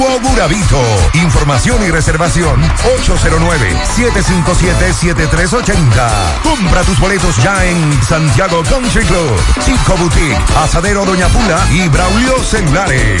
Burabito. Información y reservación 809-757-7380. Compra tus boletos ya en Santiago Country Club, Chico Boutique, Asadero Doña Pula y Braulio Celulares.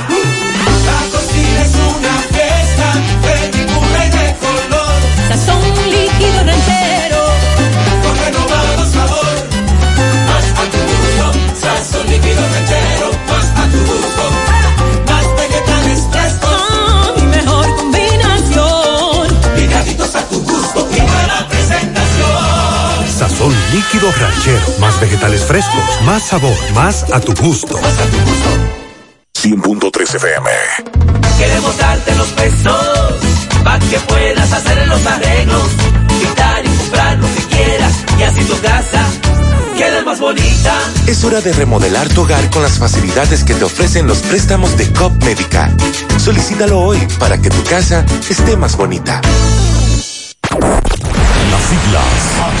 Líquido ranchero, más vegetales frescos, más sabor, más a tu gusto. 100.3 FM. Queremos darte los pesos para que puedas hacer los arreglos, quitar y comprar lo que quieras y así tu casa quede más bonita. Es hora de remodelar tu hogar con las facilidades que te ofrecen los préstamos de COP Médica. Solicítalo hoy para que tu casa esté más bonita. Las siglas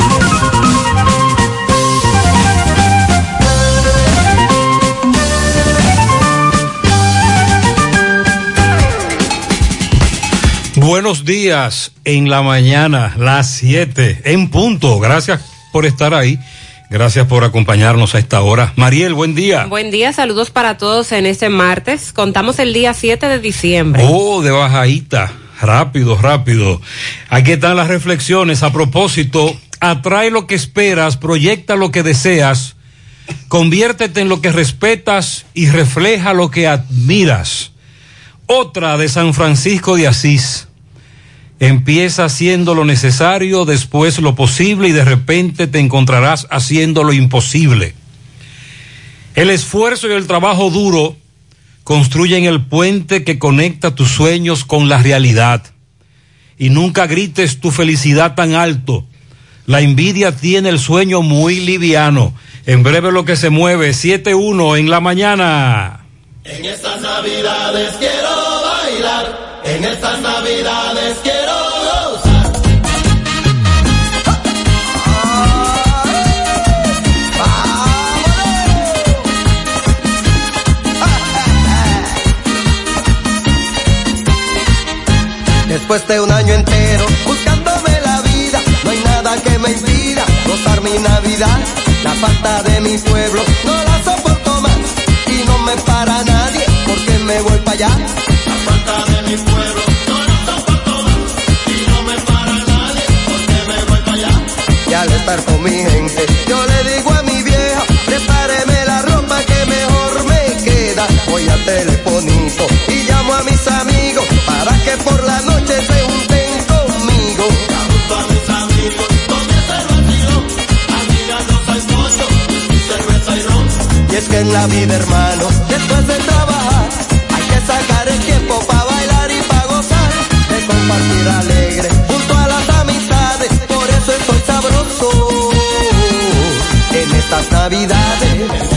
Buenos días en la mañana, las 7 en punto. Gracias por estar ahí. Gracias por acompañarnos a esta hora. Mariel, buen día. Buen día, saludos para todos en este martes. Contamos el día 7 de diciembre. Oh, de bajadita. Rápido, rápido. Aquí están las reflexiones. A propósito, atrae lo que esperas, proyecta lo que deseas, conviértete en lo que respetas y refleja lo que admiras. Otra de San Francisco de Asís. Empieza haciendo lo necesario, después lo posible y de repente te encontrarás haciendo lo imposible. El esfuerzo y el trabajo duro construyen el puente que conecta tus sueños con la realidad. Y nunca grites tu felicidad tan alto. La envidia tiene el sueño muy liviano. En breve lo que se mueve, 7-1 en la mañana. En estas navidades quiero bailar. En estas navidades quiero Después de un año entero buscándome la vida, no hay nada que me impida gozar mi Navidad. La falta de mi pueblo no la soporto más y no me para nadie porque me voy para allá. La falta de mi pueblo no la soporto más y no me para nadie porque me voy para allá. Y al estar con mi gente, yo le digo a mi vieja, prepáreme la ropa que mejor me queda. Voy al telefonito y llamo a mis amigos por la noche se junten conmigo. A mis amigos cerveza y. Y es que en la vida, hermano, después de trabajar, hay que sacar el tiempo para bailar y para gozar, de compartir alegre junto a las amistades. Por eso estoy sabroso. En estas navidades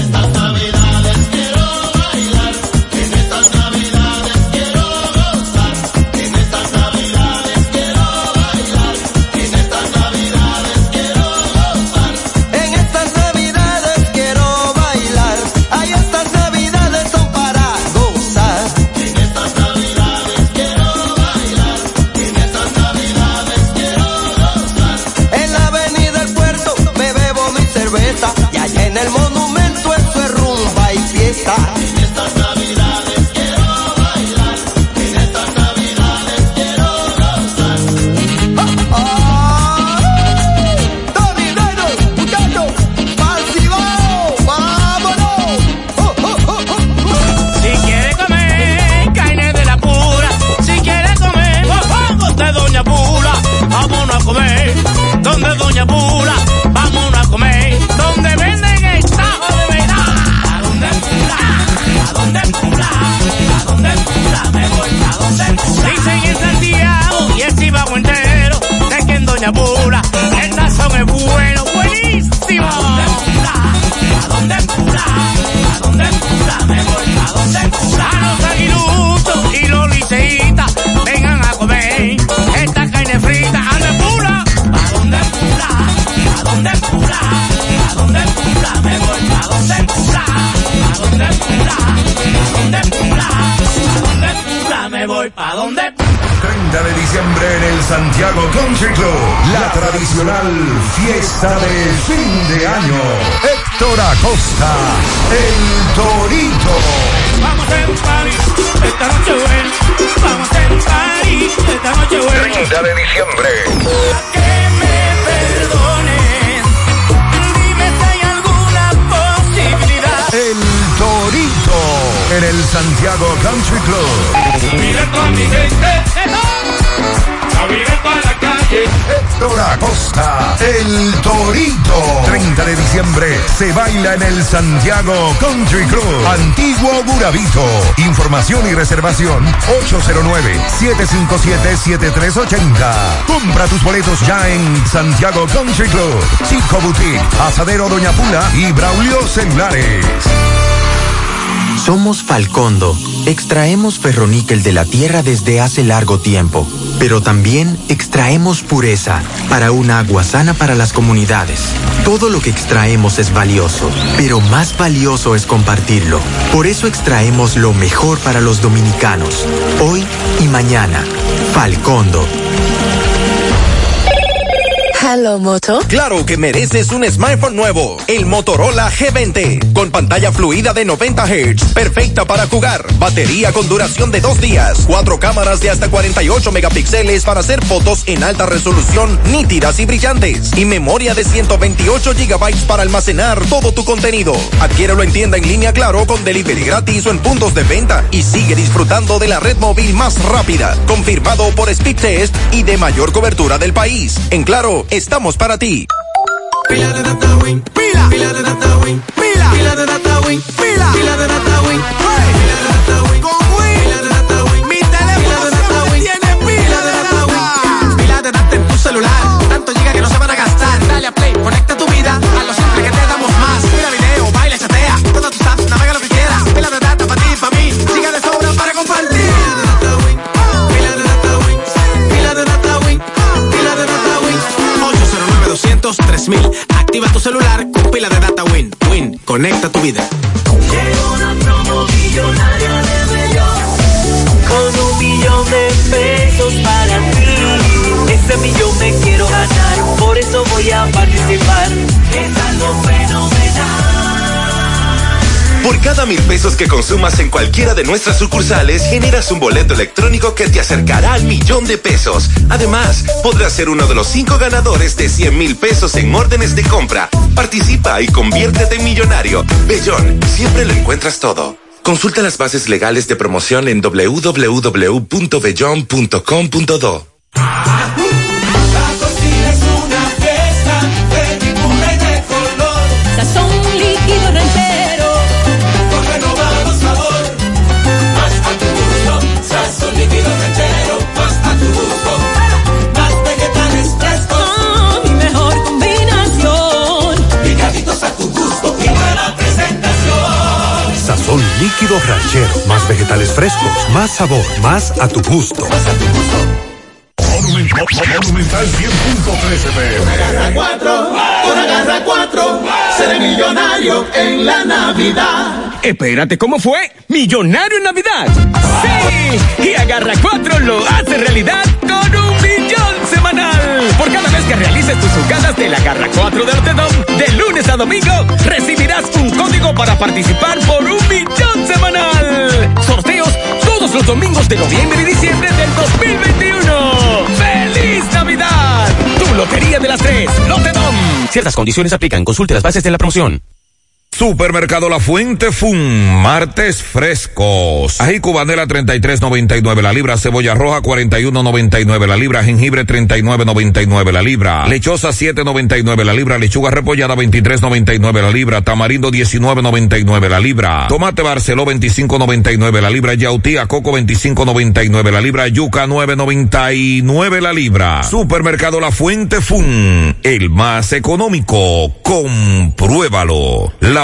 tradicional fiesta de fin de año. Héctor Acosta, el Torito. Vamos a hacer un party esta noche buena. Vamos a hacer un party esta noche buena. 30 de diciembre. Que me perdonen. Dime si hay alguna posibilidad. El Torito en el Santiago Country Club. Mira toda mi gente. Héctor Acosta, el Torito. 30 de diciembre se baila en el Santiago Country Club. Antiguo Burabito. Información y reservación 809-757-7380. Compra tus boletos ya en Santiago Country Club. Chico Boutique, Asadero Doña Pula y Braulio Celulares. Somos Falcondo. Extraemos ferroníquel de la tierra desde hace largo tiempo, pero también extraemos pureza para un agua sana para las comunidades. Todo lo que extraemos es valioso, pero más valioso es compartirlo. Por eso extraemos lo mejor para los dominicanos, hoy y mañana. Falcondo. Hello. Claro que mereces un smartphone nuevo, el Motorola G20, con pantalla fluida de 90 Hz, perfecta para jugar, batería con duración de dos días, cuatro cámaras de hasta 48 megapíxeles para hacer fotos en alta resolución, nítidas y brillantes, y memoria de 128 gigabytes para almacenar todo tu contenido. Adquiérelo en tienda en línea Claro con delivery gratis o en puntos de venta y sigue disfrutando de la red móvil más rápida, confirmado por Speedtest y de mayor cobertura del país. En Claro, estamos para ti. Pila de data win, pila, pila de data win, pila, pila de data win, pila, pila de data win, conecta tu vida. Cada mil pesos que consumas en cualquiera de nuestras sucursales, generas un boleto electrónico que te acercará al millón de pesos. Además, podrás ser uno de los cinco ganadores de 100 mil pesos en órdenes de compra. Participa y conviértete en millonario. Bellón, siempre lo encuentras todo. Consulta las bases legales de promoción en www.bellon.com.do. líquido ranchero. Más vegetales frescos. Más sabor. Más a tu gusto. Monumental 100.13 PM. Agarra cuatro, con agarra cuatro, seré millonario en la Navidad. Espérate, ¿cómo fue? ¡Millonario en Navidad! ¡Sí! Y Agarra 4 lo hace realidad con un millón semanal. Por cada que realices tus jugadas de la Agarra 4 de Rotedom, de lunes a domingo, recibirás un código para participar por un millón semanal. Sorteos todos los domingos de noviembre y diciembre del 2021. ¡Feliz Navidad! Tu Lotería de las Tres, Lotedom. Ciertas condiciones aplican. Consulte las bases de la promoción. Supermercado La Fuente Fun, martes frescos. Ají cubanela 33.99 la libra, cebolla roja 41.99 la libra, jengibre 39.99 la libra, lechosa 7.99 la libra, lechuga repollada 23.99 la libra, tamarindo 19.99 la libra, tomate barceló 25.99 la libra, yautía coco 25.99 la libra, yuca 9.99 la libra. Supermercado La Fuente Fun, el más económico. Compruébalo. La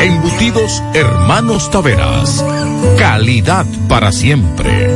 Embutidos Hermanos Taveras. Calidad para siempre.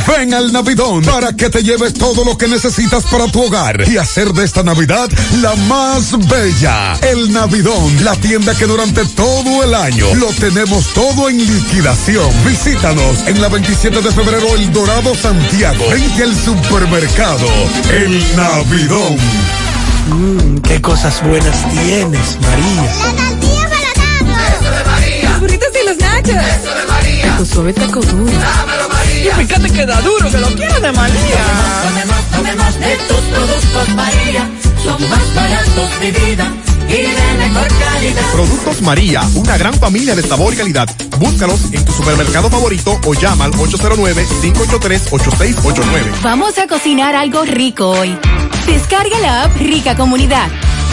Ven al Navidón para que te lleves todo lo que necesitas para tu hogar y hacer de esta Navidad la más bella. El Navidón, la tienda que durante todo el año lo tenemos todo en liquidación. Visítanos en la 27 de febrero El Dorado Santiago, frente al supermercado El Navidón. Mmm, qué cosas buenas tienes, María. La tortilla para Eso de María. Los burritos y los nachos. Eso de María. Tu suave taco duro. Dámelo, María. Y fíjate que da duro, que lo quiero de María. Tomemos, tomemos de tus productos, María. Son más baratos de vida y de mejor calidad. Productos María, una gran familia de sabor y calidad. Búscalos en tu supermercado favorito o llama al 809-583-8689. Vamos a cocinar algo rico hoy. Descarga la app Rica Comunidad.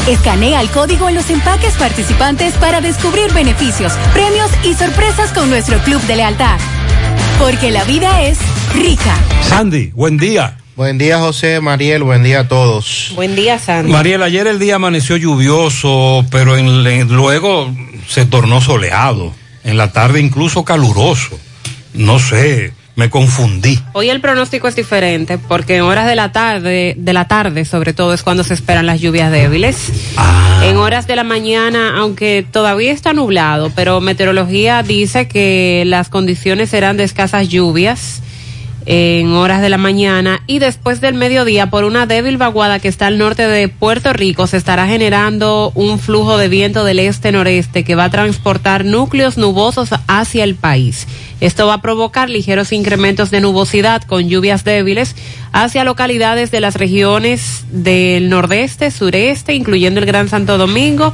Escanea el código en los empaques participantes para descubrir beneficios, premios y sorpresas con nuestro club de lealtad. Porque la vida es rica. Sandy, buen día. Buen día, José, Mariel, buen día a todos. Buen día, Sandy. Mariel, ayer el día amaneció lluvioso, pero en- en- luego se tornó soleado. En la tarde incluso caluroso. No sé, me confundí. Hoy el pronóstico es diferente porque en horas de la tarde, de la tarde sobre todo es cuando se esperan las lluvias débiles. En horas de la mañana, aunque todavía está nublado, pero meteorología dice que las condiciones serán de escasas lluvias en horas de la mañana y después del mediodía por una débil vaguada que está al norte de Puerto Rico se estará generando un flujo de viento del este-noreste que va a transportar núcleos nubosos hacia el país. Esto va a provocar ligeros incrementos de nubosidad con lluvias débiles hacia localidades de las regiones del nordeste, sureste, incluyendo el Gran Santo Domingo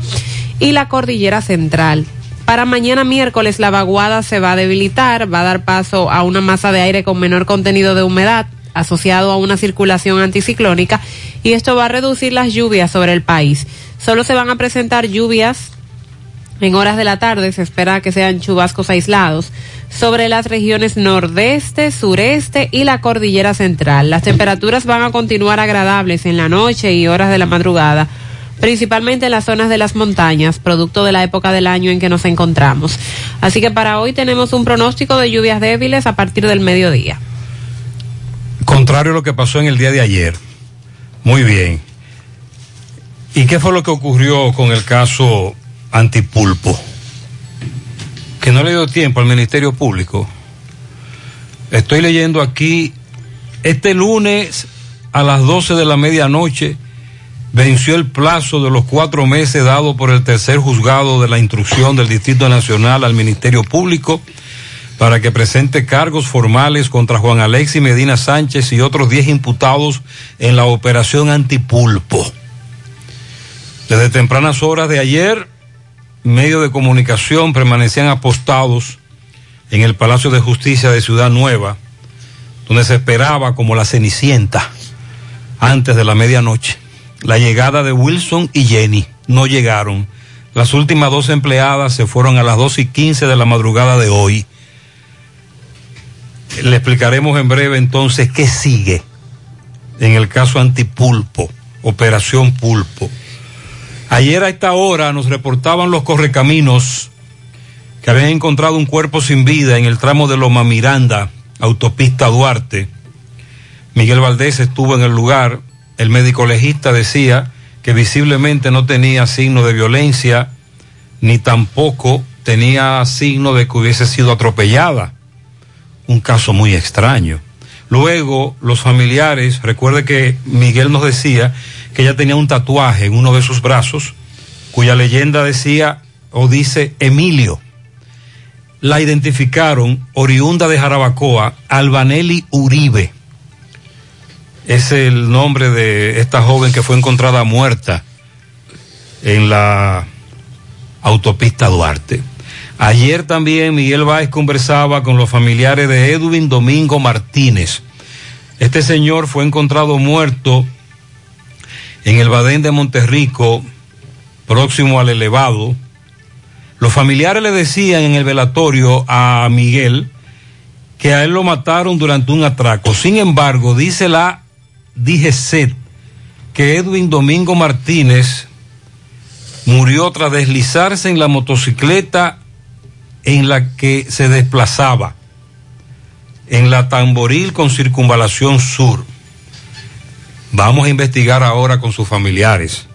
y la cordillera central. Para mañana miércoles la vaguada se va a debilitar, va a dar paso a una masa de aire con menor contenido de humedad asociado a una circulación anticiclónica y esto va a reducir las lluvias sobre el país. Solo se van a presentar lluvias en horas de la tarde, se espera que sean chubascos aislados sobre las regiones nordeste, sureste y la cordillera central. Las temperaturas van a continuar agradables en la noche y horas de la madrugada principalmente en las zonas de las montañas, producto de la época del año en que nos encontramos. Así que para hoy tenemos un pronóstico de lluvias débiles a partir del mediodía. Contrario a lo que pasó en el día de ayer. Muy bien. ¿Y qué fue lo que ocurrió con el caso Antipulpo? Que no le dio tiempo al Ministerio Público. Estoy leyendo aquí, este lunes a las 12 de la medianoche venció el plazo de los cuatro meses dado por el tercer juzgado de la instrucción del Distrito Nacional al Ministerio Público para que presente cargos formales contra Juan Alexis Medina Sánchez y otros 10 imputados en la operación Antipulpo. Desde tempranas horas de ayer, medios de comunicación permanecían apostados en el Palacio de Justicia de Ciudad Nueva, donde se esperaba como la cenicienta antes de la medianoche la llegada de Wilson y Jenny. No llegaron. Las últimas dos empleadas se fueron a las 2 y 15 de la madrugada de hoy. Le explicaremos en breve entonces qué sigue en el caso Antipulpo, Operación Pulpo. Ayer a esta hora nos reportaban los correcaminos que habían encontrado un cuerpo sin vida en el tramo de Loma Miranda, autopista Duarte. Miguel Valdés estuvo en el lugar. El médico legista decía que visiblemente no tenía signo de violencia, ni tampoco tenía signo de que hubiese sido atropellada. Un caso muy extraño. Luego, los familiares, recuerde que Miguel nos decía que ella tenía un tatuaje en uno de sus brazos, cuya leyenda decía o dice Emilio. La identificaron, oriunda de Jarabacoa, Albanelli Uribe. Es el nombre de esta joven que fue encontrada muerta en la autopista Duarte. Ayer también Miguel Báez conversaba con los familiares de Edwin Domingo Martínez. Este señor fue encontrado muerto en el Badén de Monterrico, próximo al elevado. Los familiares le decían en el velatorio a Miguel que a él lo mataron durante un atraco. Sin embargo, dice la DGCET que Edwin Domingo Martínez murió tras deslizarse en la motocicleta en la que se desplazaba, en la Tamboril con circunvalación sur. Vamos a investigar ahora con sus familiares.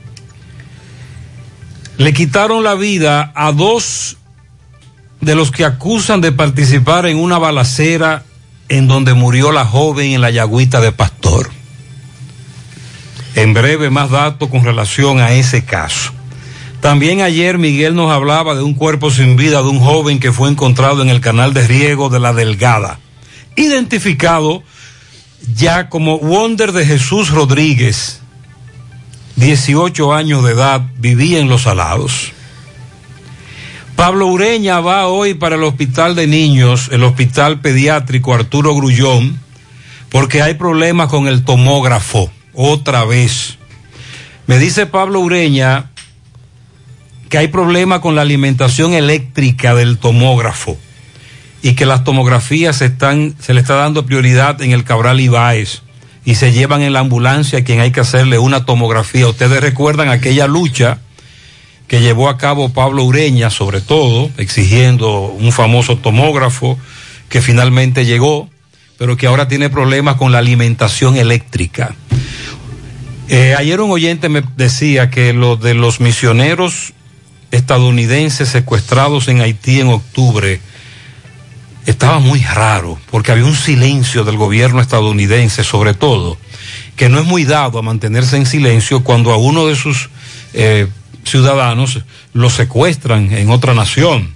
Le quitaron la vida a dos de los que acusan de participar en una balacera en donde murió la joven en la Yagüita de Pastor. En breve más datos con relación a ese caso. También ayer Miguel nos hablaba de un cuerpo sin vida de un joven que fue encontrado en el canal de riego de la Delgada, identificado ya como Wonder de Jesús Rodríguez, 18 años de edad, vivía en Los Alados. Pablo Ureña va hoy para el hospital de niños, el hospital pediátrico Arturo Grullón, porque hay problemas con el tomógrafo, otra vez. Me dice Pablo Ureña que hay problemas con la alimentación eléctrica del tomógrafo y que las tomografías se, están, se le está dando prioridad en el Cabral Ibáez y se llevan en la ambulancia a quien hay que hacerle una tomografía. Ustedes recuerdan aquella lucha que llevó a cabo Pablo Ureña, sobre todo, exigiendo un famoso tomógrafo que finalmente llegó, pero que ahora tiene problemas con la alimentación eléctrica. Eh, ayer un oyente me decía que lo de los misioneros estadounidenses secuestrados en Haití en octubre estaba muy raro, porque había un silencio del gobierno estadounidense, sobre todo, que no es muy dado a mantenerse en silencio cuando a uno de sus eh, ciudadanos lo secuestran en otra nación.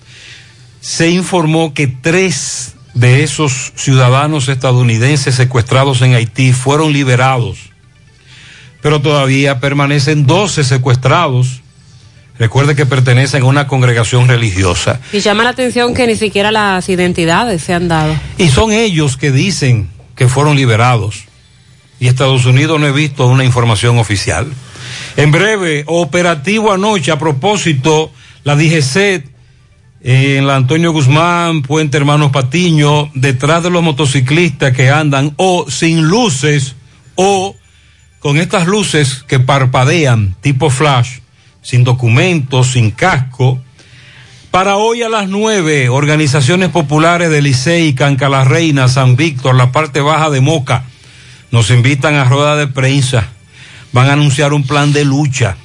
Se informó que tres de esos ciudadanos estadounidenses secuestrados en Haití fueron liberados, pero todavía permanecen 12 secuestrados Recuerde que pertenecen a una congregación religiosa. Y llama la atención que ni siquiera las identidades se han dado. Y son ellos que dicen que fueron liberados. Y Estados Unidos no he visto una información oficial. En breve, operativo anoche a propósito, la DGC en la Antonio Guzmán, Puente Hermanos Patiño, detrás de los motociclistas que andan o sin luces o con estas luces que parpadean tipo flash sin documentos, sin casco. Para hoy a las nueve, organizaciones populares de Licey, Canca Reina, San Víctor, la parte baja de Moca, nos invitan a rueda de prensa. Van a anunciar un plan de lucha.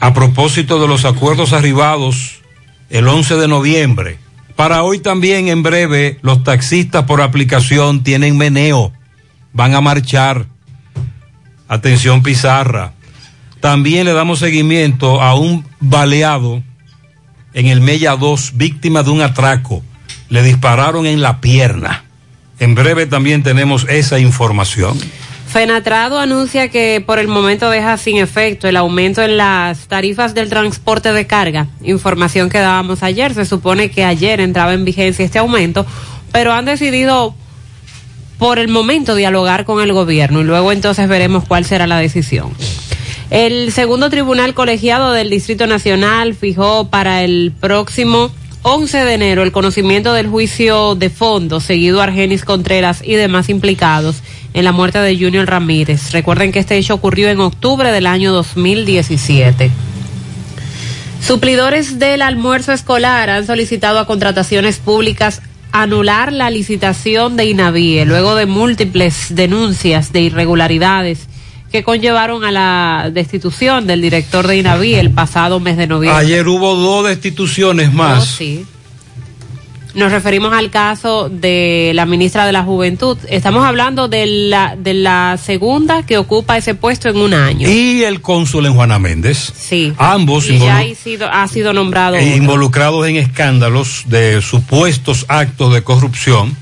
A propósito de los acuerdos arribados el 11 de noviembre. Para hoy también, en breve, los taxistas por aplicación tienen meneo. Van a marchar. Atención Pizarra. También le damos seguimiento a un baleado en el Mella 2, víctima de un atraco. Le dispararon en la pierna. En breve también tenemos esa información. Fenatrado anuncia que por el momento deja sin efecto el aumento en las tarifas del transporte de carga. Información que dábamos ayer. Se supone que ayer entraba en vigencia este aumento, pero han decidido por el momento dialogar con el gobierno y luego entonces veremos cuál será la decisión. El segundo tribunal colegiado del Distrito Nacional fijó para el próximo 11 de enero el conocimiento del juicio de fondo seguido a Argenis Contreras y demás implicados en la muerte de Junior Ramírez. Recuerden que este hecho ocurrió en octubre del año 2017. Suplidores del almuerzo escolar han solicitado a contrataciones públicas anular la licitación de INAVIE luego de múltiples denuncias de irregularidades que conllevaron a la destitución del director de INAVIE el pasado mes de noviembre. Ayer hubo dos destituciones más. Oh, sí. Nos referimos al caso de la ministra de la Juventud. Estamos hablando de la, de la segunda que ocupa ese puesto en un año. Y el cónsul en Juana Méndez. Sí. Ambos Y ya ha sido, ha sido nombrado. e involucrados en escándalos de supuestos actos de corrupción,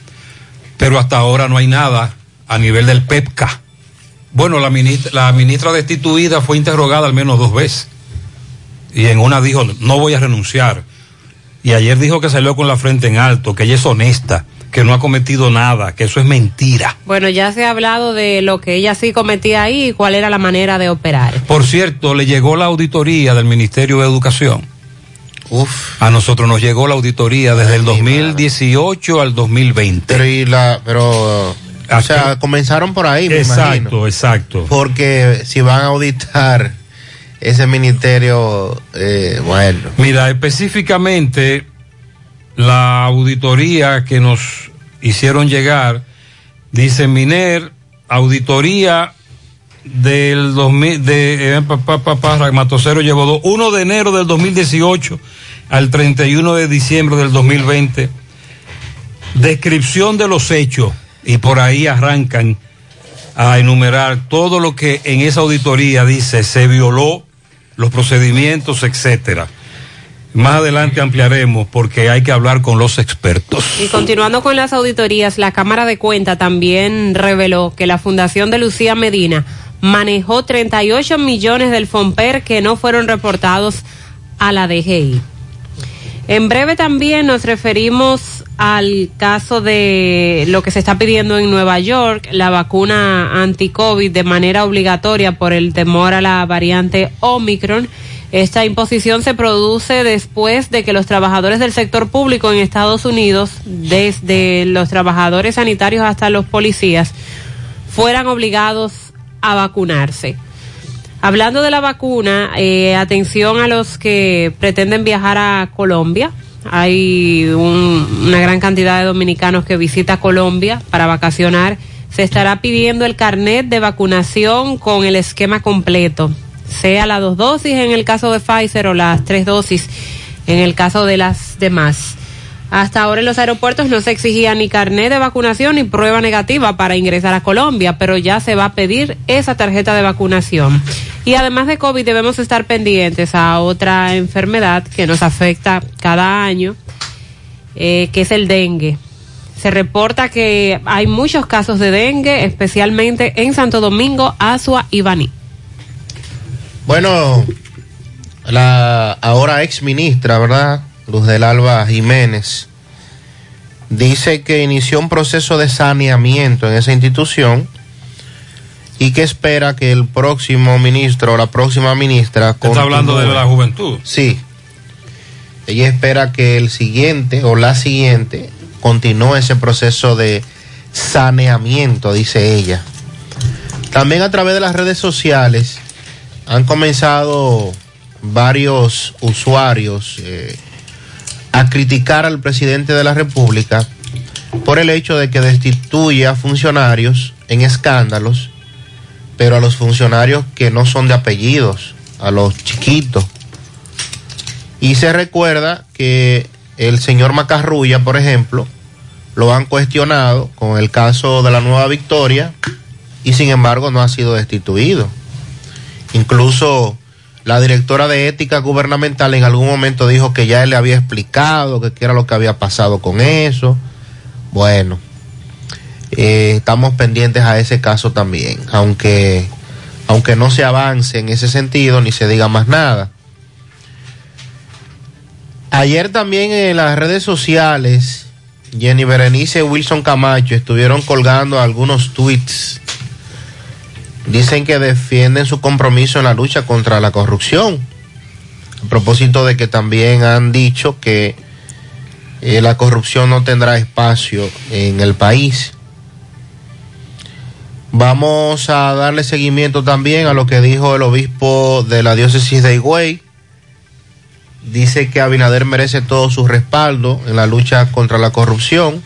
pero hasta ahora no hay nada a nivel del PEPCA. Bueno, la ministra, la ministra destituida fue interrogada al menos dos veces. Y en una dijo, no voy a renunciar. Y ayer dijo que salió con la frente en alto, que ella es honesta, que no ha cometido nada, que eso es mentira. Bueno, ya se ha hablado de lo que ella sí cometía ahí y cuál era la manera de operar. Por cierto, le llegó la auditoría del Ministerio de Educación. A nosotros nos llegó la auditoría desde el 2018 al 2020. Pero, y la, pero o sea, comenzaron por ahí, me Exacto, imagino. exacto. Porque si van a auditar ese ministerio, eh, bueno. Mira, específicamente la auditoría que nos hicieron llegar, dice Miner, auditoría del 2000, de eh, pa, pa, pa, pa, Matosero llevó dos, 1 de enero del 2018 al 31 de diciembre del 2020. Descripción de los hechos y por ahí arrancan a enumerar todo lo que en esa auditoría dice se violó, los procedimientos, etcétera. Más adelante ampliaremos porque hay que hablar con los expertos. Y continuando con las auditorías, la Cámara de Cuentas también reveló que la Fundación de Lucía Medina manejó 38 millones del FOMPER que no fueron reportados a la DGI. En breve también nos referimos al caso de lo que se está pidiendo en Nueva York, la vacuna anti-COVID de manera obligatoria por el temor a la variante Omicron. Esta imposición se produce después de que los trabajadores del sector público en Estados Unidos, desde los trabajadores sanitarios hasta los policías, fueran obligados a vacunarse. Hablando de la vacuna, eh, atención a los que pretenden viajar a Colombia. Hay un- una gran cantidad de dominicanos que visita Colombia para vacacionar. Se estará pidiendo el carnet de vacunación con el esquema completo, sea las dos dosis en el caso de Pfizer o las tres dosis en el caso de las demás. Hasta ahora en los aeropuertos no se exigía ni carnet de vacunación ni prueba negativa para ingresar a Colombia, pero ya se va a pedir esa tarjeta de vacunación. Y además de COVID debemos estar pendientes a otra enfermedad que nos afecta cada año, eh, que es el dengue. Se reporta que hay muchos casos de dengue, especialmente en Santo Domingo, Asua y Baní. Bueno, la ahora ex ministra, ¿verdad? Luz del Alba Jiménez, dice que inició un proceso de saneamiento en esa institución y que espera que el próximo ministro o la próxima ministra... Está hablando de continúe. la juventud. Sí. Ella espera que el siguiente o la siguiente continúe ese proceso de saneamiento, dice ella. También a través de las redes sociales han comenzado varios usuarios eh, a criticar al presidente de la República por el hecho de que destituye a funcionarios en escándalos, pero a los funcionarios que no son de apellidos, a los chiquitos. Y se recuerda que el señor Macarrulla, por ejemplo, lo han cuestionado con el caso de la Nueva Victoria y sin embargo no ha sido destituido. Incluso la directora de ética gubernamental en algún momento dijo que ya él le había explicado que qué era lo que había pasado con eso. Bueno, eh, estamos pendientes a ese caso también, aunque, aunque no se avance en ese sentido ni se diga más nada. Ayer también en las redes sociales, Jenny Berenice y Wilson Camacho estuvieron colgando algunos tweets dicen que defienden su compromiso en la lucha contra la corrupción. A propósito de que también han dicho que eh, la corrupción no tendrá espacio en el país. Vamos a darle seguimiento también a lo que dijo el obispo de la diócesis de Higüey. Dice que Abinader merece todo su respaldo en la lucha contra la corrupción.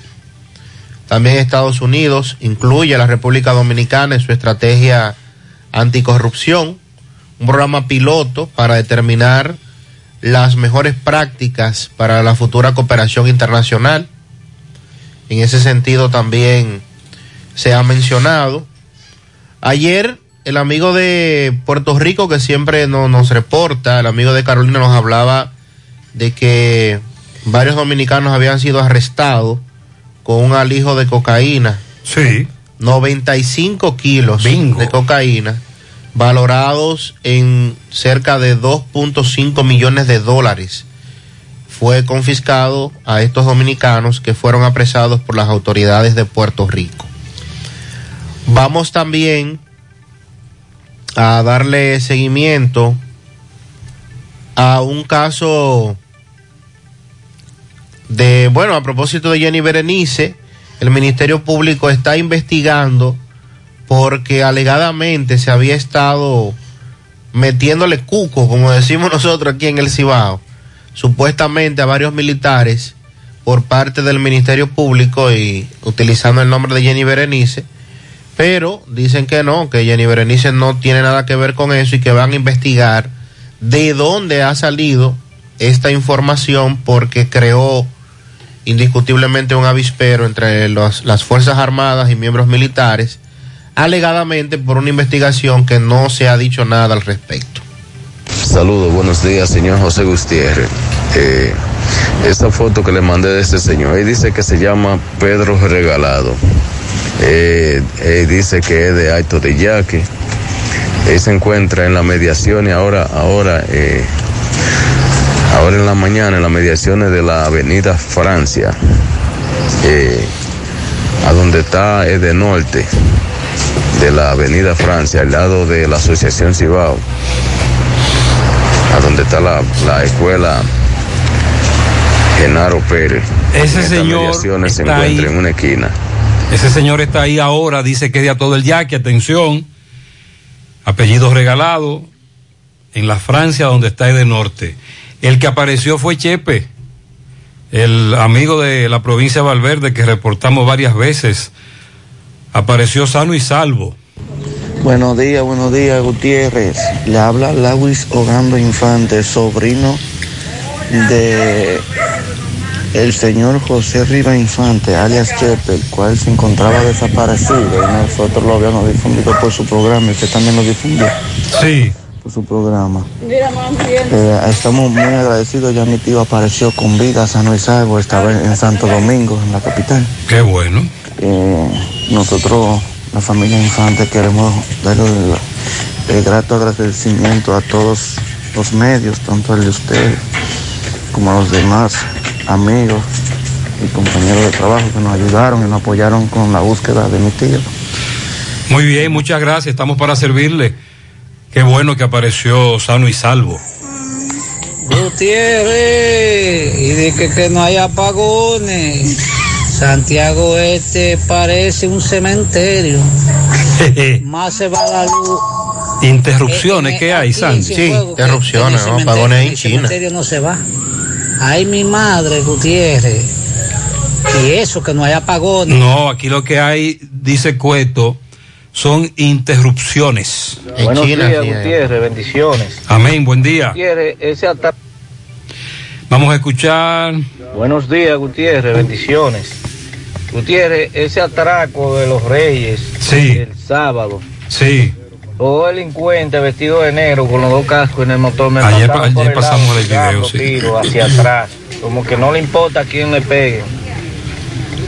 También Estados Unidos incluye a la República Dominicana en su estrategia anticorrupción, un programa piloto para determinar las mejores prácticas para la futura cooperación internacional. En ese sentido también se ha mencionado. Ayer el amigo de Puerto Rico que siempre no, nos reporta, el amigo de Carolina nos hablaba de que varios dominicanos habían sido arrestados con un alijo de cocaína. Sí. 95 kilos de cocaína, valorados en cerca de 2.5 millones de dólares. Fue confiscado a estos dominicanos que fueron apresados por las autoridades de Puerto Rico. Vamos también a darle seguimiento a un caso de, bueno, a propósito de Jenny Berenice, el Ministerio Público está investigando porque alegadamente se había estado metiéndole cuco, como decimos nosotros aquí en el Cibao, supuestamente a varios militares por parte del Ministerio Público y utilizando el nombre de Jenny Berenice, pero dicen que no, que Jenny Berenice no tiene nada que ver con eso y que van a investigar de dónde ha salido esta información porque creó indiscutiblemente un avispero entre las Fuerzas Armadas y miembros militares, alegadamente por una investigación que no se ha dicho nada al respecto. Saludos, buenos días, señor José Gutiérrez. Eh, esa foto que le mandé de este señor, ahí dice que se llama Pedro Regalado. Eh, eh, dice que es de Alto de Yaque. Él se encuentra en la mediación y ahora, ahora, eh, ahora en la mañana en las mediaciones de la Avenida Francia, eh, a donde está de Norte, de la Avenida Francia, al lado de la Asociación Cibao a donde está la, la escuela Genaro Pérez. Ese señor mediaciones se está encuentra ahí. en una esquina. Ese señor está ahí ahora, dice que es de a todo el yaque, atención, apellido regalado, en la Francia donde está de Norte. El que apareció fue Chepe, el amigo de la provincia de Valverde que reportamos varias veces. Apareció sano y salvo. Buenos días, buenos días, Gutiérrez. Le habla Lawis Ogando Infante, sobrino de el señor José Riva Infante, alias Chepe, el cual se encontraba desaparecido y nosotros lo habíamos difundido por su programa y usted también lo difundió. Sí. Por su programa. Eh, estamos muy agradecidos, ya mi tío apareció con vida, sano y salvo, estaba en Santo Domingo, en la capital. Qué bueno. Eh, nosotros, la familia Infante, queremos darle el, el grato agradecimiento a todos los medios, tanto el de usted como a los demás amigos y compañeros de trabajo que nos ayudaron y nos apoyaron con la búsqueda de mi tío. Muy bien, muchas gracias, estamos para servirle. Qué bueno que apareció sano y salvo. Gutiérrez, y de que, que no hay apagones. Santiago Este parece un cementerio. Más se va la luz. Interrupciones, ¿qué hay, Sandy? Sí, interrupciones, ¿no? Apagones ahí en El China. cementerio no se va. Ay, mi madre, Gutiérrez. Y eso, que no hay apagones. No, aquí lo que hay, dice Cueto, son interrupciones. Buenos días, Gutiérrez, bendiciones. Amén, buen día. Gutiérrez, ese ata- Vamos a escuchar. Buenos días, Gutiérrez, bendiciones. Gutiérrez, ese atraco de los reyes Sí. el sábado. Sí. Dos delincuentes vestidos de negro con los dos cascos en el motor me Ayer- ayer el pasamos lado, el video, sí. hacia atrás. Como que no le importa a quién le pegue.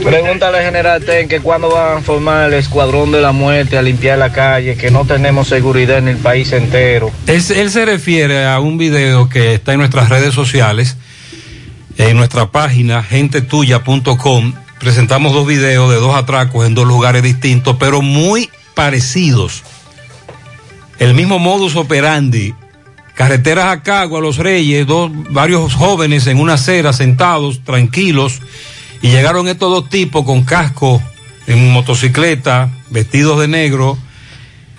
Pregúntale al general Ten que cuando van a formar el escuadrón de la muerte a limpiar la calle, que no tenemos seguridad en el país entero. Él, él se refiere a un video que está en nuestras redes sociales, en nuestra página gentetuya.com. Presentamos dos videos de dos atracos en dos lugares distintos, pero muy parecidos. el mismo modus operandi. Carreteras a Cagua, Los Reyes, dos, varios jóvenes en una acera sentados, tranquilos, y llegaron estos dos tipos con casco en motocicleta, vestidos de negro,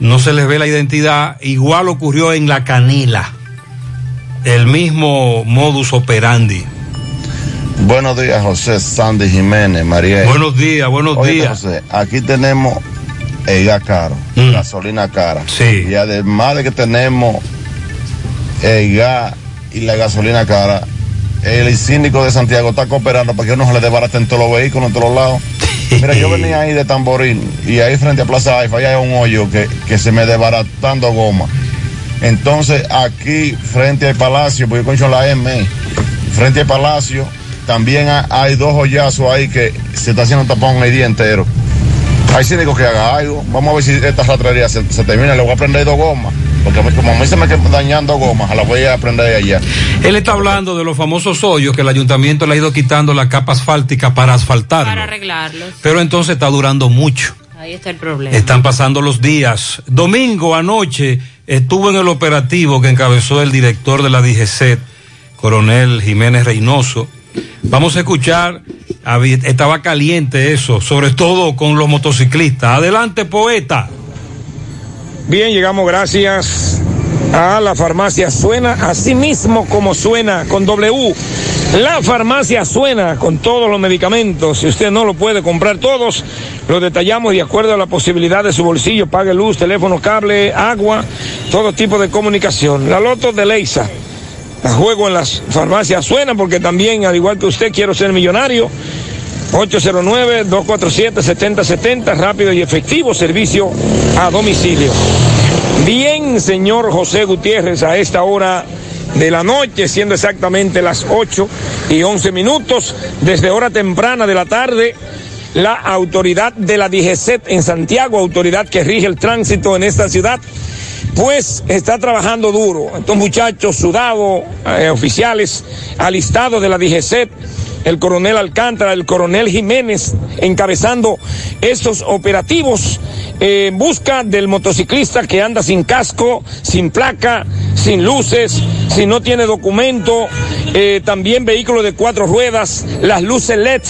no se les ve la identidad, igual ocurrió en La Canila, el mismo modus operandi. Buenos días, José Sandy Jiménez, María. Buenos días, buenos Oye, días. José, aquí tenemos el gas caro, gasolina cara. Sí. Y además de que tenemos el gas y la gasolina cara, el síndico de Santiago está cooperando para que no se le desbaraten todos los vehículos en todos lados. Mira, yo venía ahí de Tamboril y ahí frente a Plaza Haifa hay un hoyo que, que se me desbaratando goma. Entonces aquí frente al Palacio, porque yo con la M, frente al Palacio, también ha- hay dos hoyazos ahí que se está haciendo tapón el día entero. Hay síndico que haga algo. Vamos a ver si esta ratrería se, se termina. Le voy a prender dos gomas. Porque como a mí se me quedan dañando gomas, a la voy a prender allá. Él está hablando de los famosos hoyos que el ayuntamiento le ha ido quitando la capa asfáltica para asfaltar. Para arreglarlos. Pero entonces está durando mucho. Ahí está el problema. Están pasando los días. Domingo anoche estuvo en el operativo que encabezó el director de la DGCET, coronel Jiménez Reynoso. Vamos a escuchar, estaba caliente eso, sobre todo con los motociclistas. Adelante, poeta. Bien, llegamos gracias a la farmacia Suena, así mismo como suena con W. La farmacia Suena con todos los medicamentos. Si usted no lo puede comprar todos, los detallamos de acuerdo a la posibilidad de su bolsillo. Pague luz, teléfono, cable, agua, todo tipo de comunicación. La Loto de Leisa. La juego en las farmacias Suena porque también, al igual que usted, quiero ser millonario. 809-247-7070, rápido y efectivo servicio a domicilio. Bien, señor José Gutiérrez, a esta hora de la noche, siendo exactamente las 8 y 11 minutos, desde hora temprana de la tarde, la autoridad de la DGCET en Santiago, autoridad que rige el tránsito en esta ciudad, pues está trabajando duro. Estos muchachos sudados, eh, oficiales, alistados de la DGCET, el coronel Alcántara, el coronel Jiménez, encabezando estos operativos eh, en busca del motociclista que anda sin casco, sin placa, sin luces, si no tiene documento, eh, también vehículos de cuatro ruedas, las luces LED,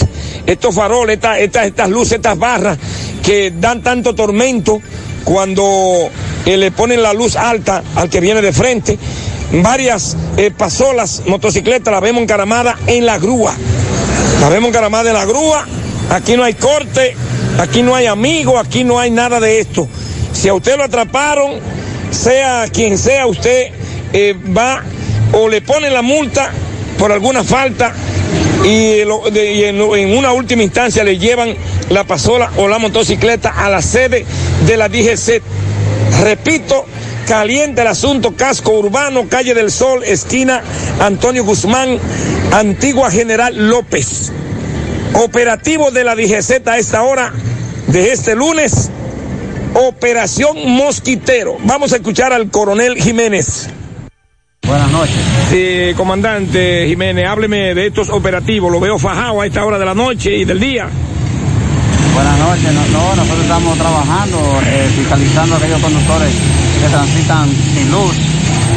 estos faroles, esta- esta- estas luces, estas barras que dan tanto tormento cuando eh, le ponen la luz alta al que viene de frente. Varias eh, pasolas, motocicletas, la vemos encaramada en la grúa. La vemos encaramada en la grúa. Aquí no hay corte, aquí no hay amigo, aquí no hay nada de esto. Si a usted lo atraparon, sea quien sea, usted eh, va o le ponen la multa por alguna falta de- y en, en una última instancia le llevan la pasola o la motocicleta a la sede de la DGC. Repito, caliente el asunto, casco urbano, calle del Sol, esquina Antonio Guzmán, antigua General López. Operativo de la DGZ a esta hora de este lunes, Operación Mosquitero. Vamos a escuchar al coronel Jiménez. Buenas noches. Eh, comandante Jiménez, hábleme de estos operativos. Lo veo fajado a esta hora de la noche y del día. Buenas noches. No, no, nosotros estamos trabajando, eh, fiscalizando a aquellos conductores que transitan sin luz.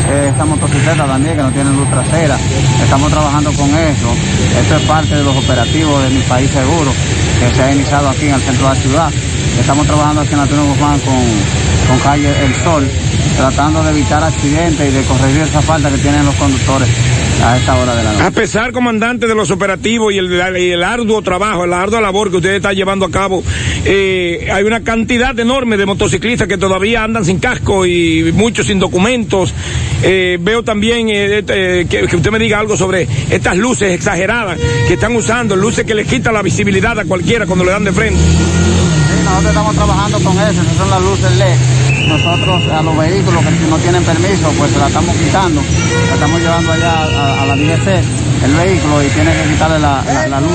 Eh, esta motocicleta también que no tienen luz trasera. Estamos trabajando con eso. Esto es parte de los operativos de mi país seguro que se ha iniciado aquí en el centro de la ciudad. Estamos trabajando aquí en Antonio Guzmán con, con calle El Sol, tratando de evitar accidentes y de corregir esa falta que tienen los conductores a esta hora de la noche. A pesar, comandante, de los operativos y el, y el arduo trabajo, la ardua labor que usted está llevando a cabo, eh, hay una cantidad enorme de motociclistas que todavía andan sin casco y muchos sin documentos. Eh, veo también eh, que, que usted me diga algo sobre estas luces exageradas que están usando, luces que les quitan la visibilidad a cualquiera cuando le dan de frente. Sí, nosotros estamos trabajando con eso, esas son las luces LED. Nosotros a los vehículos que no tienen permiso, pues se la estamos quitando, la estamos llevando allá a, la DGC, el vehículo, y tiene que quitarle la, la- luz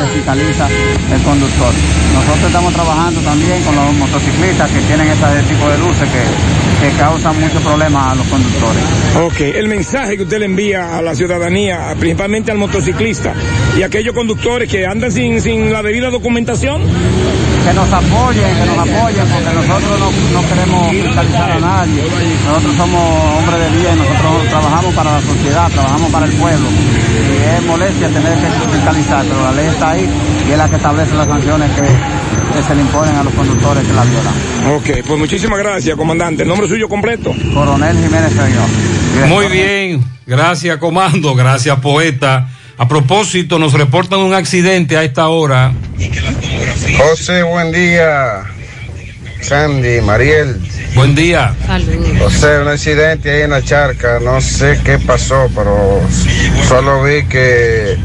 se fiscaliza el conductor. Nosotros estamos trabajando también con los motociclistas que tienen ese tipo de luces que, que causan muchos problemas a los conductores. Ok, el mensaje que usted le envía a la ciudadanía, principalmente al motociclista y a aquellos conductores que andan sin, sin la debida documentación. Que nos apoyen, que nos apoyen, porque nosotros no, no queremos fiscalizar a nadie. Nosotros somos hombres de bien, nosotros trabajamos para la sociedad, trabajamos para el pueblo. Y es molestia tener que fiscalizar, pero la ley está ahí y es la que establece las sanciones que, que se le imponen a los conductores que la violan. Ok, pues muchísimas gracias, comandante. ¿El nombre suyo completo? Coronel Jiménez Señor. Muy bien, gracias comando, gracias poeta. A propósito, nos reportan un accidente a esta hora. José, buen día. Sandy, Mariel. Buen día. José, un accidente ahí en la charca. No sé qué pasó, pero solo vi que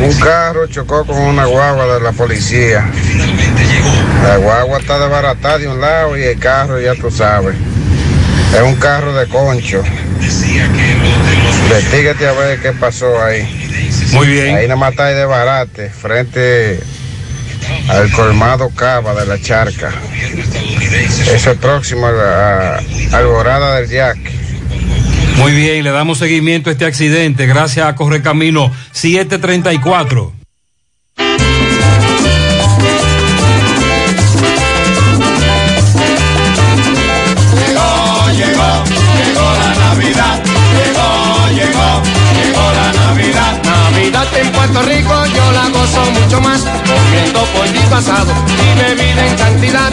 un carro chocó con una guagua de la policía. La guagua está desbaratada de un lado y el carro, ya tú sabes. Es un carro de concho. Investígate a ver qué pasó ahí. Muy bien. Ahí nada más está de barate, frente al colmado Cava de la Charca. Eso es próximo a la Alborada del Jack. Muy bien, le damos seguimiento a este accidente gracias a Correcamino 734. Mucho más, comiendo pollito asado y bebida en cantidad.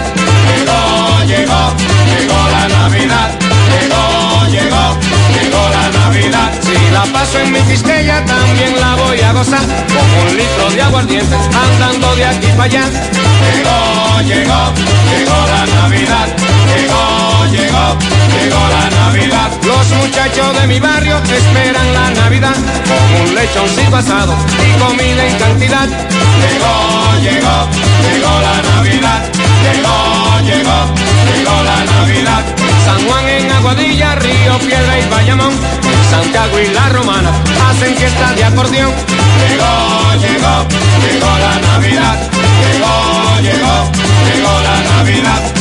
Llegó, llegó, llegó la Navidad. Llegó, llegó, llegó la Navidad. Si la paso en mi quisqueya también la voy a gozar, con un litro de aguardiente andando de aquí para allá. Llegó, llegó, llegó la Navidad. Llegó, llegó, llegó la Navidad. Los muchachos de mi barrio esperan la Navidad, con un lechoncito asado y comida en cantidad. Llegó, llegó, llegó la Navidad. Llegó, llegó, llegó la Navidad. San Juan en Aguadilla, Río Piedra y Bayamón, Santiago y La Romana hacen fiesta de acordeón. Llegó, llegó, llegó la Navidad. Llegó, llegó, llegó la Navidad.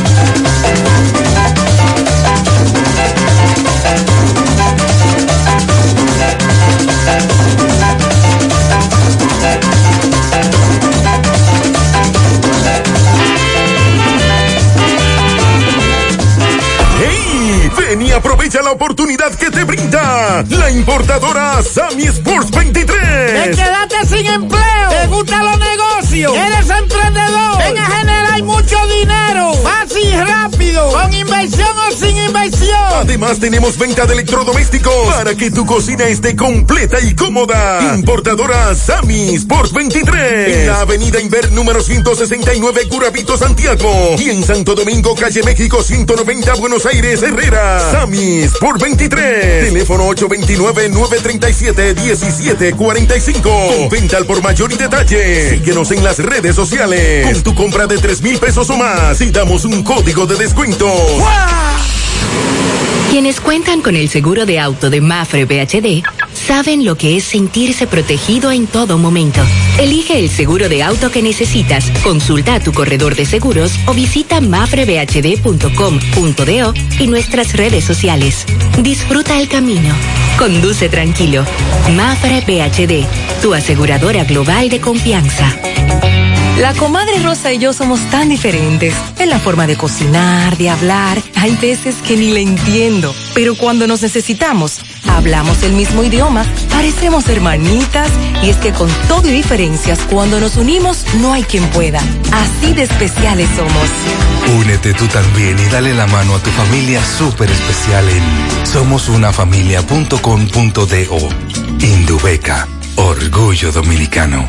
Ven y aprovecha la oportunidad que te brinda la importadora Sammy Sports 23. Te quedaste sin empleo. ¿Te gustan los negocios? ¿Eres emprendedor? Ven a generar mucho dinero. Fácil y rápido. Con inversión o sin inversión. Además tenemos venta de electrodomésticos para que tu cocina esté completa y cómoda. Importadora Sammy Sports 23. En la avenida Inver número 169 Curabito Santiago. Y en Santo Domingo, calle México 190 Buenos Aires Herrera. Sammy Sports 23. Teléfono 829-937-1745. Con venta al por mayor y detalle. Síguenos en las redes sociales. Con tu compra de 3 mil pesos o más y damos un código de descuento. Quienes cuentan con el seguro de auto de Mafre BHD saben lo que es sentirse protegido en todo momento. Elige el seguro de auto que necesitas, consulta a tu corredor de seguros o visita mafrebhd.com.do y nuestras redes sociales. Disfruta el camino. Conduce tranquilo. Mafre BHD, tu aseguradora global de confianza. La comadre Rosa y yo somos tan diferentes en la forma de cocinar, de hablar. Hay veces que ni le entiendo, pero cuando nos necesitamos, hablamos el mismo idioma, parecemos hermanitas y es que con todo y diferencias, cuando nos unimos, no hay quien pueda. Así de especiales somos. Únete tú también y dale la mano a tu familia súper especial en somosunafamilia.com.do. Indubeca, orgullo dominicano.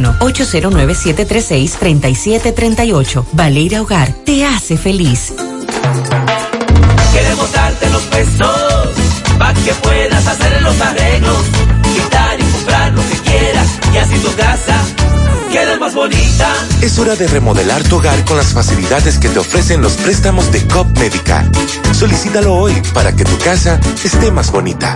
809-736-3738. Valeira Hogar te hace feliz. Queremos darte los pesos para que puedas hacer los arreglos, quitar y comprar lo que quieras y así tu casa queda más bonita. Es hora de remodelar tu hogar con las facilidades que te ofrecen los préstamos de COP Médica. Solicítalo hoy para que tu casa esté más bonita.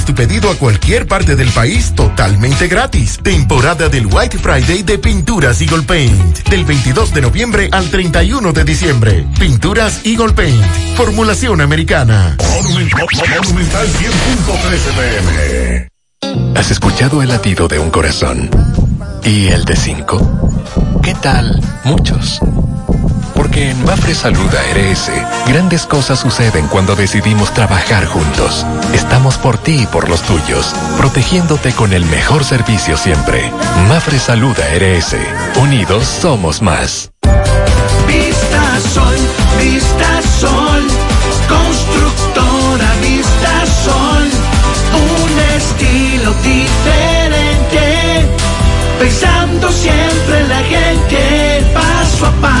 tu pedido a cualquier parte del país totalmente gratis. Temporada del White Friday de Pinturas Eagle Paint. Del 22 de noviembre al 31 de diciembre. Pinturas Eagle Paint. Formulación americana. Monumental 100.13 pm. ¿Has escuchado el latido de un corazón? ¿Y el de cinco? ¿Qué tal? Muchos. Porque en Mafre Salud ARS, grandes cosas suceden cuando decidimos trabajar juntos. Estamos por ti y por los tuyos, protegiéndote con el mejor servicio siempre. Mafre Salud ARS. Unidos somos más. Vista Sol, Vista Sol. Constructora Vista Sol. Un estilo diferente. Pensando siempre en la gente. Paso a paso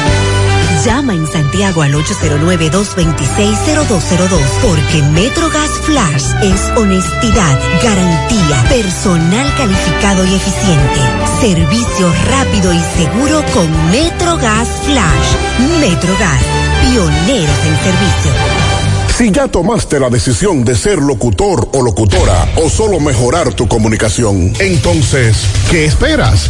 Llama en Santiago al 809-226-0202 porque MetroGas Flash es honestidad, garantía, personal calificado y eficiente, servicio rápido y seguro con MetroGas Flash. MetroGas, pioneros en servicio. Si ya tomaste la decisión de ser locutor o locutora o solo mejorar tu comunicación, entonces, ¿qué esperas?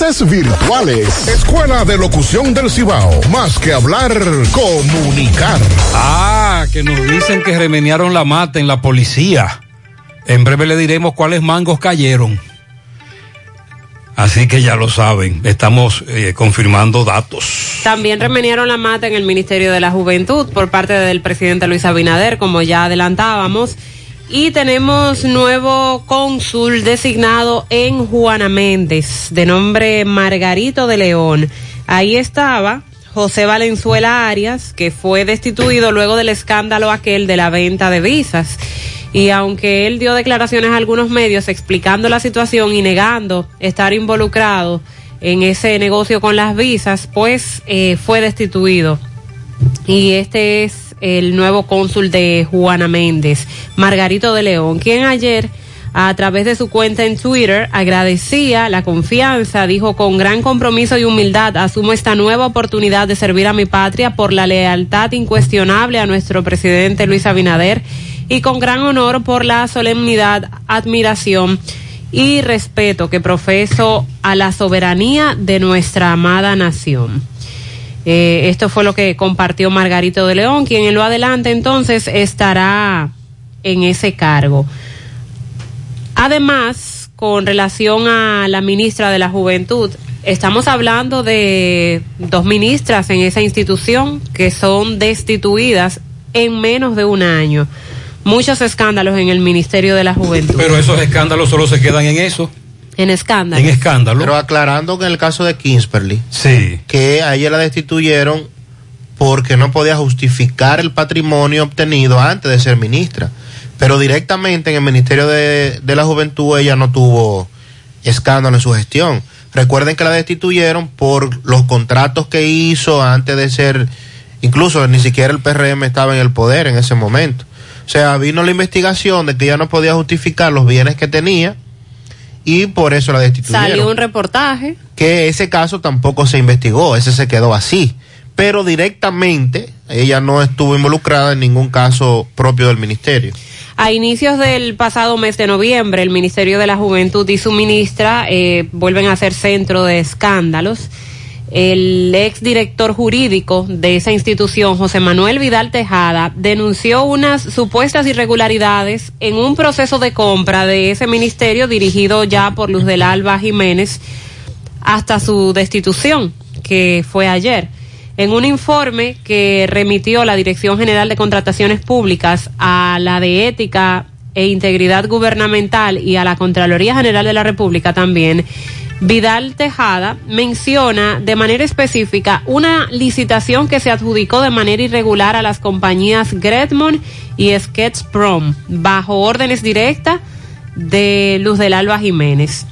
virtuales. Escuela de Locución del Cibao. Más que hablar, comunicar. Ah, que nos dicen que remenearon la mata en la policía. En breve le diremos cuáles mangos cayeron. Así que ya lo saben, estamos eh, confirmando datos. También remenieron la mata en el Ministerio de la Juventud por parte del presidente Luis Abinader, como ya adelantábamos. Y tenemos nuevo cónsul designado en Juana Méndez, de nombre Margarito de León. Ahí estaba José Valenzuela Arias, que fue destituido luego del escándalo aquel de la venta de visas. Y aunque él dio declaraciones a algunos medios explicando la situación y negando estar involucrado en ese negocio con las visas, pues eh, fue destituido. Y este es el nuevo cónsul de Juana Méndez, Margarito de León, quien ayer a través de su cuenta en Twitter agradecía la confianza, dijo con gran compromiso y humildad asumo esta nueva oportunidad de servir a mi patria por la lealtad incuestionable a nuestro presidente Luis Abinader y con gran honor por la solemnidad, admiración y respeto que profeso a la soberanía de nuestra amada nación. Eh, esto fue lo que compartió Margarito de León, quien en lo adelante entonces estará en ese cargo. Además, con relación a la ministra de la Juventud, estamos hablando de dos ministras en esa institución que son destituidas en menos de un año. Muchos escándalos en el Ministerio de la Juventud. Pero esos escándalos solo se quedan en eso. En escándalos. En escándalo. Pero aclarando que en el caso de Kingsperly, Sí. que a ella la destituyeron porque no podía justificar el patrimonio obtenido antes de ser ministra. Pero directamente en el Ministerio de, de la Juventud ella no tuvo escándalo en su gestión. Recuerden que la destituyeron por los contratos que hizo antes de ser, incluso ni siquiera el PRM estaba en el poder en ese momento. O sea, vino la investigación de que ella no podía justificar los bienes que tenía y por eso la destituyeron Salió un reportaje. que ese caso tampoco se investigó, ese se quedó así. Pero directamente ella no estuvo involucrada en ningún caso propio del ministerio. A inicios del pasado mes de noviembre, el Ministerio de la Juventud y su ministra eh, vuelven a ser centro de escándalos. El ex director jurídico de esa institución, José Manuel Vidal Tejada, denunció unas supuestas irregularidades en un proceso de compra de ese ministerio dirigido ya por Luz del Alba Jiménez hasta su destitución, que fue ayer. En un informe que remitió la Dirección General de Contrataciones Públicas a la de Ética e Integridad Gubernamental y a la Contraloría General de la República también, Vidal Tejada menciona de manera específica una licitación que se adjudicó de manera irregular a las compañías Gretmon y Sketchprom bajo órdenes directas de Luz del Alba Jiménez.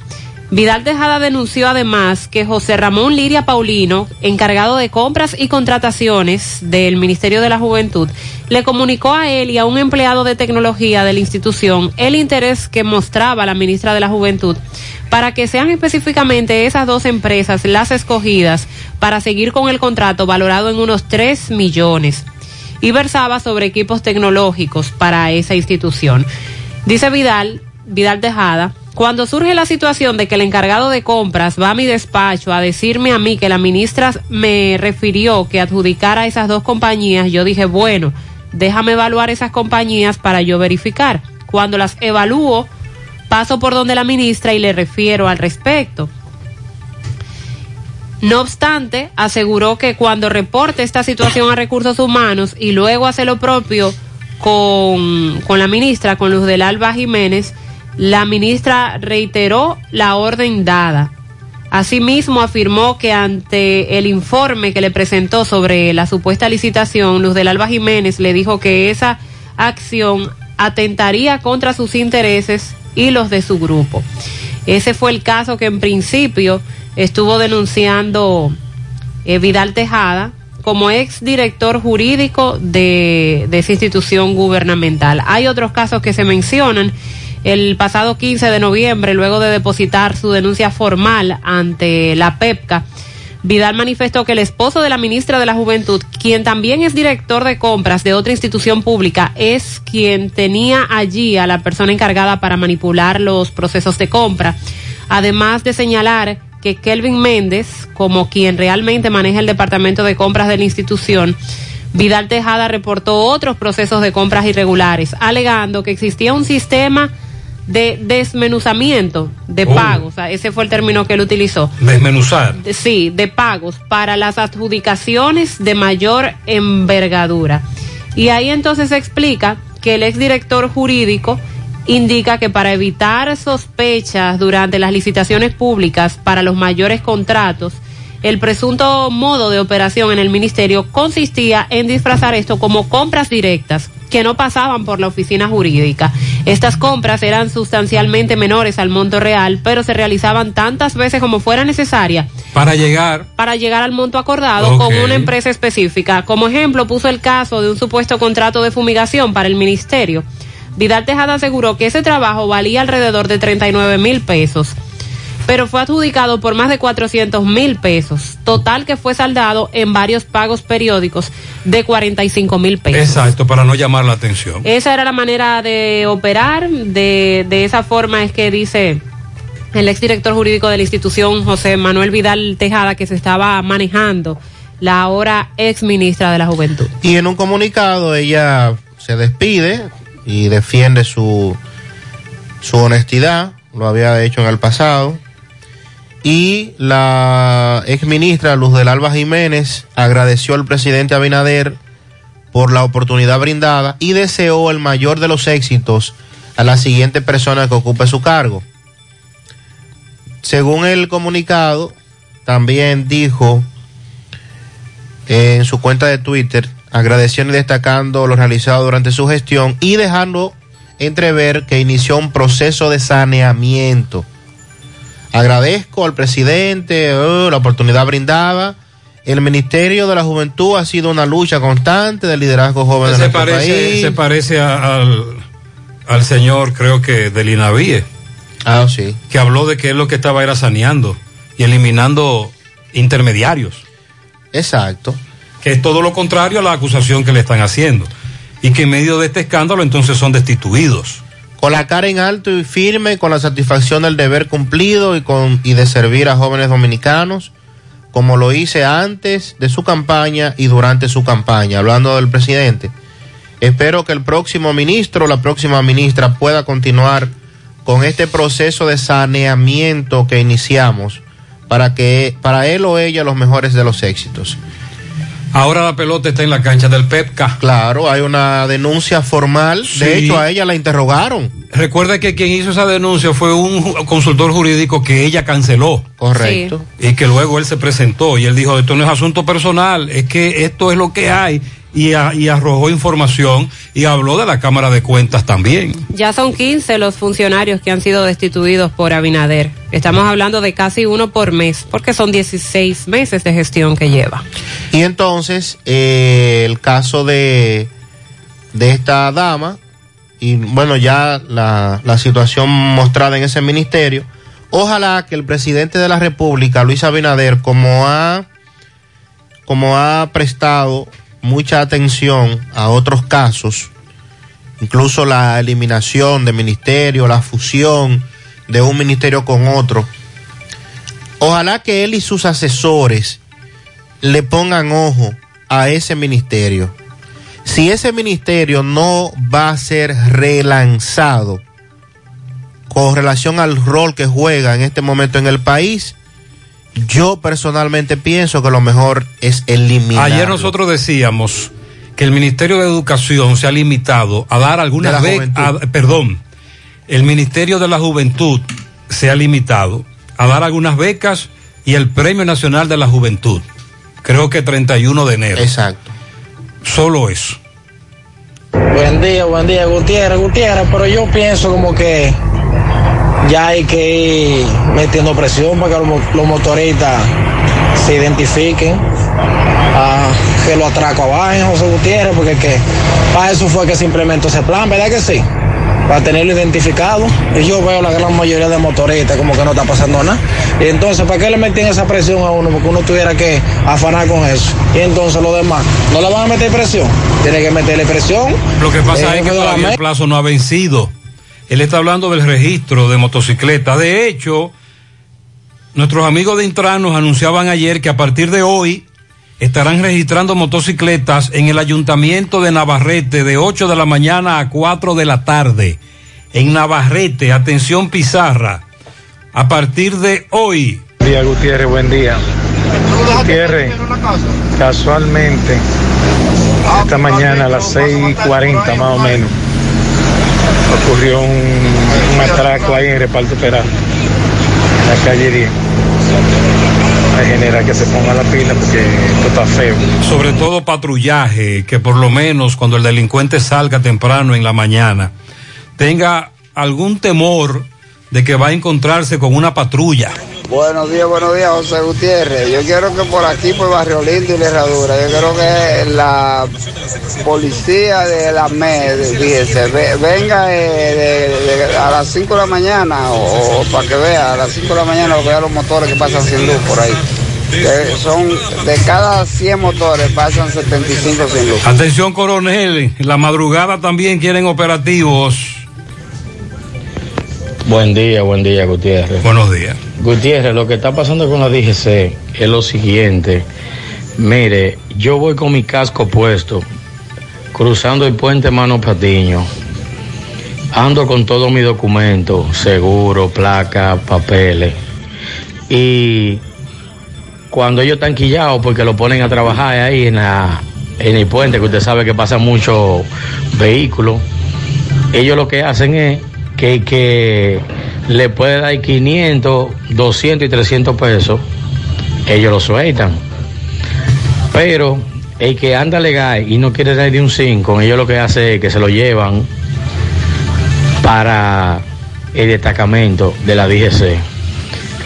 Vidal Tejada denunció además que José Ramón Liria Paulino, encargado de compras y contrataciones del Ministerio de la Juventud, le comunicó a él y a un empleado de tecnología de la institución el interés que mostraba la ministra de la Juventud para que sean específicamente esas dos empresas las escogidas para seguir con el contrato valorado en unos 3 millones y versaba sobre equipos tecnológicos para esa institución. Dice Vidal, Vidal Tejada, cuando surge la situación de que el encargado de compras va a mi despacho a decirme a mí que la ministra me refirió que adjudicara esas dos compañías, yo dije, bueno, déjame evaluar esas compañías para yo verificar. Cuando las evalúo, paso por donde la ministra y le refiero al respecto. No obstante, aseguró que cuando reporte esta situación a recursos humanos y luego hace lo propio con, con la ministra, con Luz del Alba Jiménez, la ministra reiteró la orden dada. Asimismo, afirmó que ante el informe que le presentó sobre la supuesta licitación, Luz del Alba Jiménez le dijo que esa acción atentaría contra sus intereses y los de su grupo. Ese fue el caso que en principio estuvo denunciando eh, Vidal Tejada como ex director jurídico de, de esa institución gubernamental. Hay otros casos que se mencionan el pasado 15 de noviembre, luego de depositar su denuncia formal ante la PEPCA, Vidal manifestó que el esposo de la ministra de la Juventud, quien también es director de compras de otra institución pública, es quien tenía allí a la persona encargada para manipular los procesos de compra. Además de señalar que Kelvin Méndez, como quien realmente maneja el departamento de compras de la institución, Vidal Tejada reportó otros procesos de compras irregulares, alegando que existía un sistema de desmenuzamiento de Oh. pagos, o sea, ese fue el término que él utilizó. Desmenuzar. De- Sí, de pagos para las adjudicaciones de mayor envergadura. Y ahí entonces se explica que el exdirector jurídico indica que para evitar sospechas durante las licitaciones públicas para los mayores contratos, el presunto modo de operación en el ministerio consistía en disfrazar esto como compras directas que no pasaban por la oficina jurídica. Estas compras eran sustancialmente menores al monto real, pero se realizaban tantas veces como fuera necesaria Para llegar. para llegar al monto acordado con una empresa específica. Como ejemplo, puso el caso de un supuesto contrato de fumigación para el ministerio. Vidal Tejada aseguró que ese trabajo valía alrededor de 39 mil pesos. Pero fue adjudicado por más de 400 mil pesos. Total que fue saldado en varios pagos periódicos de 45 mil pesos. Exacto, para no llamar la atención. Esa era la manera de operar, de, de esa forma es que dice el exdirector jurídico de la institución, José Manuel Vidal Tejada, que se estaba manejando la ahora ex ministra de la Juventud. Y en un comunicado ella se despide y defiende su, su honestidad, lo había hecho en el pasado. Y la ex ministra Luz del Alba Jiménez agradeció al presidente Abinader por la oportunidad brindada y deseó el mayor de los éxitos a la siguiente persona que ocupe su cargo. Según el comunicado, también dijo en su cuenta de Twitter, agradeciendo y destacando lo realizado durante su gestión y dejando entrever que inició un proceso de saneamiento. Agradezco al presidente oh, la oportunidad brindada. El Ministerio de la Juventud ha sido una lucha constante del liderazgo joven de nuestro parece, país. se parece a- al, al señor, creo que del INAVIE. Ah, sí. Que habló de que él lo que estaba era saneando y eliminando intermediarios. Exacto. Que es todo lo contrario a la acusación que le están haciendo. Y que en medio de este escándalo entonces son destituidos. Con la cara en alto y firme, con la satisfacción del deber cumplido y, con, y de servir a jóvenes dominicanos, como lo hice antes de su campaña y durante su campaña, hablando del presidente. Espero que el próximo ministro, la próxima ministra pueda continuar con este proceso de saneamiento que iniciamos para que para él o ella los mejores de los éxitos. Ahora la pelota está en la cancha del PEPCA. Claro, hay una denuncia formal. Sí. De hecho, a ella la interrogaron. Recuerda que quien hizo esa denuncia fue un consultor jurídico que ella canceló. Correcto. Y que luego él se presentó y él dijo, esto no es asunto personal, es que esto es lo que hay. Y, a- y arrojó información y habló de la Cámara de Cuentas también. Ya son 15 los funcionarios que han sido destituidos por Abinader. Estamos hablando de casi uno por mes, porque son 16 meses de gestión que lleva. Y entonces, eh, el caso de, de esta dama, y bueno, ya la, la situación mostrada en ese ministerio, ojalá que el presidente de la República, Luis Abinader, como ha, como ha prestado mucha atención a otros casos, incluso la eliminación de ministerio, la fusión de un ministerio con otro, ojalá que él y sus asesores le pongan ojo a ese ministerio. Si ese ministerio no va a ser relanzado con relación al rol que juega en este momento en el país, yo personalmente pienso que lo mejor es eliminar. Ayer nosotros decíamos que el Ministerio de Educación se ha limitado a dar algunas becas, perdón, el Ministerio de la Juventud se ha limitado a dar algunas becas y el Premio Nacional de la Juventud. Creo que 31 de enero. Exacto. Solo eso. Buen día, buen día, Gutiérrez, Gutiérrez, pero yo pienso como que ya hay que ir metiendo presión para que los, mo- los motoristas se identifiquen, ah, que lo atraco abajo, José Gutiérrez, porque que para eso fue que se implementó ese plan, ¿verdad que sí? Para tenerlo identificado. Y yo veo la gran mayoría de motoristas como que no está pasando nada. Y entonces, ¿para qué le meten esa presión a uno? Porque uno tuviera que afanar con eso. Y entonces los demás, ¿no le van a meter presión? Tiene que meterle presión. Lo que pasa Eh, es que todavía el plazo no ha vencido. Él está hablando del registro de motocicletas. De hecho, nuestros amigos de Intran nos anunciaban ayer que a partir de hoy estarán registrando motocicletas en el ayuntamiento de Navarrete de 8 de la mañana a 4 de la tarde. En Navarrete, atención Pizarra, a partir de hoy. Día, Gutiérrez, buen día. Gutiérrez, casualmente, esta mañana a las 6.40 más o menos, ocurrió un, un atraco ahí en Reparto Peral, en la calle 10. Hay genera que se ponga la pila porque esto está feo. sobre todo patrullaje, que por lo menos cuando el delincuente salga temprano en la mañana, tenga algún temor de que va a encontrarse con una patrulla. Buenos días, buenos días, José Gutiérrez. Yo quiero que por aquí, por Barrio Lindo y la Herradura, yo quiero que la policía de la MED, fíjese, ve- venga eh, de- de- a las 5 de la mañana o, o para que vea a las 5 de la mañana vean los motores que pasan sin luz por ahí. Que son de cada 100 motores pasan 75 sin luz. Atención, coronel. La madrugada también quieren operativos. Buen día, buen día, Gutiérrez. Buenos días. Gutiérrez, lo que está pasando con la DGC es lo siguiente. Mire, yo voy con mi casco puesto, cruzando el puente Mano Patiño. Ando con todos mis documentos, seguro, placa, papeles. Y cuando ellos están quillados, porque lo ponen a trabajar ahí en, la, en el puente, que usted sabe que pasan muchos vehículos, ellos lo que hacen es que, que le puede dar 500, 200 y 300 pesos, ellos lo sueltan. Pero el que anda legal y no quiere dar de un 5, ellos lo que hace es que se lo llevan para el destacamento de la DGC.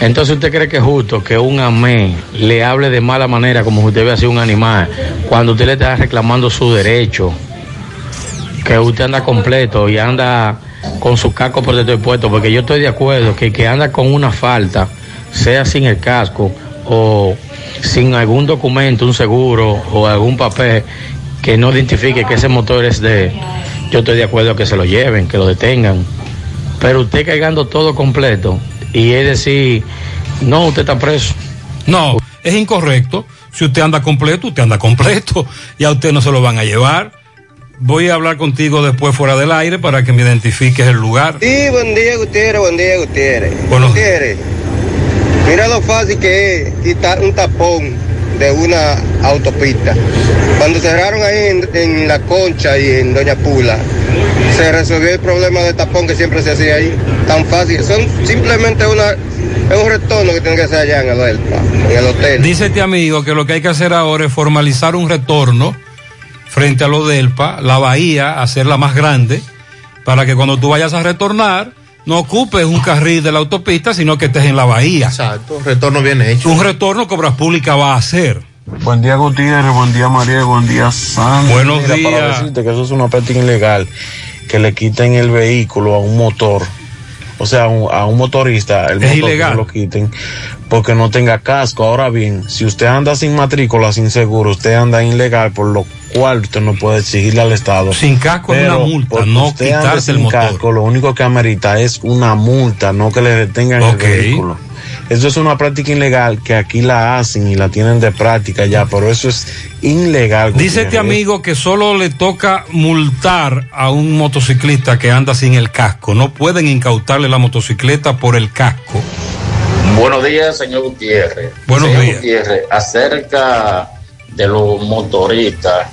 Entonces usted cree que es justo que un amén le hable de mala manera como si usted ve así un animal, cuando usted le está reclamando su derecho, que usted anda completo y anda con su casco del puesto, porque yo estoy de acuerdo que el que anda con una falta, sea sin el casco o sin algún documento, un seguro o algún papel que no identifique que ese motor es de, yo estoy de acuerdo que se lo lleven, que lo detengan. Pero usted cargando todo completo y es decir, no, usted está preso. No, es incorrecto. Si usted anda completo, usted anda completo. Y a usted no se lo van a llevar. Voy a hablar contigo después fuera del aire para que me identifiques el lugar. Sí, buen día, Gutiérrez, buen día, Gutiérrez. Buenos Gutiérrez, mira lo fácil que es quitar un tapón de una autopista. Cuando cerraron ahí en, en La Concha y en Doña Pula, se resolvió el problema del tapón que siempre se hacía ahí. Tan fácil. Son simplemente una, es un retorno que tiene que hacer allá en el, en el hotel. Dice este amigo que lo que hay que hacer ahora es formalizar un retorno frente a lo delpa, la bahía, hacerla más grande, para que cuando tú vayas a retornar, no ocupes un carril de la autopista, sino que estés en la bahía. Exacto, un retorno bien hecho. Un retorno que Obras Públicas va a hacer. Buen día Gutiérrez, buen día María, buen día Sandra. Buenos Mira, Para días. decirte que eso es una práctica ilegal, que le quiten el vehículo a un motor, o sea, a un, a un motorista, el Es motor ilegal. que se lo quiten, porque no tenga casco. Ahora bien, si usted anda sin matrícula, sin seguro, usted anda ilegal, por lo cual usted no puede exigirle al Estado. Sin casco es una Pero multa, no quitarse el motor. casco, lo único que amerita es una multa, no que le detengan el vehículo. Eso es una práctica ilegal que aquí la hacen y la tienen de práctica ya, pero eso es ilegal. Dice este amigo que solo le toca multar a un motociclista que anda sin el casco. No pueden incautarle la motocicleta por el casco. Buenos días, señor Gutiérrez. Buenos señor días. Gutiérrez, acerca de los motoristas,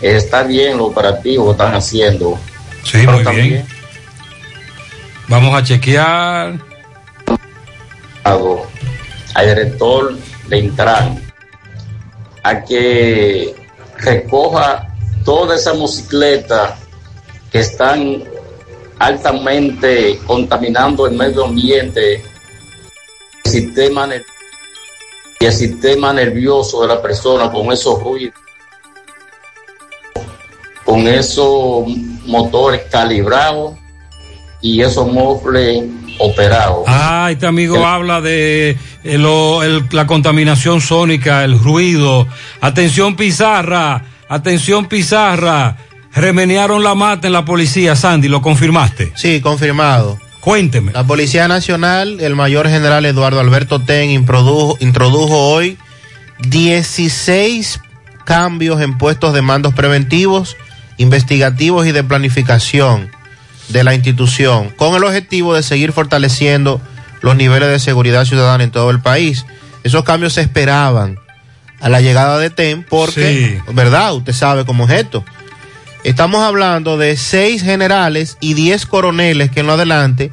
está bien lo operativo que están haciendo. Sí, pero muy también bien. Vamos a chequear. al director de Intran a que recoja todas esas motocicletas que están altamente contaminando el medio ambiente, el sistema el sistema nervioso de la persona con esos ruidos, con esos motores calibrados y esos mofles operados. Ah, este amigo habla de eh, el- la contaminación sónica, el ruido. Atención Pizarra, atención Pizarra. Remenearon la mata en la policía, Sandy, ¿lo confirmaste? Sí, confirmado. Cuénteme. La Policía Nacional, el mayor general Eduardo Alberto Ten introdujo, introdujo hoy 16 cambios en puestos de mandos preventivos, investigativos y de planificación de la institución, con el objetivo de seguir fortaleciendo los niveles de seguridad ciudadana en todo el país. Esos cambios se esperaban a la llegada de TEN porque, ¿verdad? Usted sabe cómo es esto. Estamos hablando de seis generales y diez coroneles que en lo adelante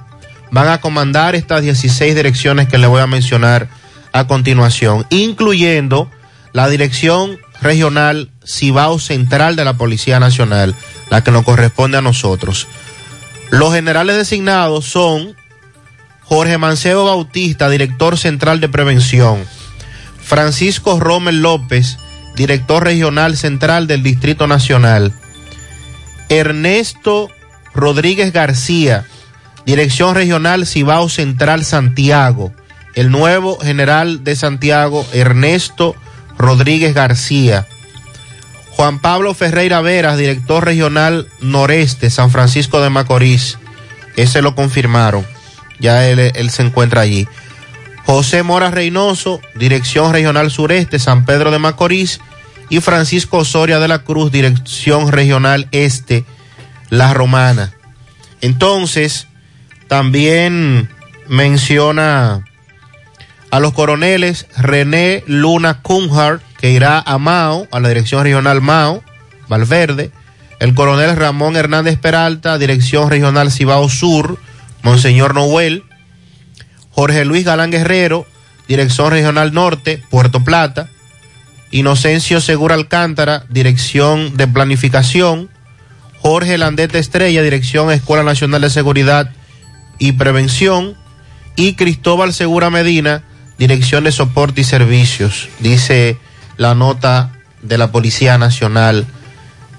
van a comandar estas 16 direcciones que le voy a mencionar a continuación, incluyendo la dirección regional Cibao Central de la Policía Nacional, la que nos corresponde a nosotros. Los generales designados son Jorge Mancebo Bautista, director central de prevención. Francisco Rommel López, director regional central del Distrito Nacional. Ernesto Rodríguez García, dirección regional Cibao Central Santiago. El nuevo general de Santiago, Ernesto Rodríguez García. Juan Pablo Ferreira Veras, director regional noreste, San Francisco de Macorís. Ese lo confirmaron. Ya él, se encuentra allí. José Mora Reynoso, dirección regional sureste, San Pedro de Macorís. Y Francisco Osoria de la Cruz, dirección regional este, La Romana. Entonces, también menciona a los coroneles René Luna Cunhart, que irá a Mao, a la dirección regional Mao, Valverde, el coronel Ramón Hernández Peralta, dirección regional Cibao Sur, Monseñor Noel, Jorge Luis Galán Guerrero, dirección regional Norte, Puerto Plata, Inocencio Segura Alcántara, dirección de planificación, Jorge Landete Estrella, dirección Escuela Nacional de Seguridad y Prevención, y Cristóbal Segura Medina, dirección de soporte y servicios, dice la nota de la Policía Nacional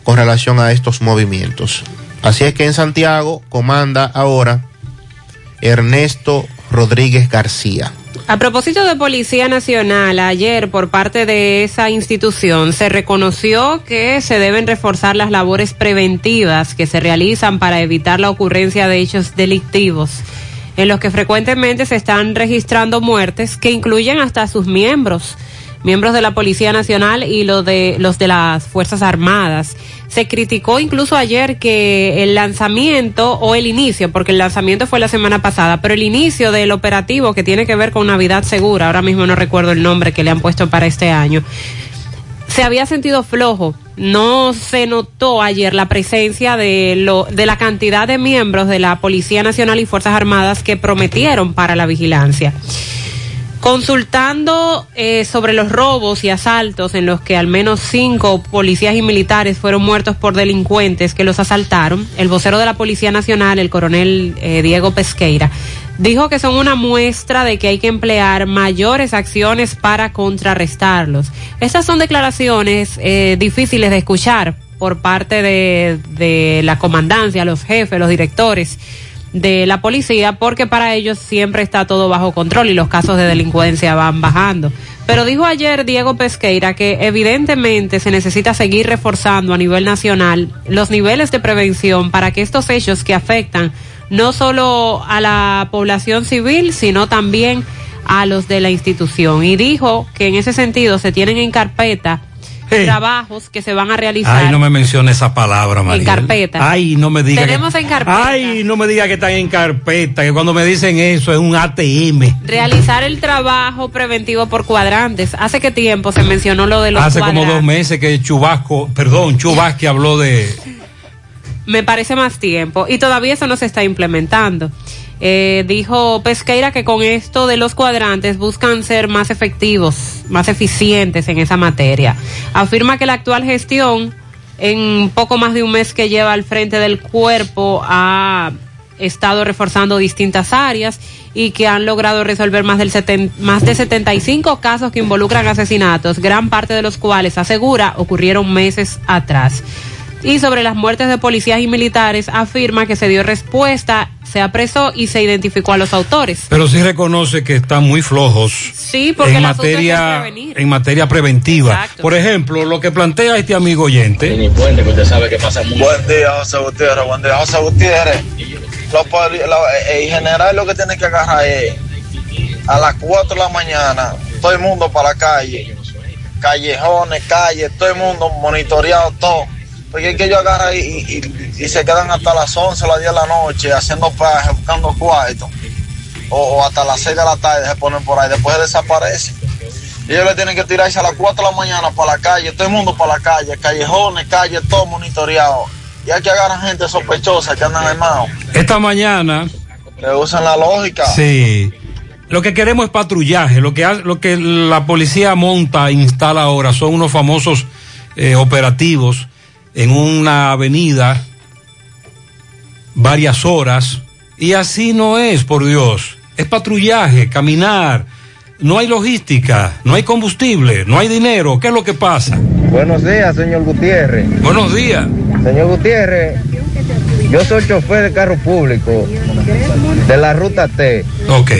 con relación a estos movimientos. Así es que en Santiago comanda ahora Ernesto Rodríguez García. A propósito de Policía Nacional, ayer por parte de esa institución se reconoció que se deben reforzar las labores preventivas que se realizan para evitar la ocurrencia de hechos delictivos, en los que frecuentemente se están registrando muertes que incluyen hasta sus miembros miembros de la Policía Nacional y los de, los de las Fuerzas Armadas. Se criticó incluso ayer que el lanzamiento o el inicio, porque el lanzamiento fue la semana pasada, pero el inicio del operativo que tiene que ver con Navidad Segura, ahora mismo no recuerdo el nombre que le han puesto para este año, se había sentido flojo. No se notó ayer la presencia de, lo, de la cantidad de miembros de la Policía Nacional y Fuerzas Armadas que prometieron para la vigilancia. Consultando eh, sobre los robos y asaltos en los que al menos cinco policías y militares fueron muertos por delincuentes que los asaltaron, el vocero de la Policía Nacional, el coronel eh, Diego Pesqueira, dijo que son una muestra de que hay que emplear mayores acciones para contrarrestarlos. Estas son declaraciones eh, difíciles de escuchar por parte de, de la comandancia, los jefes, los directores de la policía porque para ellos siempre está todo bajo control y los casos de delincuencia van bajando. Pero dijo ayer Diego Pesqueira que evidentemente se necesita seguir reforzando a nivel nacional los niveles de prevención para que estos hechos que afectan no solo a la población civil, sino también a los de la institución. Y dijo que en ese sentido se tienen en carpeta Hey. trabajos que se van a realizar. Ay, no me mencione esa palabra, María. En carpeta. Ay, no me diga. Tenemos que... en carpeta. Ay, no me diga que están en carpeta, que cuando me dicen eso es un ATM. realizar el trabajo preventivo por cuadrantes. ¿Hace qué tiempo se mencionó lo de los Hace cuadrantes? como dos meses que Chubasco, perdón, Chubasque habló de. Me parece más tiempo. Y todavía eso no se está implementando. Eh, dijo Pesqueira que con esto de los cuadrantes buscan ser más efectivos, más eficientes en esa materia. Afirma que la actual gestión, en poco más de un mes que lleva al frente del cuerpo, ha estado reforzando distintas áreas y que han logrado resolver más, del seten- más de 75 casos que involucran asesinatos, gran parte de los cuales, asegura, ocurrieron meses atrás. Y sobre las muertes de policías y militares, afirma que se dio respuesta, se apresó y se identificó a los autores. Pero sí reconoce que están muy flojos Sí, porque en materia, prevenir. en materia preventiva. Por ejemplo, lo que plantea este amigo oyente. Buen día, José Gutiérrez. Buen día, José Gutiérrez. Eh, en general lo que tiene que agarrar es a las 4 de la mañana, todo el mundo para la calle, callejones, calles, todo el mundo monitoreado, todo. Porque es que ellos agarran y, y- y se quedan hasta las 11 las 10 de la noche haciendo paje, buscando cuartos. O, o hasta las 6 de la tarde se ponen por ahí, después desaparecen. Ellos le tienen que tirarse a las 4 de la mañana para la calle, todo el mundo para la calle, callejones, calles, todo monitoreado. Y hay que agarrar gente sospechosa que andan armados. Esta mañana, Que usan la lógica. sí. Lo que queremos es patrullaje. Lo que, lo que la policía monta, e instala ahora, son unos famosos eh, operativos en una avenida varias horas. Y así no es, por Dios. es patrullaje, caminar. No hay logística, no hay combustible, no hay dinero. ¿Qué es lo que pasa? Buenos días, señor Gutiérrez. Buenos días. Señor Gutiérrez, yo soy chofer de carro público de la ruta T. Ok.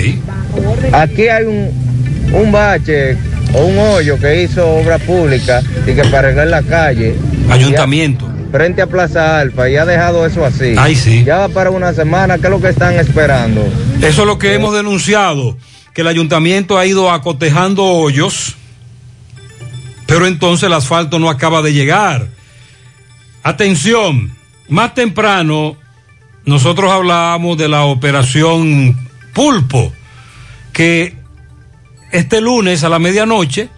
Aquí hay un, un bache o un hoyo que hizo obra pública y que para arreglar la calle. Ayuntamiento. Ya- frente a Plaza Alfa y ha dejado eso así. Ay, sí. Ya va para una semana, ¿qué es lo que están esperando? Eso es lo que hemos denunciado, que el ayuntamiento ha ido acotejando hoyos, pero entonces el asfalto no acaba de llegar. Atención, más temprano nosotros hablábamos de la operación Pulpo, que este lunes a la medianoche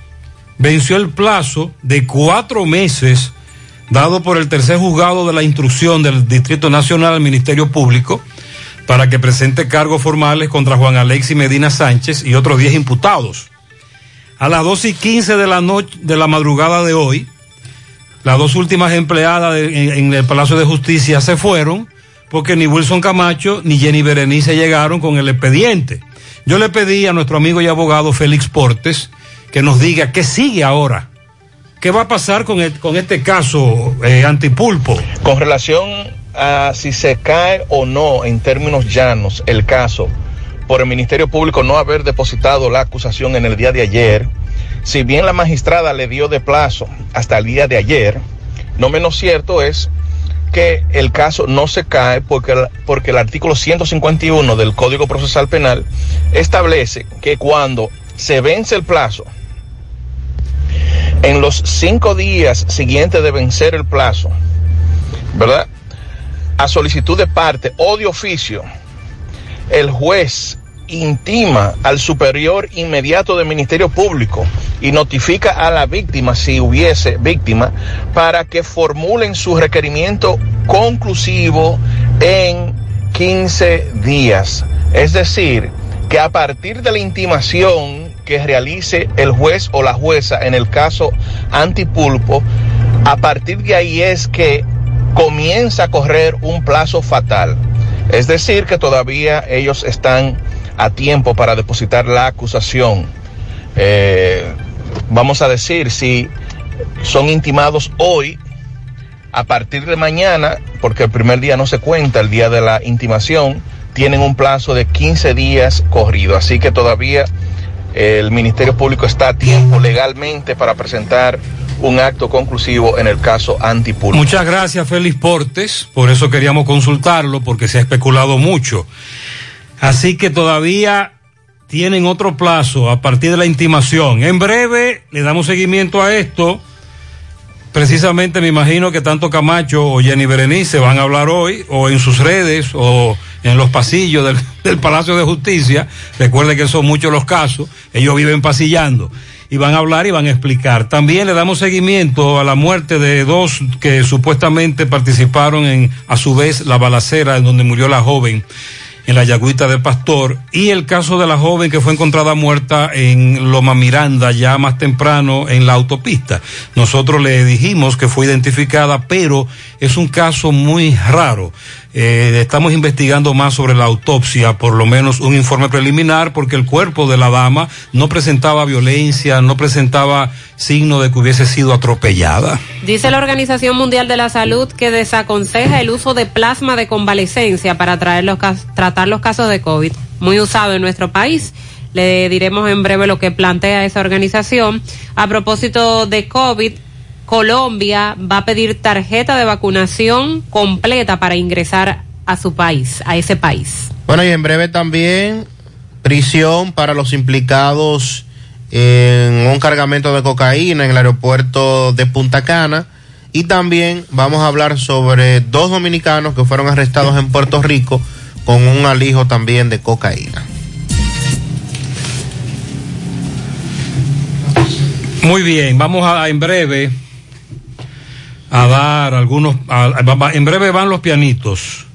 venció el plazo de cuatro meses dado por el tercer juzgado de la instrucción del Distrito Nacional al Ministerio Público para que presente cargos formales contra Juan Alexis Medina Sánchez y otros 10 imputados. A las 2 y 15 de la noche, de la madrugada de hoy, las dos últimas empleadas en el Palacio de Justicia se fueron porque ni Wilson Camacho ni Jenny Berenice llegaron con el expediente. Yo le pedí a nuestro amigo y abogado Félix Portes que nos diga qué sigue ahora. ¿Qué va a pasar con, el- con este caso eh, antipulpo? Con relación a si se cae o no en términos llanos el caso por el Ministerio Público no haber depositado la acusación en el día de ayer, si bien la magistrada le dio de plazo hasta el día de ayer, no menos cierto es que el caso no se cae porque, porque el artículo 151 del Código Procesal Penal establece que cuando se vence el plazo, en los cinco días siguientes de vencer el plazo, ¿verdad? A solicitud de parte o de oficio, el juez intima al superior inmediato del Ministerio Público y notifica a la víctima, si hubiese víctima, para que formulen su requerimiento conclusivo en 15 días. Es decir, que a partir de la intimación que realice el juez o la jueza en el caso antipulpo, a partir de ahí es que comienza a correr un plazo fatal. Es decir, que todavía ellos están a tiempo para depositar la acusación. Eh, vamos a decir, si son intimados hoy, a partir de mañana, porque el primer día no se cuenta, el día de la intimación, tienen un plazo de 15 días corrido. Así que todavía el Ministerio Público está a tiempo legalmente para presentar un acto conclusivo en el caso antipulpo. Muchas gracias, Félix Portes. Por eso queríamos consultarlo, porque se ha especulado mucho. Así que todavía tienen otro plazo a partir de la intimación. En breve le damos seguimiento a esto. Precisamente me imagino que tanto Camacho o Jenny Berenice van a hablar hoy, o en sus redes, o en los pasillos del, del Palacio de Justicia. Recuerde que son muchos los casos. Ellos viven pasillando y van a hablar y van a explicar. También le damos seguimiento a la muerte de dos que supuestamente participaron en, a su vez, la balacera en donde murió la joven en la Yagüita de Pastor y el caso de la joven que fue encontrada muerta en Loma Miranda ya más temprano en la autopista. Nosotros le dijimos que fue identificada, pero es un caso muy raro. Eh, estamos investigando más sobre la autopsia, por lo menos un informe preliminar, porque el cuerpo de la dama no presentaba violencia, no presentaba signo de que hubiese sido atropellada. Dice la Organización Mundial de la Salud que desaconseja el uso de plasma de convalecencia para traer los tratar los casos de COVID, muy usado en nuestro país. Le diremos en breve lo que plantea esa organización. A propósito de COVID, Colombia va a pedir tarjeta de vacunación completa para ingresar a su país, a ese país. Bueno, y en breve también prisión para los implicados en un cargamento de cocaína en el aeropuerto de Punta Cana. Y también vamos a hablar sobre dos dominicanos que fueron arrestados en Puerto Rico con un alijo también de cocaína. Muy bien, vamos a en breve a dar algunos, a- en breve van los pianitos.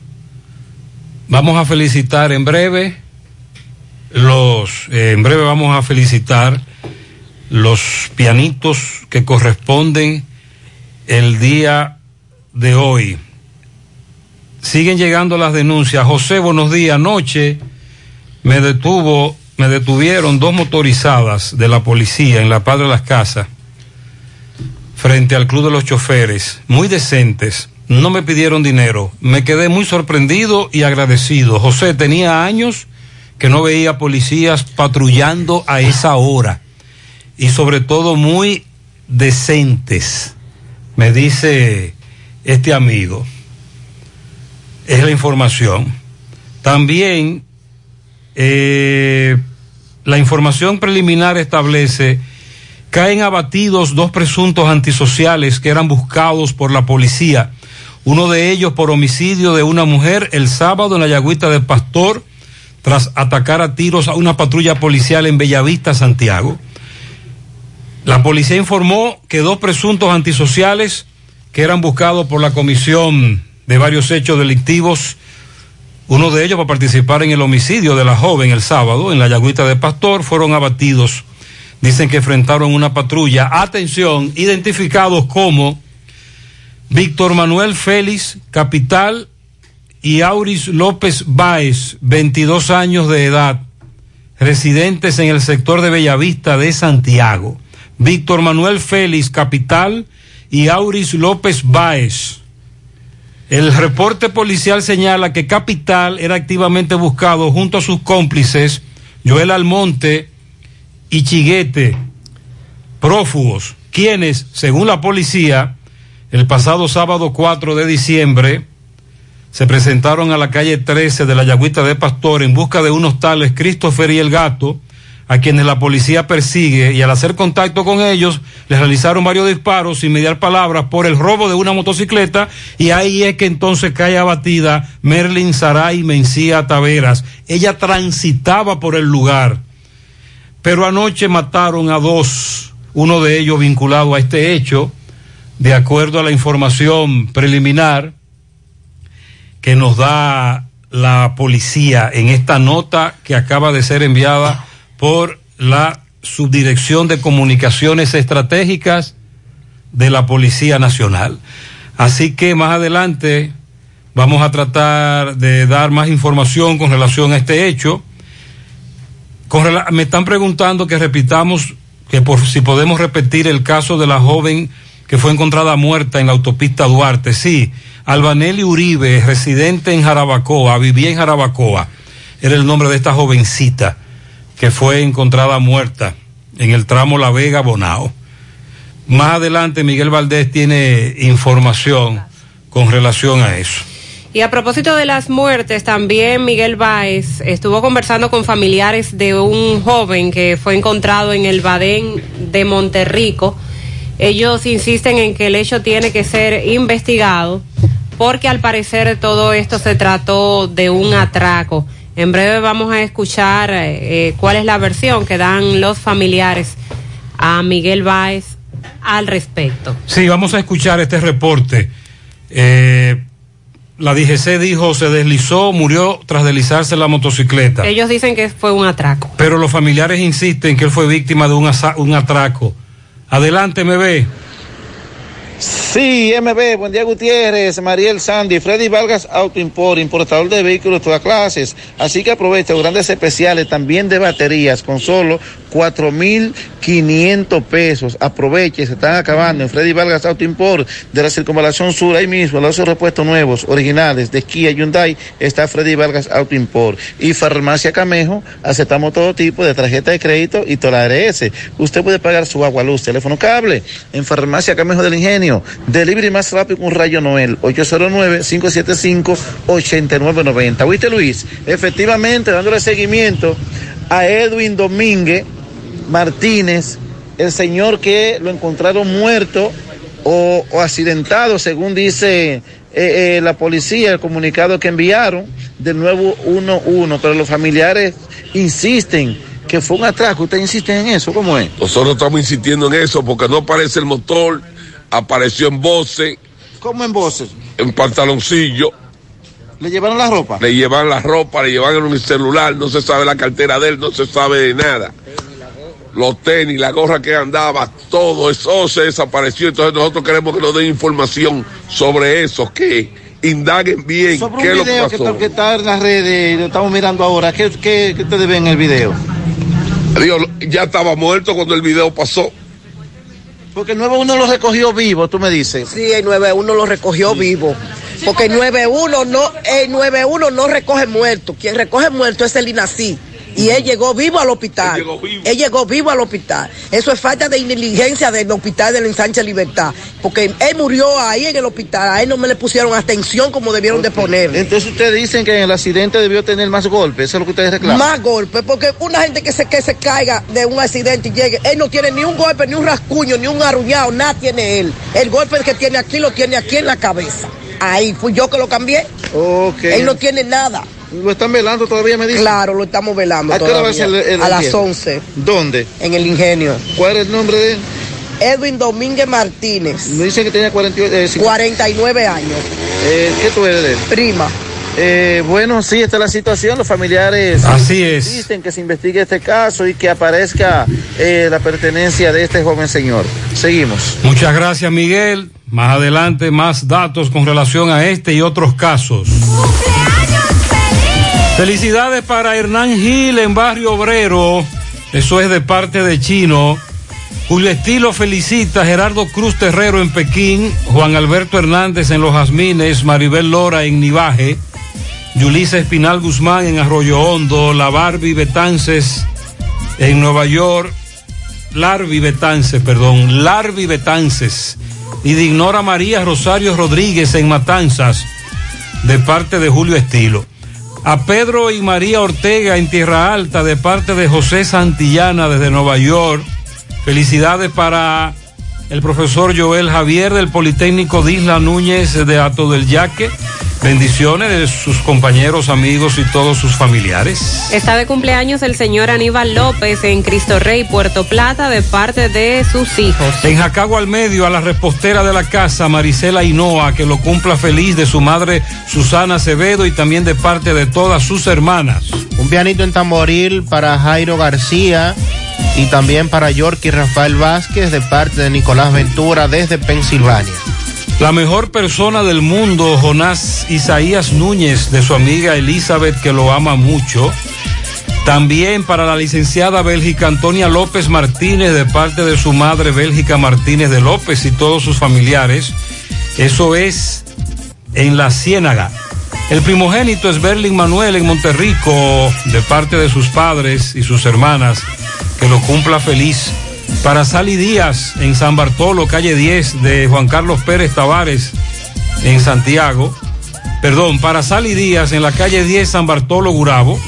Vamos a felicitar en breve los, eh, en breve vamos a felicitar los pianitos que corresponden el día de hoy. Siguen llegando las denuncias. José, buenos días. Anoche me detuvo, me detuvieron dos motorizadas de la policía en La Paz de las Casas, frente al Club de los Choferes, muy decentes, no me pidieron dinero, me quedé muy sorprendido y agradecido. José tenía años que no veía policías patrullando a esa hora y sobre todo muy decentes, me dice este amigo. Es la información. También eh, la información preliminar establece caen abatidos dos presuntos antisociales que eran buscados por la policía. Uno de ellos por homicidio de una mujer el sábado en la Yagüita de Pastor tras atacar a tiros a una patrulla policial en Bellavista, Santiago. La policía informó que dos presuntos antisociales que eran buscados por la comisión de varios hechos delictivos, uno de ellos para participar en el homicidio de la joven el sábado en la Yagüita de Pastor, fueron abatidos. Dicen que enfrentaron una patrulla. Atención, identificados como Víctor Manuel Félix, capital, y Auris López Báez, 22 años de edad, residentes en el sector de Bellavista de Santiago. Víctor Manuel Félix, capital, y Auris López Báez. El reporte policial señala que Capital era activamente buscado junto a sus cómplices, Joel Almonte y Chiguete, prófugos, quienes, según la policía, el pasado sábado 4 de diciembre, se presentaron a la calle 13 de la Yagüita de Pastor en busca de unos tales Christopher y el gato, a quienes la policía persigue y al hacer contacto con ellos les realizaron varios disparos sin mediar palabras por el robo de una motocicleta y ahí es que entonces cae abatida Merlin Saray Mencía Taveras. Ella transitaba por el lugar, pero anoche mataron a dos, uno de ellos vinculado a este hecho, de acuerdo a la información preliminar que nos da la policía en esta nota que acaba de ser enviada por la Subdirección de Comunicaciones Estratégicas de la Policía Nacional. Así que más adelante vamos a tratar de dar más información con relación a este hecho. Me están preguntando que repitamos, que por si podemos repetir el caso de la joven que fue encontrada muerta en la autopista Duarte. Sí, Albanelli Uribe, residente en Jarabacoa, vivía en Jarabacoa. Era el nombre de esta jovencita que fue encontrada muerta en el tramo La Vega Bonao. Más adelante Miguel Valdés tiene información con relación a eso. Y a propósito de las muertes, también Miguel Báez estuvo conversando con familiares de un joven que fue encontrado en el Badén de Monterrico. Ellos insisten en que el hecho tiene que ser investigado porque al parecer todo esto se trató de un atraco. En breve vamos a escuchar eh, cuál es la versión que dan los familiares a Miguel Báez al respecto. Sí, vamos a escuchar este reporte. Eh, la DGC dijo se deslizó, murió tras deslizarse la motocicleta. Ellos dicen que fue un atraco. Pero los familiares insisten que él fue víctima de un, un atraco. Adelante, me ve. Sí, MB, buen día Gutiérrez, Mariel Sandy, Freddy Vargas Auto Import, importador de vehículos de todas clases. Así que aprovecha grandes especiales también de baterías con solo 4.500 pesos. Aproveche, se están acabando en Freddy Vargas Auto Import de la Circunvalación Sur, ahí mismo, los repuestos nuevos, originales de Kia Hyundai, está Freddy Vargas Auto Import. Y Farmacia Camejo, aceptamos todo tipo de tarjeta de crédito y toda la ARS. Usted puede pagar su agua, luz, teléfono cable en Farmacia Camejo del Ingenio. Delivery más rápido con Rayo Noel, 809-575-8990. ¿Oíste, Luis? Efectivamente, dándole seguimiento a Edwin Domínguez Martínez, el señor que lo encontraron muerto o, accidentado, según dice eh, eh, la policía, el comunicado que enviaron del nuevo 11, pero los familiares insisten que fue un atraco. ¿Usted insiste en eso? ¿Cómo es? Nosotros estamos insistiendo en eso porque no aparece el motor, apareció en voces, ¿Cómo en voces? en pantaloncillo, ¿Le llevaron la ropa? le llevan la ropa, le llevan el celular, no se sabe la cartera de él, no se sabe de nada. Los tenis, la gorra que andaba, todo eso se desapareció. Entonces nosotros queremos que nos den información sobre eso, qué indaguen bien Sobre qué es lo que que, pasó. que está en las redes, lo estamos mirando ahora. ¿Qué, qué, qué ustedes ven en el video? Digo, ya estaba muerto cuando el video pasó. Porque el 91 lo recogió vivo, tú me dices. Sí, el 91 lo recogió vivo. Porque el 91 no, el 91 no recoge muertos. Quien recoge muertos es el INACI. Y él llegó vivo al hospital. Él llegó vivo, al hospital. Eso es falta de inteligencia del hospital del ensanche Libertad. Porque él murió ahí en el hospital. A él no me le pusieron atención como debieron de ponerle. Entonces ustedes dicen que en el accidente debió tener más golpes. Eso es lo que ustedes reclaman. Más golpes, porque una gente que se, que se caiga de un accidente y llegue, él no tiene ni un golpe, ni un rascuño, ni un arruñado, nada tiene él. El golpe que tiene aquí lo tiene aquí en la cabeza. Ahí fui yo que lo cambié. Ok. Él no tiene nada. ¿Lo están velando todavía, me dicen? Claro, lo estamos velando. ¿A qué hora va a ser el- el a las entierro? 11. ¿Dónde? En el ingenio. ¿Cuál es el nombre de él? Edwin Domínguez Martínez. Me dicen que tenía 48, eh, 50. 49 años. Eh, ¿Qué tú eres de él? Prima. Eh, bueno, sí, esta es la situación. Los familiares Así es. insisten que se investigue este caso y que aparezca eh, la pertenencia de este joven señor. Seguimos. Muchas gracias, Miguel. Más adelante, más datos con relación a este y otros casos. Felicidades para Hernán Gil en Barrio Obrero. Eso es de parte de Chino. Julio Estilo felicita Gerardo Cruz Terrero en Pekín, Juan Alberto Hernández en Los Jazmines, Maribel Lora en Nivaje, Yulisa Espinal Guzmán en Arroyo Hondo, la Barbie Betances en Nueva York, Larvi Betances, perdón, Larvi Betances y Dignora María Rosario Rodríguez en Matanzas, de parte de Julio Estilo. A Pedro y María Ortega en Tierra Alta, de parte de José Santillana desde Nueva York. Felicidades para el profesor Joel Javier del Politécnico de Isla Núñez de Ato del Yaque. Bendiciones de sus compañeros, amigos y todos sus familiares. Está de cumpleaños el señor Aníbal López en Cristo Rey, Puerto Plata, de parte de sus hijos. En Jacagua al medio, a la repostera de la casa, Marisela Hinoa, que lo cumpla feliz de su madre Susana Acevedo y también de parte de todas sus hermanas. Un pianito en tamboril para Jairo García y también para Yorky Rafael Vázquez de parte de Nicolás Ventura desde Pensilvania. La mejor persona del mundo, Jonás Isaías Núñez, de su amiga Elizabeth, que lo ama mucho. También para la licenciada Bélgica Antonia López Martínez, de parte de su madre Bélgica Martínez de López y todos sus familiares. Eso es en la Ciénaga. El primogénito es Berlin Manuel en Monterrico, de parte de sus padres y sus hermanas. Que lo cumpla feliz. Para Sally Díaz en San Bartolo, calle 10 de Juan Carlos Pérez Tavares en Santiago. Perdón, para Sally Díaz en la calle 10 San Bartolo Gurabo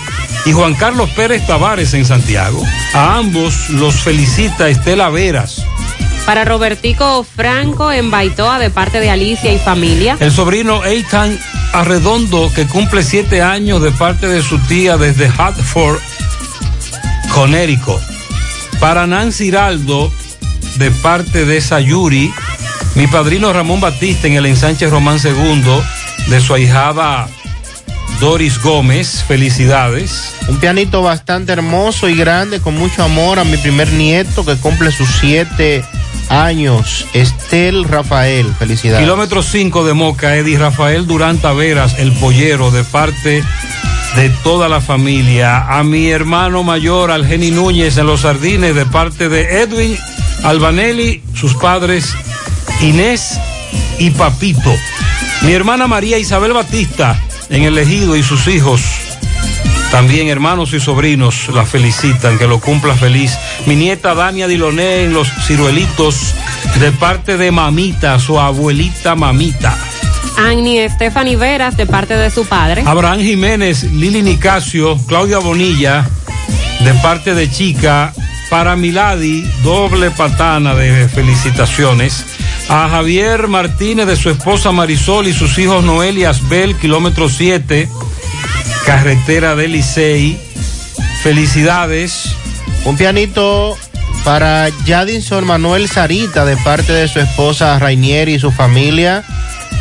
y Juan Carlos Pérez Tavares en Santiago. A ambos los felicita Estela Veras. Para Robertico Franco en Baitoa, de parte de Alicia y familia. El sobrino Eitan Arredondo, que cumple siete años de parte de su tía desde Hartford, Conérico. Para Nancy Hiraldo, de parte de Sayuri, mi padrino Ramón Batista en el ensanche Román II, de su ahijada Doris Gómez, felicidades. Un pianito bastante hermoso y grande, con mucho amor a mi primer nieto que cumple sus siete años, Estel Rafael, felicidades. Kilómetro 5 de Moca, Eddie Rafael Durán Taveras, el pollero, de parte de toda la familia. A mi hermano mayor, Algeni Núñez, en Los Sardines, de parte de Edwin Albanelli, sus padres Inés y Papito. Mi hermana María Isabel Batista, en el Ejido, y sus hijos. También hermanos y sobrinos la felicitan, que lo cumpla feliz. Mi nieta Dania Diloné en los ciruelitos, de parte de mamita, su abuelita mamita. Annie Stephanie Veras, de parte de su padre. Abraham Jiménez, Lili Nicasio, Claudia Bonilla, de parte de Chica, para Miladi, doble patana de felicitaciones. A Javier Martínez, de su esposa Marisol y sus hijos Noel y Asbel, kilómetro 7, carretera de Licey. Felicidades. Un pianito para Jadinson Manuel Sarita de parte de su esposa Rainieri y su familia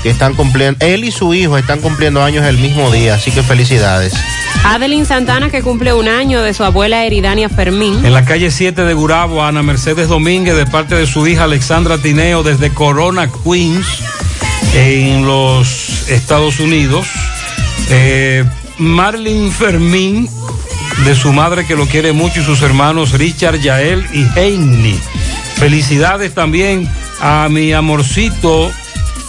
que están cumpliendo, él y su hijo están cumpliendo años el mismo día, así que felicidades. Adeline Santana, que cumple un año de su abuela Eridania Fermín. En la calle 7 de Gurabo, Ana Mercedes Domínguez, de parte de su hija Alexandra Tineo, desde Corona, Queens. En los Estados Unidos. Eh, Marlin Fermín, de su madre que lo quiere mucho, y sus hermanos Richard, Yael y Heini. Felicidades también a mi amorcito.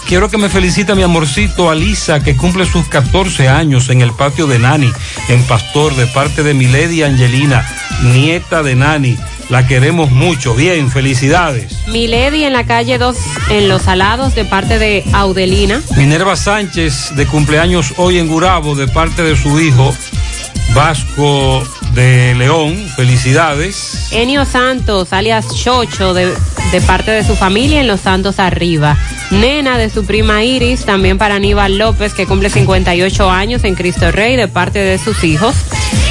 Quiero que me felicite a mi amorcito Alisa, que cumple sus 14 años en el patio de Nani, en Pastor, de parte de Milady Angelina, nieta de Nani. La queremos mucho. Bien, felicidades. Milady en la calle 2 en Los Alados de parte de Audelina. Minerva Sánchez, de cumpleaños hoy en Gurabo, de parte de su hijo Vasco de León. Felicidades. Enio Santos, alias Chocho, de, de parte de su familia en Los Santos Arriba. Nena de su prima Iris, también para Aníbal López, que cumple 58 años en Cristo Rey, de parte de sus hijos.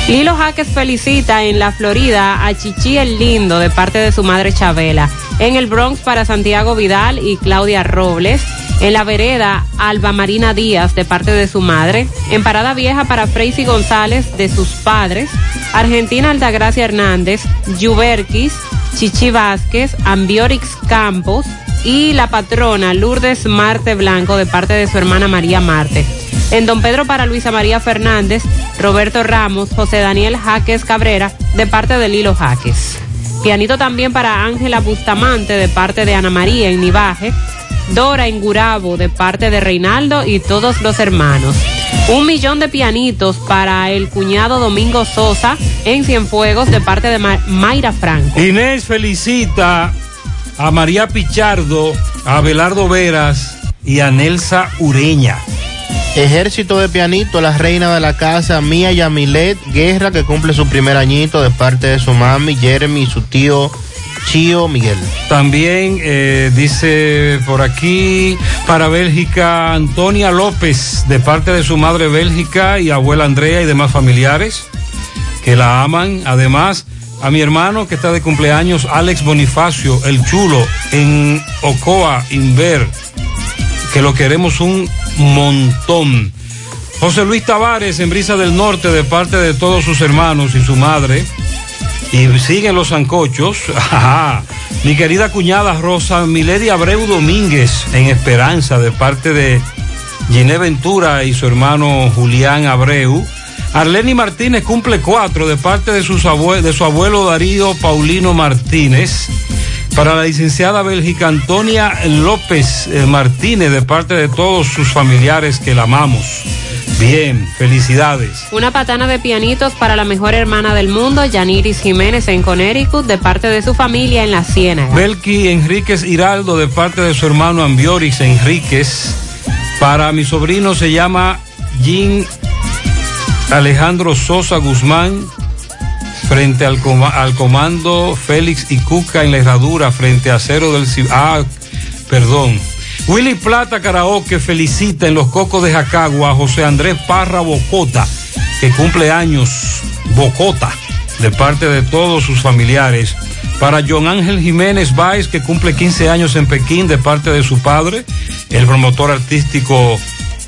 Lilo Jaques felicita en la Florida a Chichi el Lindo, de parte de su madre Chabela. En el Bronx para Santiago Vidal y Claudia Robles. En la vereda, Alba Marina Díaz, de parte de su madre. En Parada Vieja para Freisy González, de sus padres. Argentina Altagracia Hernández, Yuberquis, Chichi Vázquez, Ambiorix Campos y la patrona Lourdes Marte Blanco, de parte de su hermana María Marte. En Don Pedro para Luisa María Fernández, Roberto Ramos, José Daniel Jaques Cabrera, de parte de Lilo Jaques. Pianito también para Ángela Bustamante, de parte de Ana María en Nivaje. Dora en Gurabo, de parte de Reinaldo y todos los hermanos. Un millón de pianitos para el cuñado Domingo Sosa en Cienfuegos, de parte de Ma- Mayra Franco. Inés felicita a María Pichardo, a Abelardo Veras y a Nelsa Ureña. Ejército de pianito, la reina de la casa, Mía Yamilet Guerra, que cumple su primer añito de parte de su mami, Jeremy, y su tío Chío Miguel. También eh, dice por aquí para Bélgica Antonia López, de parte de su madre Bélgica y abuela Andrea y demás familiares que la aman. Además, a mi hermano que está de cumpleaños, Alex Bonifacio, el chulo, en Ocoa, Inver, que lo queremos un montón. José Luis Tavares en Brisa del Norte, de parte de todos sus hermanos y su madre. Y siguen los zancochos. Mi querida cuñada Rosa Milady Abreu Domínguez en Esperanza de parte de Giné Ventura y su hermano Julián Abreu. Arleni Martínez cumple cuatro de parte de, sus abue- de su abuelo Darío Paulino Martínez. Para la licenciada Bélgica Antonia López eh, Martínez de parte de todos sus familiares que la amamos. Bien, felicidades. Una patana de pianitos para la mejor hermana del mundo, Yaniris Jiménez en Connecticut, de parte de su familia en la Ciénaga. Belki Enríquez Hiraldo de parte de su hermano Ambiorix Enríquez. Para mi sobrino se llama Jean Alejandro Sosa Guzmán frente al, al comando Félix y Cuca en la herradura frente a Cero del Ci- Ah, perdón. Willy Plata Karaoke felicita en los cocos de Jacagua a José Andrés Parra Bocota, que cumple años Bocota, de parte de todos sus familiares. Para John Ángel Jiménez Báez, que cumple 15 años en Pekín, de parte de su padre, el promotor artístico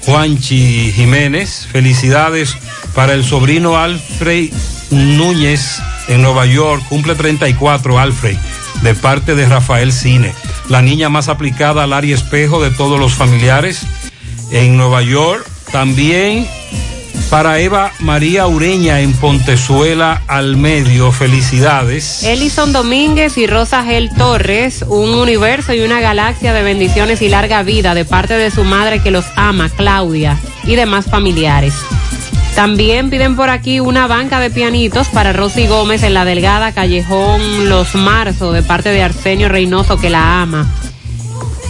Juanchi Jiménez. Felicidades para el sobrino Alfred Núñez en Nueva York, cumple 34 Alfred, de parte de Rafael Cine. La niña más aplicada al área espejo de todos los familiares en Nueva York. También para Eva María Ureña en Pontezuela al medio. Felicidades. Elison Domínguez y Rosa Gel Torres, un universo y una galaxia de bendiciones y larga vida de parte de su madre que los ama, Claudia, y demás familiares. También piden por aquí una banca de pianitos para Rosy Gómez en la delgada Callejón Los Marzo de parte de Arsenio Reynoso que la ama.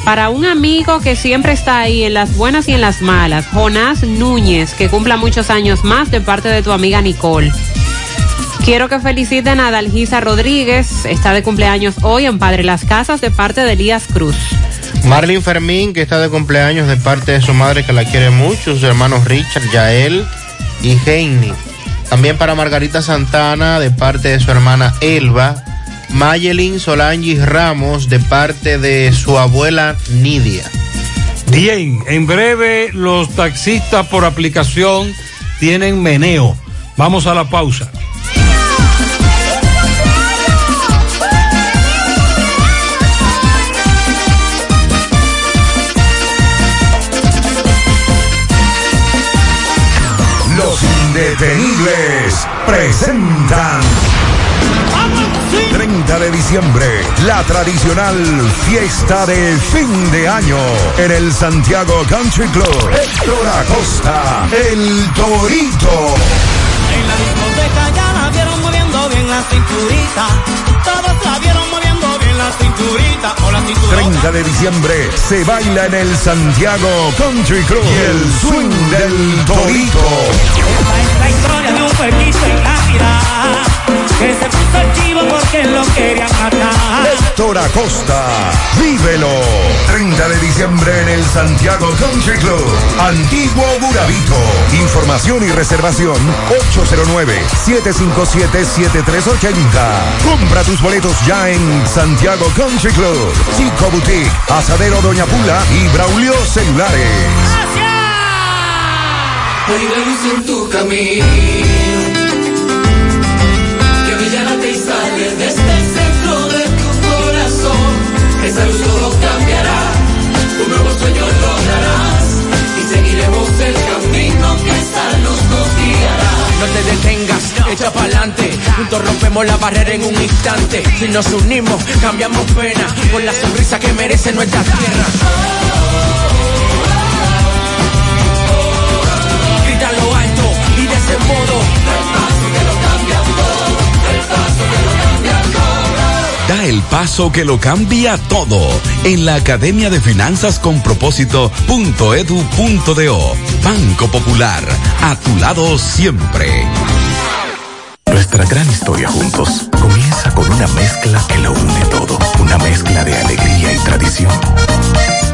Para un amigo que siempre está ahí en las buenas y en las malas, Jonás Núñez, que cumpla muchos años más de parte de tu amiga Nicole. Quiero que feliciten a Dalgisa Rodríguez, está de cumpleaños hoy en Padre Las Casas de parte de Elías Cruz. Marlin Fermín, que está de cumpleaños de parte de su madre, que la quiere mucho, sus hermanos Richard, Yael y Heini. También para Margarita Santana, de parte de su hermana Elba. Mayelin Solange Ramos, de parte de su abuela Nidia. Bien, en breve los taxistas por aplicación tienen meneo. Vamos a la pausa. Indetenibles presentan 30 de diciembre, la tradicional fiesta de fin de año en el Santiago Country Club. Héctor Acosta, el Torito. En la discoteca ya la vieron moviendo bien la cinturita. Todos la vieron moviendo la cinturita. O la cinturita. 30 de diciembre se baila en el Santiago Country Club. Y el swing del Torito. La historia de un pueblito en la Que se puso chivo porque lo querían matar. Héctor Acosta, vívelo. 30 de diciembre en el Santiago Country Club. Antiguo Burabito. Información y reservación 809-757-7380. Compra tus boletos ya en Santiago Country Club. Chico Boutique, Asadero Doña Pula y Braulio Celulares. Hay luz en tu camino Esa luz todo cambiará, un nuevo sueño lograrás y seguiremos el camino que esa luz nos guiará. No te detengas, echa pa'lante. Juntos rompemos la barrera en un instante. Si nos unimos, cambiamos pena por la sonrisa que merece nuestra tierra. Grita lo alto y de ese modo. Da el paso que lo cambia todo en la Academia de Finanzas con Propósito.edu.do. Banco Popular, a tu lado siempre. Nuestra gran historia juntos comienza con una mezcla que lo une todo. Una mezcla de alegría y tradición,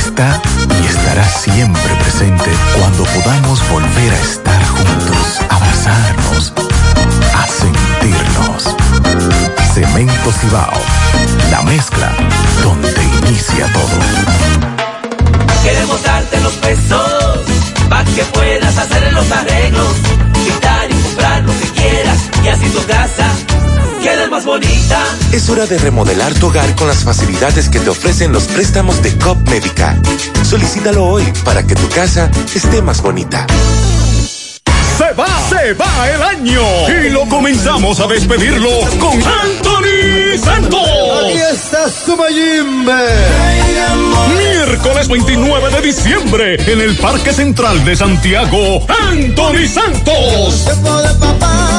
está y estará siempre presente cuando podamos volver a estar juntos, abrazarnos, a sentirnos. Cemento Cibao, la mezcla donde inicia todo. Queremos darte los pesos para que puedas hacer los arreglos, quitar y comprar lo que quieras y así tu casa más bonita. Es hora de remodelar tu hogar con las facilidades que te ofrecen los préstamos de COP Médica. Solicítalo hoy para que tu casa esté más bonita. Se va, se va el año y lo comenzamos a despedirlo con Anthony Santos. Aquí está su Mayimbe. Miércoles 29 de diciembre en el Parque Central de Santiago, Anthony Santos.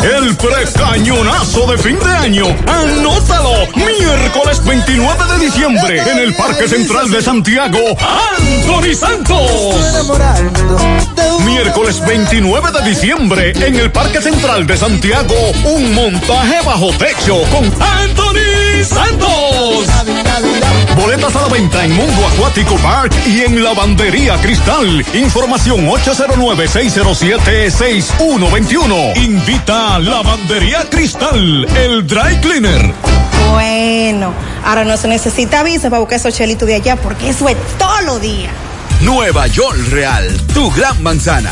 El precañonazo de fin de año. Anótalo. Miércoles 29 de diciembre en el Parque Central de Santiago, Anthony Santos. Miércoles 29 de diciembre en el Parque Central de Santiago, un montaje bajo techo con Anthony venta en Mundo Acuático Park y en Lavandería Cristal. Información 809-607-6121. Invita a Lavandería Cristal, el dry cleaner. Bueno, ahora no se necesita visa para buscar esos chelitos de allá porque eso es todos los días. Nueva York Real, tu gran manzana.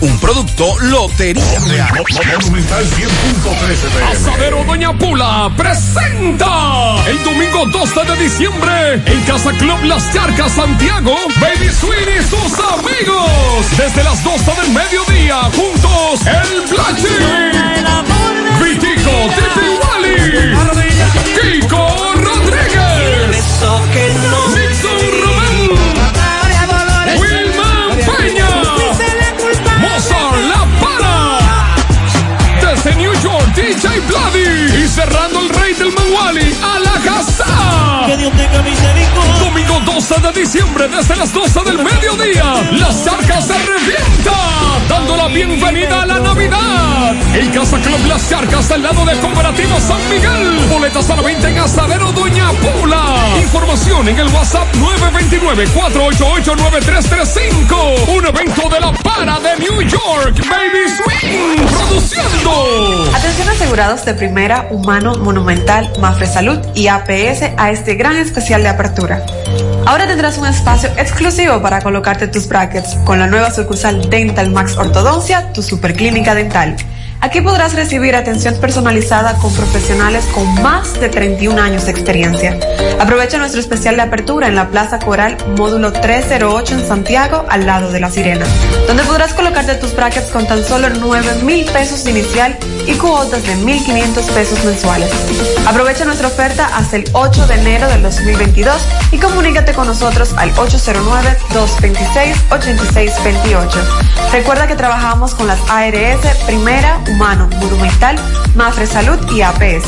Un producto Lotería Real. Monumental 100.13 Asadero Doña Pula presenta el domingo 12 de diciembre en Casa Club Las Charcas Santiago, Baby Swing y sus amigos. Desde las 12 del mediodía, juntos el Blachi, Vitico Titi Wally, Kiko de diciembre desde las 12 del mediodía. Las Charcas se revienta, dando la bienvenida a la Navidad. El Casa Club Las Charcas al lado de Cooperativo San Miguel. Boletas a la venta en Asadero Doña Pula. Información en el WhatsApp 929-488-9335. Un evento de la para de New York, Baby Swing, produciendo. Atención asegurados de primera, humano, monumental, Mafre Salud y APS a este gran especial de apertura. Ahora tendrás un espacio exclusivo para colocarte tus brackets con la nueva sucursal Dental Max Ortodoncia, tu superclínica dental. Aquí podrás recibir atención personalizada con profesionales con más de 31 años de experiencia. Aprovecha nuestro especial de apertura en la Plaza Coral, módulo 308 en Santiago, al lado de La Sirena, donde podrás colocarte tus brackets con tan solo 9 mil pesos inicial y cuotas de 1.500 pesos mensuales. Aprovecha nuestra oferta hasta el 8 de enero del 2022 y comunícate con nosotros al 809-226-8628. Recuerda que trabajamos con las ARS Primera, Humano, Monumental, Mafre Salud y APS.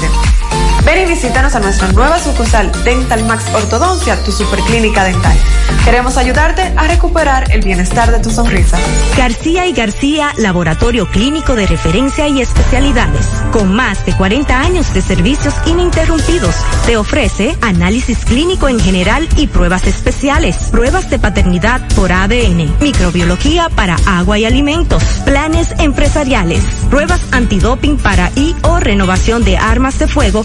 Ven y visítanos a nuestra nueva sucursal Dental Max Ortodoncia, tu superclínica dental. Queremos ayudarte a recuperar el bienestar de tu sonrisa. García y García, laboratorio clínico de referencia y especialidades. Con más de 40 años de servicios ininterrumpidos, te ofrece análisis clínico en general y pruebas especiales, pruebas de paternidad por ADN, microbiología para agua y alimentos, planes empresariales, pruebas antidoping para y o renovación de armas de fuego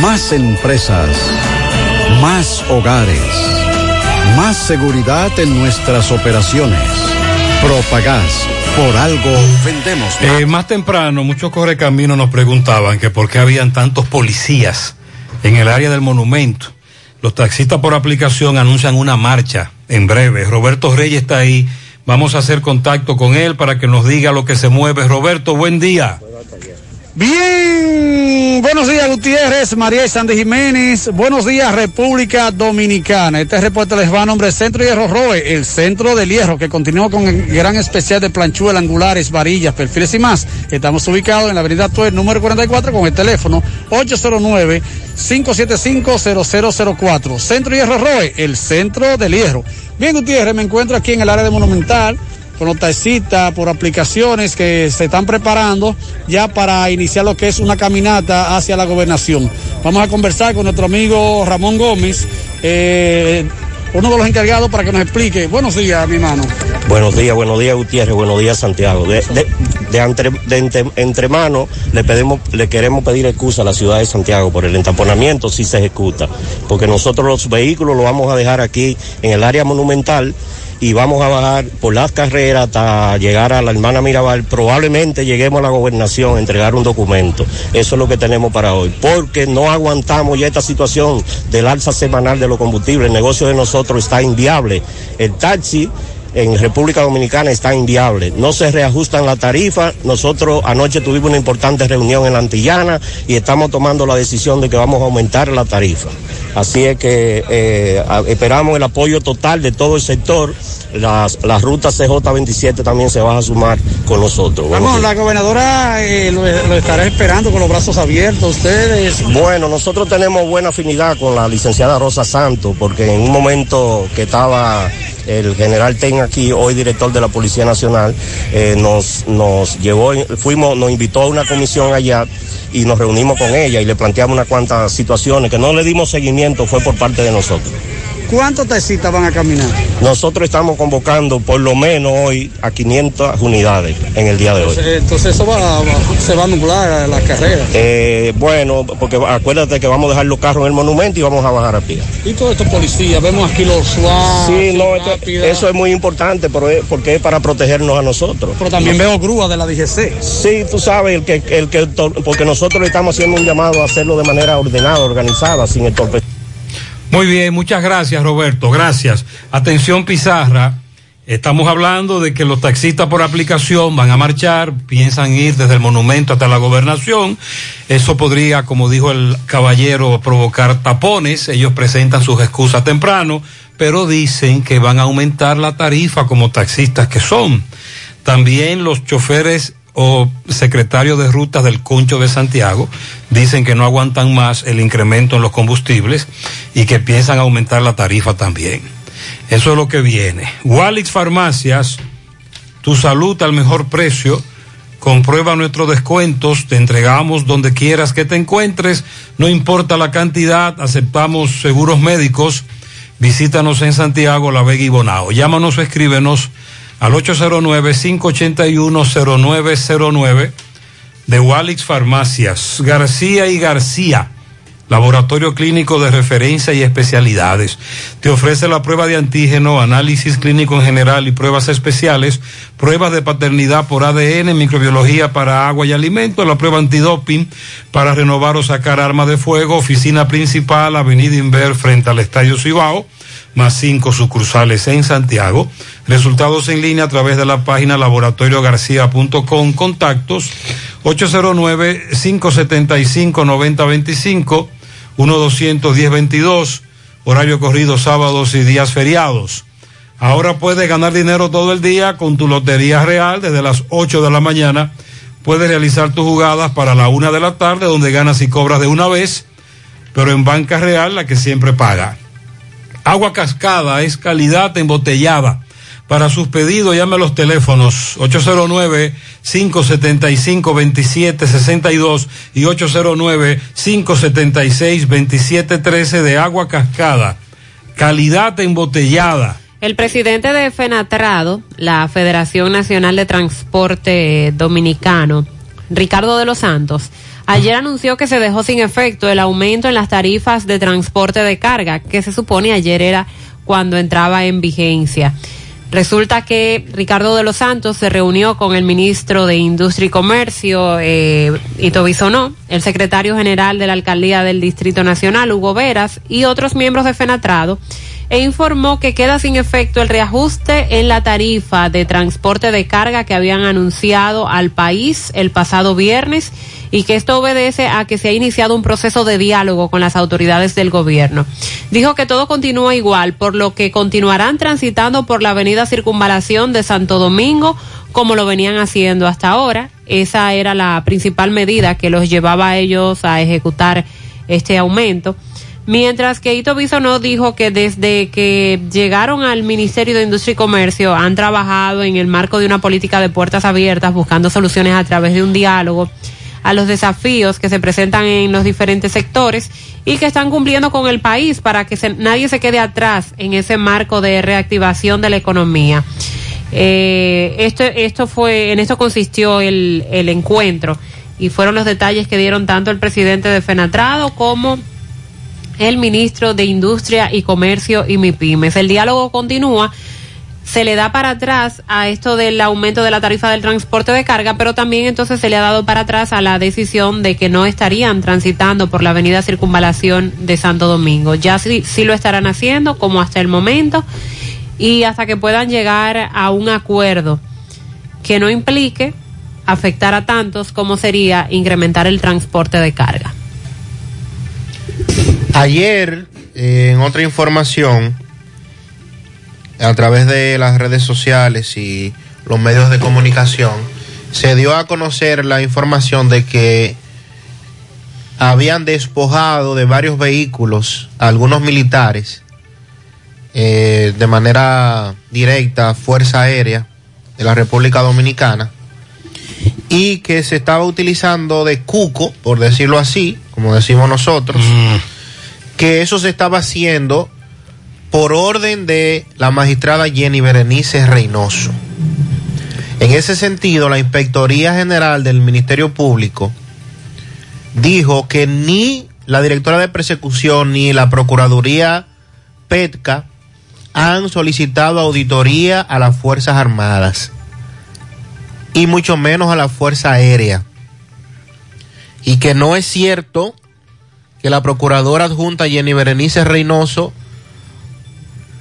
Más empresas. Más hogares. Más seguridad en nuestras operaciones. Propagás. Por algo vendemos más. Eh, más temprano, muchos correcaminos nos preguntaban que por qué habían tantos policías en el área del monumento. Los taxistas por aplicación anuncian una marcha en breve. Roberto Reyes está ahí. Vamos a hacer contacto con él para que nos diga lo que se mueve. Roberto, buen día. Bien, buenos días Gutiérrez, María Sandy Jiménez, buenos días República Dominicana. Este reporte les va a nombre Centro Hierro Roe, el centro del hierro que continúa con el gran especial de planchuela, angulares, varillas, perfiles y más. Estamos ubicados en la avenida Tuer, número 44 con el teléfono 809-575-0004. Centro Hierro Roe, el centro del hierro. Bien Gutiérrez, me encuentro aquí en el área de Monumental con los taxistas por aplicaciones que se están preparando ya para iniciar lo que es una caminata hacia la gobernación. Vamos a conversar con nuestro amigo Ramón Gómez, eh, uno de los encargados para que nos explique. Buenos días, mi hermano. Buenos días, buenos días Gutiérrez, buenos días Santiago. De, entre, de manos le, pedimos, le queremos pedir excusa a la ciudad de Santiago por el entaponamiento si se ejecuta, porque nosotros los vehículos los vamos a dejar aquí en el área monumental y vamos a bajar por las carreras hasta llegar a la hermana Mirabal. Probablemente lleguemos a la gobernación a entregar un documento. Eso es lo que tenemos para hoy. Porque no aguantamos ya esta situación del alza semanal de los combustibles. El negocio de nosotros está inviable. El taxi en República Dominicana está inviable. No se reajustan las tarifas. Nosotros anoche tuvimos una importante reunión en la Antillana y estamos tomando la decisión de que vamos a aumentar la tarifa. Así es que eh, esperamos el apoyo total de todo el sector. Las, la ruta CJ27 también se va a sumar con nosotros. Vamos, la gobernadora eh, lo, lo estará esperando con los brazos abiertos. Ustedes. Bueno, nosotros tenemos buena afinidad con la licenciada Rosa Santos, porque en un momento que estaba el general Ten aquí, hoy director de la Policía Nacional, eh, nos, nos llevó, fuimos, nos invitó a una comisión allá y nos reunimos con ella y le planteamos unas cuantas situaciones que no le dimos seguimiento, fue por parte de nosotros. ¿Cuántos taxistas van a caminar? Nosotros estamos convocando por lo menos hoy a 500 unidades en el día de hoy. Entonces, eso va, va- se va a nublar la carrera. Eh, bueno, porque acuérdate que vamos a dejar los carros en el monumento y vamos a bajar a pie. Y todos estos policías, vemos aquí los SWAT. Sí, no, eso es muy importante pero es, porque es para protegernos a nosotros. Pero también veo grúas de la DGC. Sí, tú sabes, el que, el que, porque nosotros le estamos haciendo un llamado a hacerlo de manera ordenada, organizada, sin entorpecer. Muy bien, muchas gracias Roberto, gracias. Atención Pizarra, estamos hablando de que los taxistas por aplicación van a marchar, piensan ir desde el monumento hasta la gobernación. Eso podría, como dijo el caballero, provocar tapones. Ellos presentan sus excusas temprano, pero dicen que van a aumentar la tarifa como taxistas que son. También los choferes o secretarios de rutas del Concho de Santiago dicen que no aguantan más el incremento en los combustibles y que piensan aumentar la tarifa también. Eso es lo que viene. Walix Farmacias, tu salud al mejor precio. Comprueba nuestros descuentos, te entregamos donde quieras que te encuentres, no importa la cantidad, aceptamos seguros médicos. Visítanos en Santiago, La Vega y Bonao. Llámanos o escríbenos al 809-581-0909 de Walix Farmacias, García y García, laboratorio clínico de referencia y especialidades. Te ofrece la prueba de antígeno, análisis clínico en general y pruebas especiales, pruebas de paternidad por ADN, microbiología para agua y alimentos, la prueba antidoping para renovar o sacar armas de fuego, oficina principal, Avenida Inver frente al Estadio Cibao más cinco sucursales en Santiago. Resultados en línea a través de la página laboratoriogarcía.com. Contactos 809-575-9025, 1-210-22, horario corrido sábados y días feriados. Ahora puedes ganar dinero todo el día con tu Lotería Real desde las 8 de la mañana. Puedes realizar tus jugadas para la una de la tarde donde ganas y cobras de una vez, pero en Banca Real la que siempre paga. Agua cascada es calidad embotellada. Para sus pedidos llame a los teléfonos 809-575-2762 y 809-576-2713 de agua cascada. Calidad embotellada. El presidente de FENATRADO, la Federación Nacional de Transporte Dominicano, Ricardo de los Santos, ayer anunció que se dejó sin efecto el aumento en las tarifas de transporte de carga, que se supone ayer era cuando entraba en vigencia. Resulta que Ricardo de los Santos se reunió con el ministro de Industria y Comercio, eh, Ito el secretario general de la Alcaldía del Distrito Nacional, Hugo Veras, y otros miembros de FENATRADO, e informó que queda sin efecto el reajuste en la tarifa de transporte de carga que habían anunciado al país el pasado viernes y que esto obedece a que se ha iniciado un proceso de diálogo con las autoridades del gobierno. Dijo que todo continúa igual, por lo que continuarán transitando por la avenida Circunvalación de Santo Domingo como lo venían haciendo hasta ahora. Esa era la principal medida que los llevaba a ellos a ejecutar este aumento. Mientras que Ito Bisonó dijo que desde que llegaron al Ministerio de Industria y Comercio han trabajado en el marco de una política de puertas abiertas, buscando soluciones a través de un diálogo a los desafíos que se presentan en los diferentes sectores y que están cumpliendo con el país para que se- nadie se quede atrás en ese marco de reactivación de la economía. Eh, esto, esto fue, en esto consistió el, el encuentro y fueron los detalles que dieron tanto el presidente de Fenatrado como el ministro de Industria y Comercio y MIPIMES. El diálogo continúa. Se le da para atrás a esto del aumento de la tarifa del transporte de carga, pero también entonces se le ha dado para atrás a la decisión de que no estarían transitando por la avenida Circunvalación de Santo Domingo. Ya sí, sí lo estarán haciendo, como hasta el momento, y hasta que puedan llegar a un acuerdo que no implique afectar a tantos como sería incrementar el transporte de carga. Ayer, eh, en otra información, a través de las redes sociales y los medios de comunicación, se dio a conocer la información de que habían despojado de varios vehículos a algunos militares eh, de manera directa, Fuerza Aérea de la República Dominicana, y que se estaba utilizando de cuco, por decirlo así, como decimos nosotros, que eso se estaba haciendo por orden de la magistrada Jenny Berenice Reynoso. En ese sentido, la Inspectoría General del Ministerio Público dijo que ni la directora de persecución ni la Procuraduría PETCA han solicitado auditoría a las Fuerzas Armadas y mucho menos a la Fuerza Aérea. Y que no es cierto que la Procuradora Adjunta Jenny Berenice Reynoso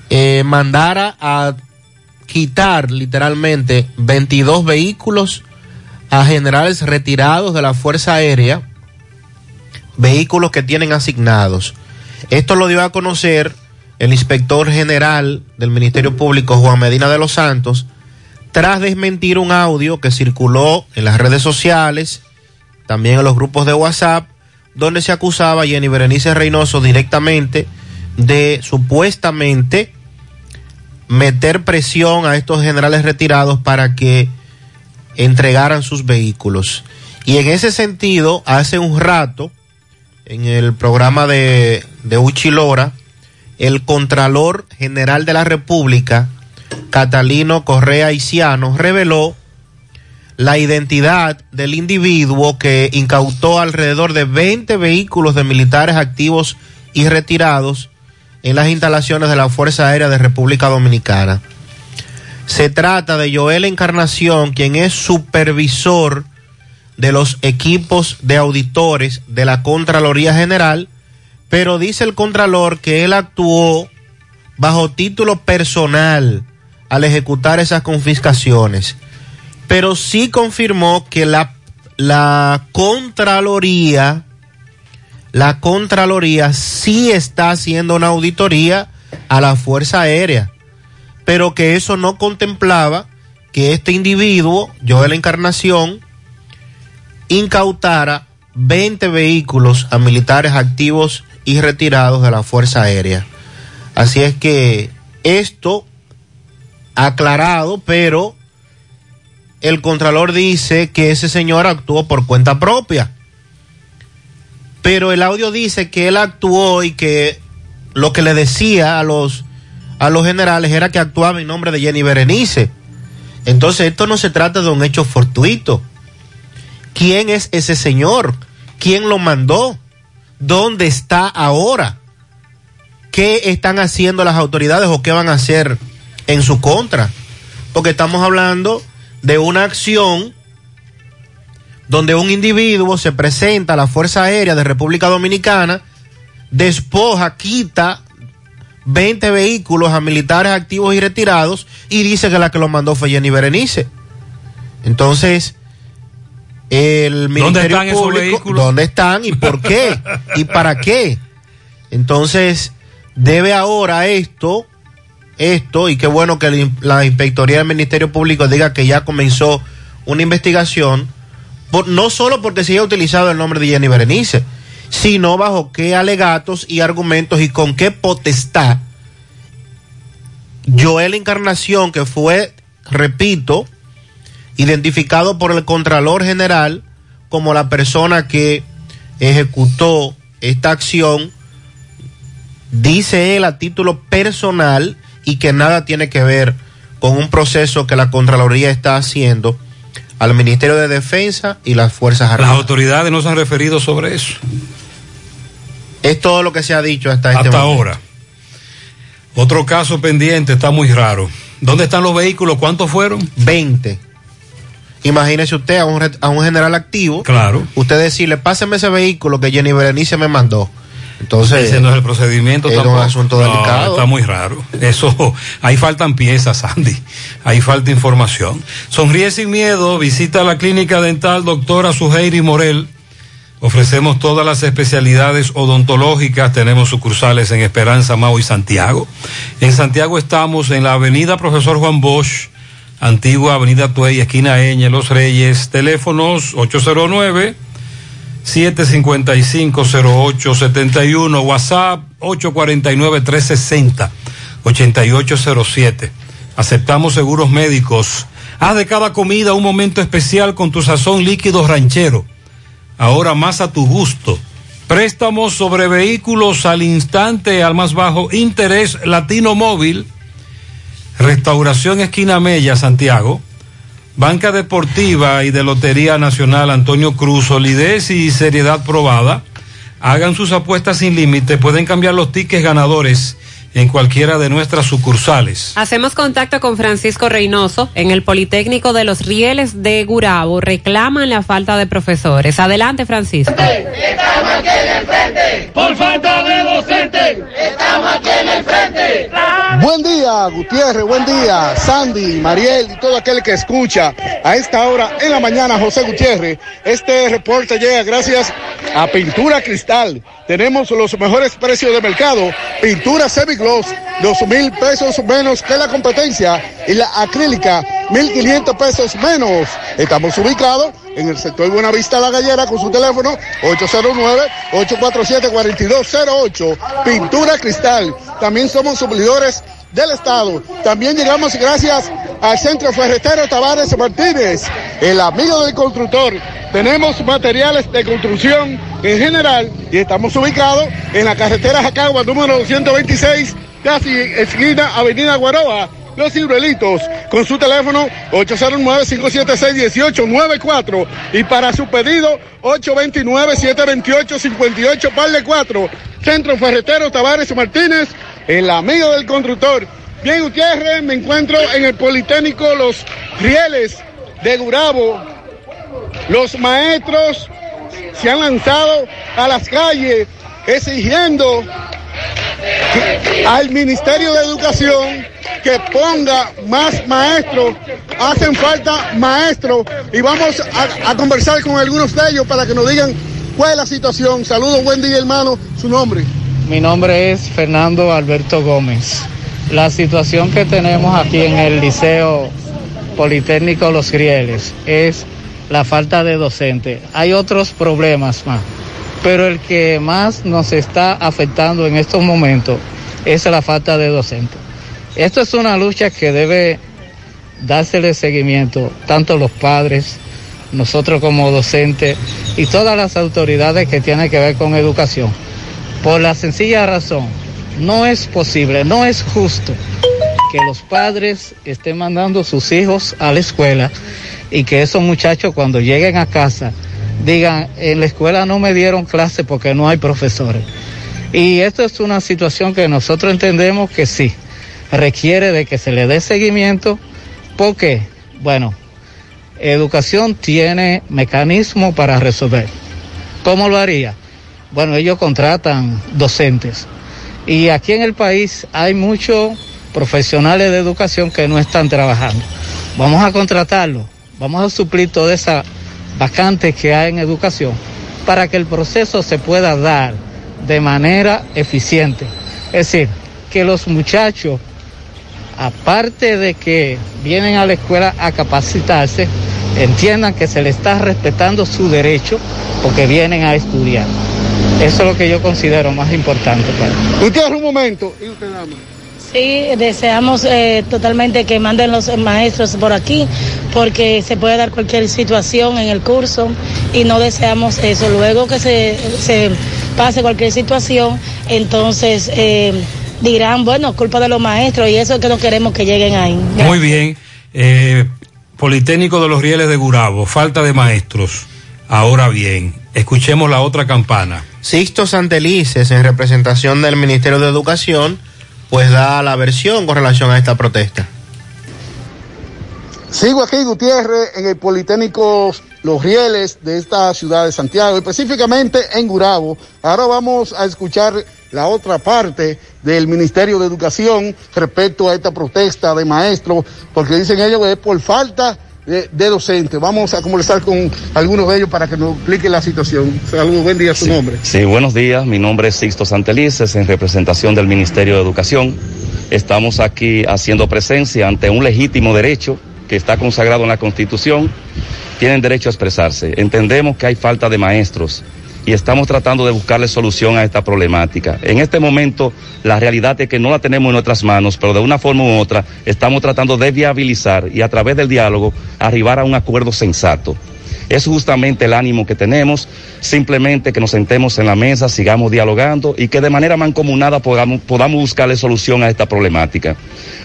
eh, mandara a quitar literalmente 22 vehículos a generales retirados de la Fuerza Aérea, vehículos que tienen asignados. Esto lo dio a conocer el inspector general del Ministerio Público, Juan Medina de los Santos, tras desmentir un audio que circuló en las redes sociales, también en los grupos de WhatsApp, donde se acusaba a Jenny Berenice Reynoso directamente de supuestamente meter presión a estos generales retirados para que entregaran sus vehículos. Y en ese sentido, hace un rato, en el programa de, de Uchilora, el Contralor General de la República, Catalino Correa Isiano, reveló la identidad del individuo que incautó alrededor de 20 vehículos de militares activos y retirados en las instalaciones de la Fuerza Aérea de República Dominicana. Se trata de Joel Encarnación, quien es supervisor de los equipos de auditores de la Contraloría General, pero dice el Contralor que él actuó bajo título personal al ejecutar esas confiscaciones, pero sí confirmó que la, la Contraloría, la Contraloría sí está haciendo una auditoría a la Fuerza Aérea, pero que eso no contemplaba que este individuo, Joel Encarnación, incautara 20 vehículos a militares activos y retirados de la Fuerza Aérea. Así es que esto aclarado, pero el Contralor dice que ese señor actuó por cuenta propia. Pero el audio dice que él actuó y que lo que le decía a los, a los generales era que actuaba en nombre de Jenny Berenice. Entonces esto no se trata de un hecho fortuito. ¿Quién es ese señor? ¿Quién lo mandó? ¿Dónde está ahora? ¿Qué están haciendo las autoridades o qué van a hacer en su contra? Porque estamos hablando de una acción donde un individuo se presenta a la Fuerza Aérea de República Dominicana, despoja, quita 20 vehículos a militares activos y retirados y dice que la que lo mandó fue Jenny Berenice. Entonces, el Ministerio están esos Público, vehículos? ¿dónde están y por qué? ¿Y para qué? Entonces, debe ahora esto, esto, y qué bueno que la Inspectoría del Ministerio Público diga que ya comenzó una investigación, no solo porque se haya utilizado el nombre de Jenny Berenice, sino bajo qué alegatos y argumentos y con qué potestad Joel Encarnación, que fue, repito, identificado por el Contralor General como la persona que ejecutó esta acción, dice él a título personal y que nada tiene que ver con un proceso que la Contraloría está haciendo al Ministerio de Defensa y las Fuerzas Las Armadas. autoridades no se han referido sobre eso. Es todo lo que se ha dicho hasta, este Hasta momento. ahora. Otro caso pendiente, está muy raro. ¿Dónde están los vehículos? ¿Cuántos fueron? 20. Imagínese usted a un, a un general activo. Claro. Usted decirle, páseme ese vehículo que Jenny Berenice me mandó. Entonces. Ese no es el procedimiento es un No, delicado. Está muy raro. Eso, ahí faltan piezas, Sandy. Ahí falta información. Sonríe sin miedo, visita la clínica dental doctora Suheiri Morel. Ofrecemos todas las especialidades odontológicas. Tenemos sucursales en Esperanza, Mau y Santiago. En Santiago estamos en la avenida Profesor Juan Bosch, antigua avenida Tuey, esquina Eñe, Los Reyes. Teléfonos 809 755-0871, WhatsApp 849-360-8807. Aceptamos seguros médicos. Haz de cada comida un momento especial con tu sazón líquido ranchero. Ahora más a tu gusto. Préstamos sobre vehículos al instante al más bajo interés Latino Móvil. Restauración Esquina Mella, Santiago. Banca Deportiva y de Lotería Nacional Antonio Cruz, solidez y seriedad probada. Hagan sus apuestas sin límite, pueden cambiar los tickets ganadores en cualquiera de nuestras sucursales. Hacemos contacto con Francisco Reynoso en el Politécnico de los Rieles de Gurabo. Reclaman la falta de profesores. Adelante, Francisco. Estamos aquí en el frente. Por falta de docente. Estamos aquí en el frente. Buen día, Gutiérrez, buen día, Sandy, Mariel y todo aquel que escucha a esta hora en la mañana, José Gutiérrez. Este reporte llega gracias a Pintura Cristal. Tenemos los mejores precios de mercado. Pintura Semigloss, dos mil pesos menos que la competencia. Y la acrílica, mil quinientos pesos menos. Estamos ubicados en el sector Buenavista La Gallera con su teléfono 809-847-4208. Pintura Cristal. También somos suplidores del Estado. También llegamos gracias al Centro Ferretero Tavares Martínez, el amigo del constructor. Tenemos materiales de construcción en general y estamos ubicados en la carretera Jacagua número 226, casi esquina Avenida Guaroa. Los Ciruelitos, con su teléfono 809-576-1894 y para su pedido 829-728-58 par de 4. Centro Ferretero Tavares Martínez, el amigo del constructor. Bien, Gutiérrez, me encuentro en el Politécnico Los Rieles de Gurabo. Los maestros se han lanzado a las calles exigiendo al Ministerio de Educación que ponga más maestros. Hacen falta maestros y vamos a, conversar con algunos de ellos para que nos digan cuál es la situación. Saludos, buen día hermano, su nombre. Mi nombre es Fernando Alberto Gómez. La situación que tenemos aquí en el Liceo Politécnico Los Grieles es la falta de docentes. Hay otros problemas más, pero el que más nos está afectando en estos momentos es la falta de docentes. Esto es una lucha que debe dársele seguimiento, tanto los padres, nosotros como docentes y todas las autoridades que tienen que ver con educación. Por la sencilla razón, no es posible, no es justo que los padres estén mandando sus hijos a la escuela y que esos muchachos cuando lleguen a casa digan, en la escuela no me dieron clase porque no hay profesores. Y esto es una situación que nosotros entendemos que sí, requiere de que se le dé seguimiento porque, bueno, educación tiene mecanismo para resolver. ¿Cómo lo haría? Bueno, ellos contratan docentes. Y aquí en el país hay muchos profesionales de educación que no están trabajando. Vamos a contratarlos, vamos a suplir todas esas vacantes que hay en educación para que el proceso se pueda dar de manera eficiente. Es decir, que los muchachos, aparte de que vienen a la escuela a capacitarse, entiendan que se les está respetando su derecho porque vienen a estudiar. Eso es lo que yo considero más importante para Gutiérrez, un momento. ¿Y usted? Sí, deseamos eh, totalmente que manden los maestros por aquí porque se puede dar cualquier situación en el curso y no deseamos eso. Luego que se, se pase cualquier situación, entonces eh, dirán, bueno, culpa de los maestros y eso es que no queremos que lleguen ahí. Muy bien. Eh, Politécnico de los Rieles de Gurabo, falta de maestros. Ahora bien, escuchemos la otra campana. Sixto Santelices, en representación del Ministerio de Educación, pues da la versión con relación a esta protesta. Sigo aquí, Gutiérrez, en el Politécnico Los Rieles de esta ciudad de Santiago, específicamente en Gurabo. Ahora vamos a escuchar la otra parte del Ministerio de Educación respecto a esta protesta de maestros, porque dicen ellos que es por falta de, de docentes. Vamos a conversar con algunos de ellos para que nos expliquen la situación. Saludos, buen día, su nombre. Sí, buenos días. Mi nombre es Sixto Santelices, en representación del Ministerio de Educación. Estamos aquí haciendo presencia ante un legítimo derecho que está consagrado en la Constitución. Tienen derecho a expresarse. Entendemos que hay falta de maestros y estamos tratando de buscarle solución a esta problemática. En este momento, la realidad es que no la tenemos en nuestras manos, pero de una forma u otra estamos tratando de viabilizar y a través del diálogo arribar a un acuerdo sensato. Es justamente el ánimo que tenemos, simplemente que nos sentemos en la mesa, sigamos dialogando y que de manera mancomunada podamos, podamos buscarle solución a esta problemática.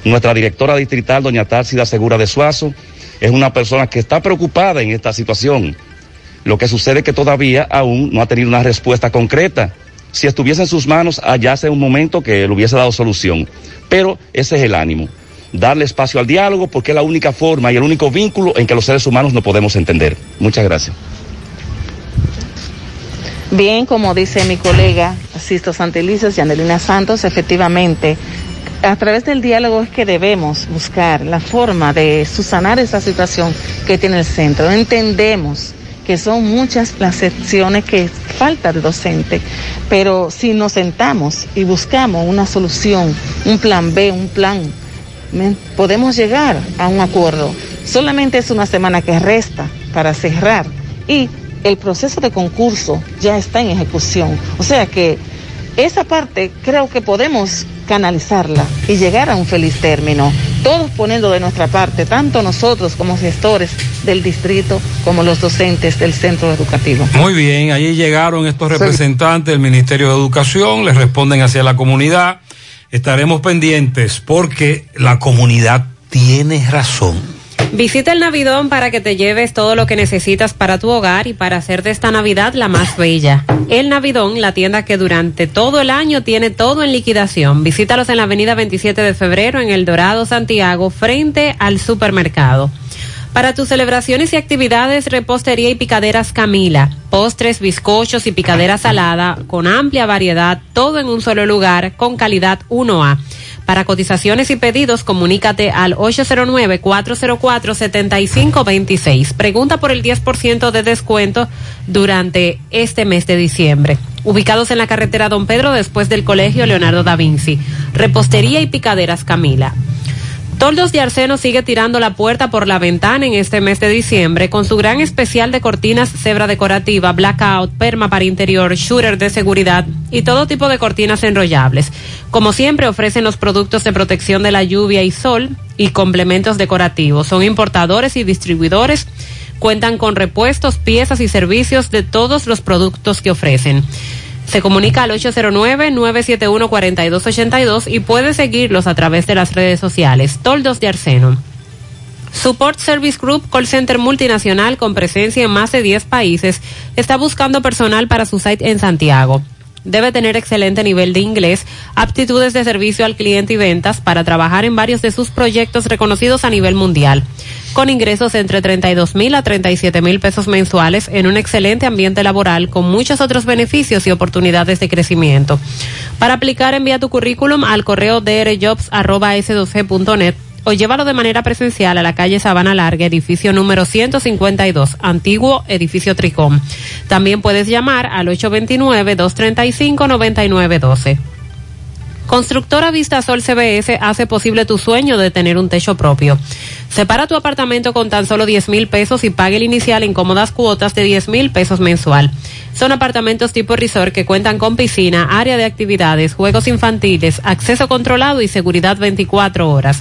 Nuestra directora distrital, doña Társida Segura de Suazo, es una persona que está preocupada en esta situación. Lo que sucede es que todavía aún no ha tenido una respuesta concreta. Si estuviese en sus manos, allá hace un momento que le hubiese dado solución. Pero ese es el ánimo. Darle espacio al diálogo porque es la única forma y el único vínculo en que los seres humanos no podemos entender. Muchas gracias. Bien, como dice mi colega Sisto Santelices y Angelina Santos, efectivamente, a través del diálogo es que debemos buscar la forma de subsanar esa situación que tiene el centro. Entendemos que son muchas las secciones que falta de docente, pero si nos sentamos y buscamos una solución, un plan B, un plan, podemos llegar a un acuerdo. Solamente es una semana que resta para cerrar y el proceso de concurso ya está en ejecución. O sea que esa parte creo que podemos canalizarla y llegar a un feliz término, todos poniendo de nuestra parte, tanto nosotros como gestores del distrito como los docentes del centro educativo. Muy bien, allí llegaron estos representantes del Ministerio de Educación, les responden hacia la comunidad. Estaremos pendientes porque la comunidad tiene razón. Visita el Navidón para que te lleves todo lo que necesitas para tu hogar y para hacer de esta Navidad la más bella. El Navidón, la tienda que durante todo el año tiene todo en liquidación. Visítalos en la avenida 27 de febrero en El Dorado, Santiago, frente al supermercado. Para tus celebraciones y actividades, repostería y picaderas Camila. Postres, bizcochos y picadera salada con amplia variedad, todo en un solo lugar, con calidad 1A. Para cotizaciones y pedidos, comunícate al 809-404-7526. Pregunta por el 10% de descuento durante este mes de diciembre. Ubicados en la carretera Don Pedro después del Colegio Leonardo da Vinci. Repostería y picaderas Camila. Toldos de Arseno sigue tirando la puerta por la ventana en este mes de diciembre con su gran especial de cortinas cebra decorativa, blackout, perma para interior, shooter de seguridad y todo tipo de cortinas enrollables. Como siempre ofrecen los productos de protección de la lluvia y sol y complementos decorativos. Son importadores y distribuidores. Cuentan con repuestos, piezas y servicios de todos los productos que ofrecen. Se comunica al 809-971-4282 y puede seguirlos a través de las redes sociales. Toldos de Arseno. Support Service Group, call center multinacional con presencia en más de 10 países, está buscando personal para su site en Santiago. Debe tener excelente nivel de inglés, aptitudes de servicio al cliente y ventas para trabajar en varios de sus proyectos reconocidos a nivel mundial, con ingresos entre 32 mil a 37 mil pesos mensuales en un excelente ambiente laboral con muchos otros beneficios y oportunidades de crecimiento. Para aplicar, envía tu currículum al correo drjobs.s2g.net o llévalo de manera presencial a la calle Sabana Larga, edificio número 152, antiguo edificio Tricom. También puedes llamar al 829-235-9912. Constructora Vista Sol CBS hace posible tu sueño de tener un techo propio. Separa tu apartamento con tan solo 10 mil pesos y pague el inicial en cómodas cuotas de 10 mil pesos mensual. Son apartamentos tipo resort que cuentan con piscina, área de actividades, juegos infantiles, acceso controlado y seguridad 24 horas.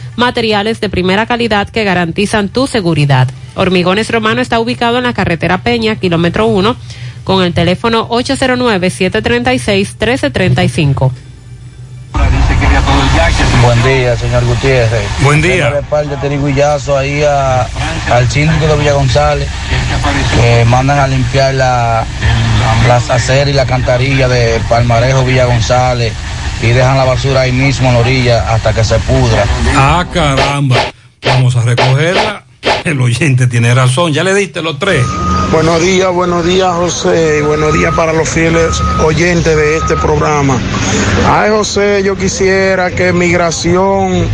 Materiales de primera calidad que garantizan tu seguridad. Hormigones Romano está ubicado en la carretera Peña, kilómetro 1, con el teléfono 809-736-1335. Buen día, señor Gutiérrez. Buen día. Le Teriguillazo ahí a- al síndico de Villa González, que mandan a limpiar la, las aceras y la cantarilla de Palmarejo Villa González y dejan la basura ahí mismo en la orilla hasta que se pudra. Ah, caramba. Vamos a recogerla. El oyente tiene razón. Ya le diste los tres. Buenos días, buenos días José, y buenos días para los fieles oyentes de este programa. Ay José, yo quisiera que migración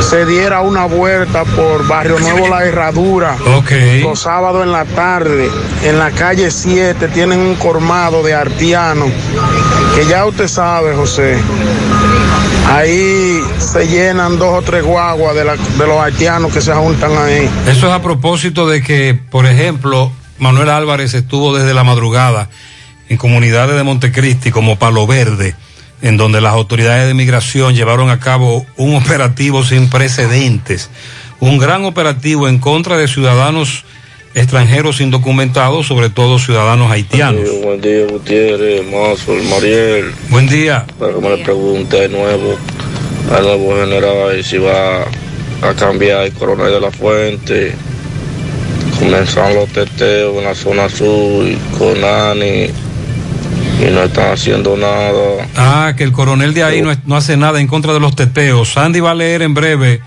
se diera una vuelta por Barrio Nuevo La Herradura. Ok. Los sábados en la tarde, en la calle 7, tienen un colmado de artianos, que ya usted sabe José. Ahí se llenan dos o tres guaguas de, la- de los haitianos que se juntan ahí. Eso es a propósito de que, por ejemplo, Manuel Álvarez estuvo desde la madrugada en comunidades de Montecristi como Palo Verde, en donde las autoridades de migración llevaron a cabo un operativo sin precedentes, un gran operativo en contra de ciudadanos extranjeros indocumentados, sobre todo ciudadanos haitianos. Sí, buen día, Gutiérrez, Mazo, Mariel. Buen día. Para que me le pregunte de nuevo al nuevo general y si va a cambiar el coronel de la fuente. Comenzaron los teteos en la zona sur y con Ani y no están haciendo nada. Ah, que el coronel de ahí no, no hace nada en contra de los teteos. Sandy va a leer en breve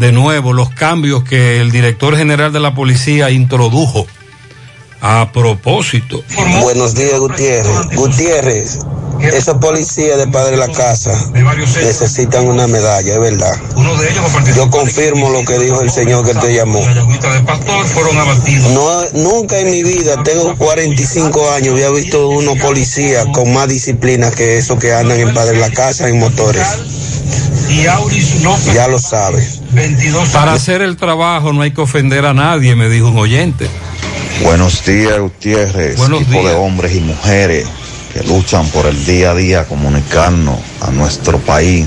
de nuevo los cambios que el director general de la policía introdujo. A propósito. Buenos días, Gutiérrez. Gutiérrez, esos policías de Padre de la Casa necesitan una medalla, es verdad. Yo confirmo lo que dijo el señor que te llamó. No, nunca en mi vida, tengo 45 años, había visto unos policías con más disciplina que esos que andan en Padre de la Casa en motores. Ya lo sabes. Para hacer el trabajo no hay que ofender a nadie, me dijo un oyente. Buenos días, Gutiérrez, Buenos equipo días. de hombres y mujeres que luchan por el día a día comunicarnos a nuestro país.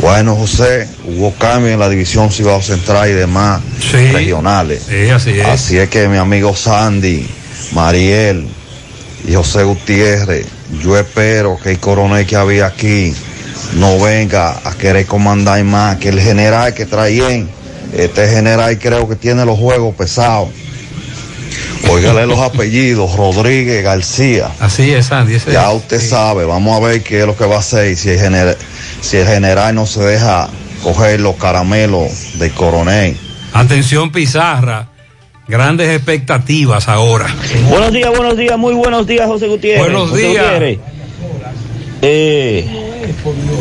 Bueno, José, hubo cambio en la división Cibao Central y demás regionales. Sí, así es. Así es que mi amigo Sandy, Mariel y José Gutiérrez, yo espero que el coronel que había aquí no venga a querer comandar más, que el general que traen, este general creo que tiene los juegos pesados. Óigale los apellidos, Rodríguez García. Así es, Sandy. ese Ya es. usted sabe, vamos a ver qué es lo que va a hacer si el, gener- si el general no se deja coger los caramelos del coronel. Atención Pizarra, grandes expectativas ahora. Buenos días, buenos días, muy buenos días, José Gutiérrez. Buenos José días. Gutiérrez. Eh,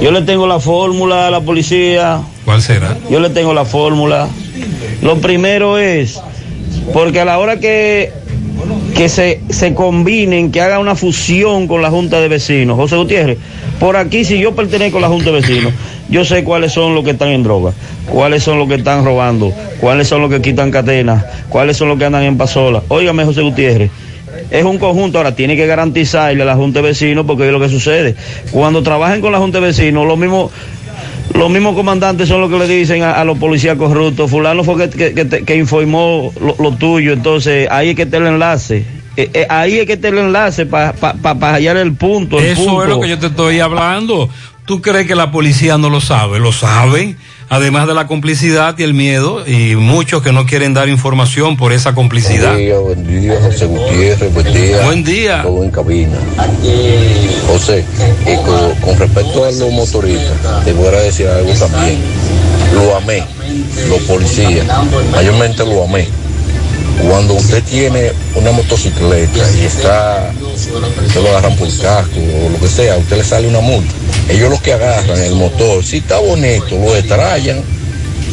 yo le tengo la fórmula a la policía. ¿Cuál será? Yo le tengo la fórmula. Lo primero es, porque a la hora que, que se, se combinen, que haga una fusión con la Junta de Vecinos, José Gutiérrez, por aquí si yo pertenezco a la Junta de Vecinos, yo sé cuáles son los que están en droga, cuáles son los que están robando, cuáles son los que quitan cadenas, cuáles son los que andan en pasola. Óigame, José Gutiérrez. Es un conjunto, ahora tiene que garantizarle a la Junta de Vecinos porque es lo que sucede. Cuando trabajen con la Junta de Vecinos, los mismos los mismos comandantes son los que le dicen a, a los policías corruptos, fulano fue que, que- que informó lo, lo tuyo, entonces ahí es que está el enlace. Eh, eh, ahí es que está el enlace para hallar el punto. el Eso punto. es lo que yo te estoy hablando. ¿Tú crees que la policía no lo sabe? Lo saben, además de la complicidad y el miedo, y muchos que no quieren dar información por esa complicidad. Buen día, buen día, José Gutiérrez, buen día. Buen día. Todo en cabina. José, y con, con respecto a los motoristas, te voy a decir algo también. Lo amé, los policías, mayormente lo amé. Cuando usted tiene una motocicleta y está, se lo agarran por casco o lo que sea, a usted le sale una multa. Ellos los que agarran el motor, si está bonito, lo destrayan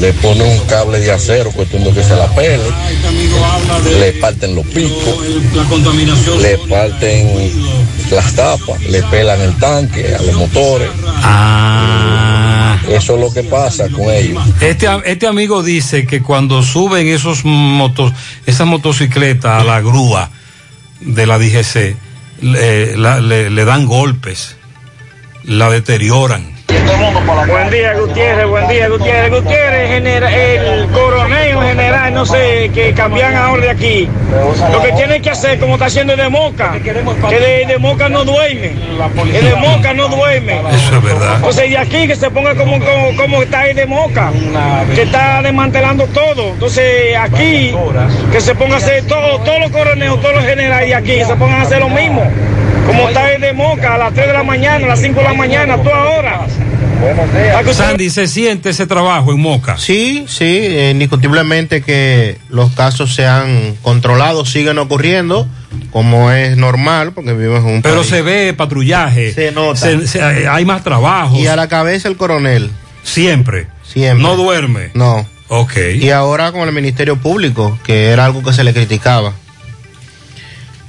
le ponen un cable de acero, cuestión de que se la pele, le parten los picos, le parten las tapas, le pelan el tanque a los motores. Eso es lo que pasa con ellos. Este, este amigo dice que cuando suben esos motos, esas motocicletas a la grúa de la DGC, le, le dan golpes, la deterioran. Buen día, Gutiérrez, buen día, Gutiérrez. Gutiérrez, genera- el coronel general, no sé, que cambian ahora de aquí. Lo que tiene que hacer, como está haciendo el de Moca, que de, de Moca no duerme. El de Moca no duerme. Eso es verdad. O sea, y aquí que se ponga como, como, como está el de Moca, que está desmantelando todo. Entonces, aquí, que se ponga a hacer todo, todos los coroneles, todos los generales de aquí, se pongan a hacer lo mismo. Como está el de Moca, a las 3 de la mañana, a las 5 de la mañana, toda hora. Sandy, ¿se siente ese trabajo en Moca? Sí, sí, eh, indiscutiblemente que los casos se han controlado, siguen ocurriendo, como es normal, porque vivimos en un Pero país. se ve patrullaje. Se nota. Se- se- hay más trabajo. Y a la cabeza el coronel. Siempre. Siempre. No duerme. No. Ok. Y ahora con el Ministerio Público, que era algo que se le criticaba.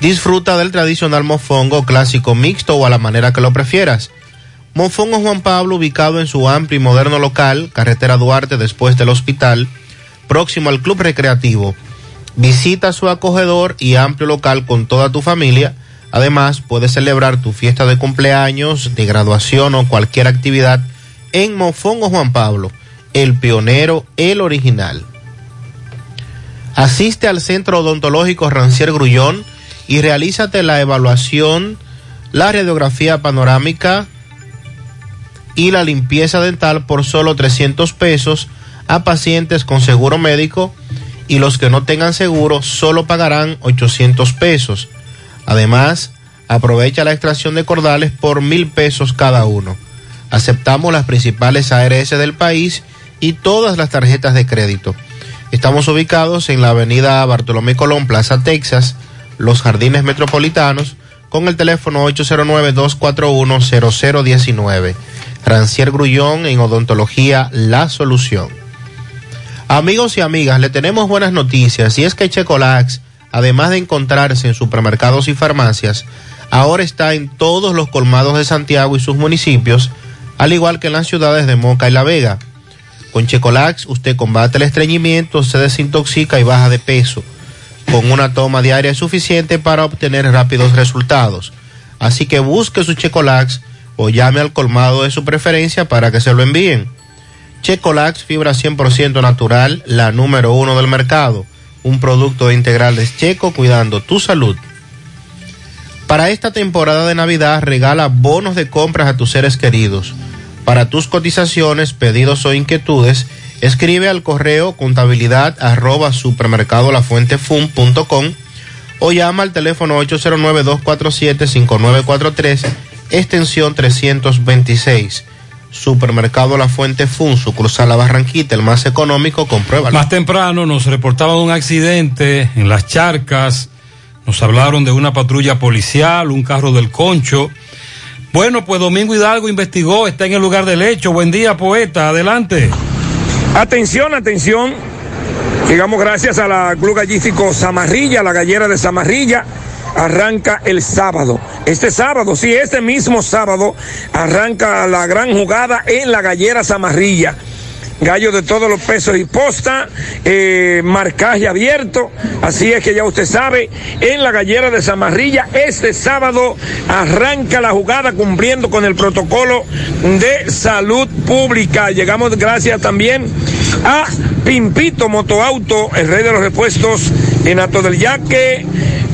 Disfruta del tradicional mofongo clásico mixto o a la manera que lo prefieras. Mofongo Juan Pablo, ubicado en su amplio y moderno local, carretera Duarte después del hospital, próximo al Club Recreativo. Visita su acogedor y amplio local con toda tu familia. Además, puedes celebrar tu fiesta de cumpleaños, de graduación o cualquier actividad en Mofongo Juan Pablo, el pionero, el original. Asiste al Centro Odontológico Rancier Grullón y realízate la evaluación, la radiografía panorámica y la limpieza dental por solo 300 pesos a pacientes con seguro médico y los que no tengan seguro solo pagarán 800 pesos. Además, aprovecha la extracción de cordales por mil pesos cada uno. Aceptamos las principales ARS del país y todas las tarjetas de crédito. Estamos ubicados en la avenida Bartolomé Colón, Plaza Texas, Los Jardines Metropolitanos, con el teléfono 809-241-0019. Rancier Grullón en Odontología La Solución. Amigos y amigas, le tenemos buenas noticias y es que Checolax, además de encontrarse en supermercados y farmacias, ahora está en todos los colmados de Santiago y sus municipios, al igual que en las ciudades de Moca y La Vega. Con Checolax usted combate el estreñimiento, se desintoxica y baja de peso. Con una toma diaria es suficiente para obtener rápidos resultados. Así que busque su Checolax o llame al colmado de su preferencia para que se lo envíen. Checolax, fibra 100% natural, la número uno del mercado. Un producto de integrales checo cuidando tu salud. Para esta temporada de Navidad regala bonos de compras a tus seres queridos. Para tus cotizaciones, pedidos o inquietudes, escribe al correo contabilidad arroba supermercadolafuentefun.com o llama al teléfono 809-247-5943, extensión 326. Supermercado La Fuente Fun, sucursal La Barranquita, el más económico, compruébalo. Más temprano nos reportaban un accidente en las charcas, nos hablaron de una patrulla policial, un carro del concho. Bueno, pues Domingo Hidalgo investigó, está en el lugar del hecho. Buen día, poeta, adelante. Atención, atención. Digamos, gracias a la Club Gallístico Zamarrilla, la gallera de Zamarrilla, arranca el sábado. Este sábado, sí, este mismo sábado, arranca la gran jugada en la gallera Zamarrilla. Gallo de todos los pesos y posta, eh, marcaje abierto, así es que ya usted sabe, en la gallera de Zamarrilla, este sábado arranca la jugada cumpliendo con el protocolo de salud pública. Llegamos gracias también a Pimpito Motoauto, el rey de los repuestos en Ato del Yaque,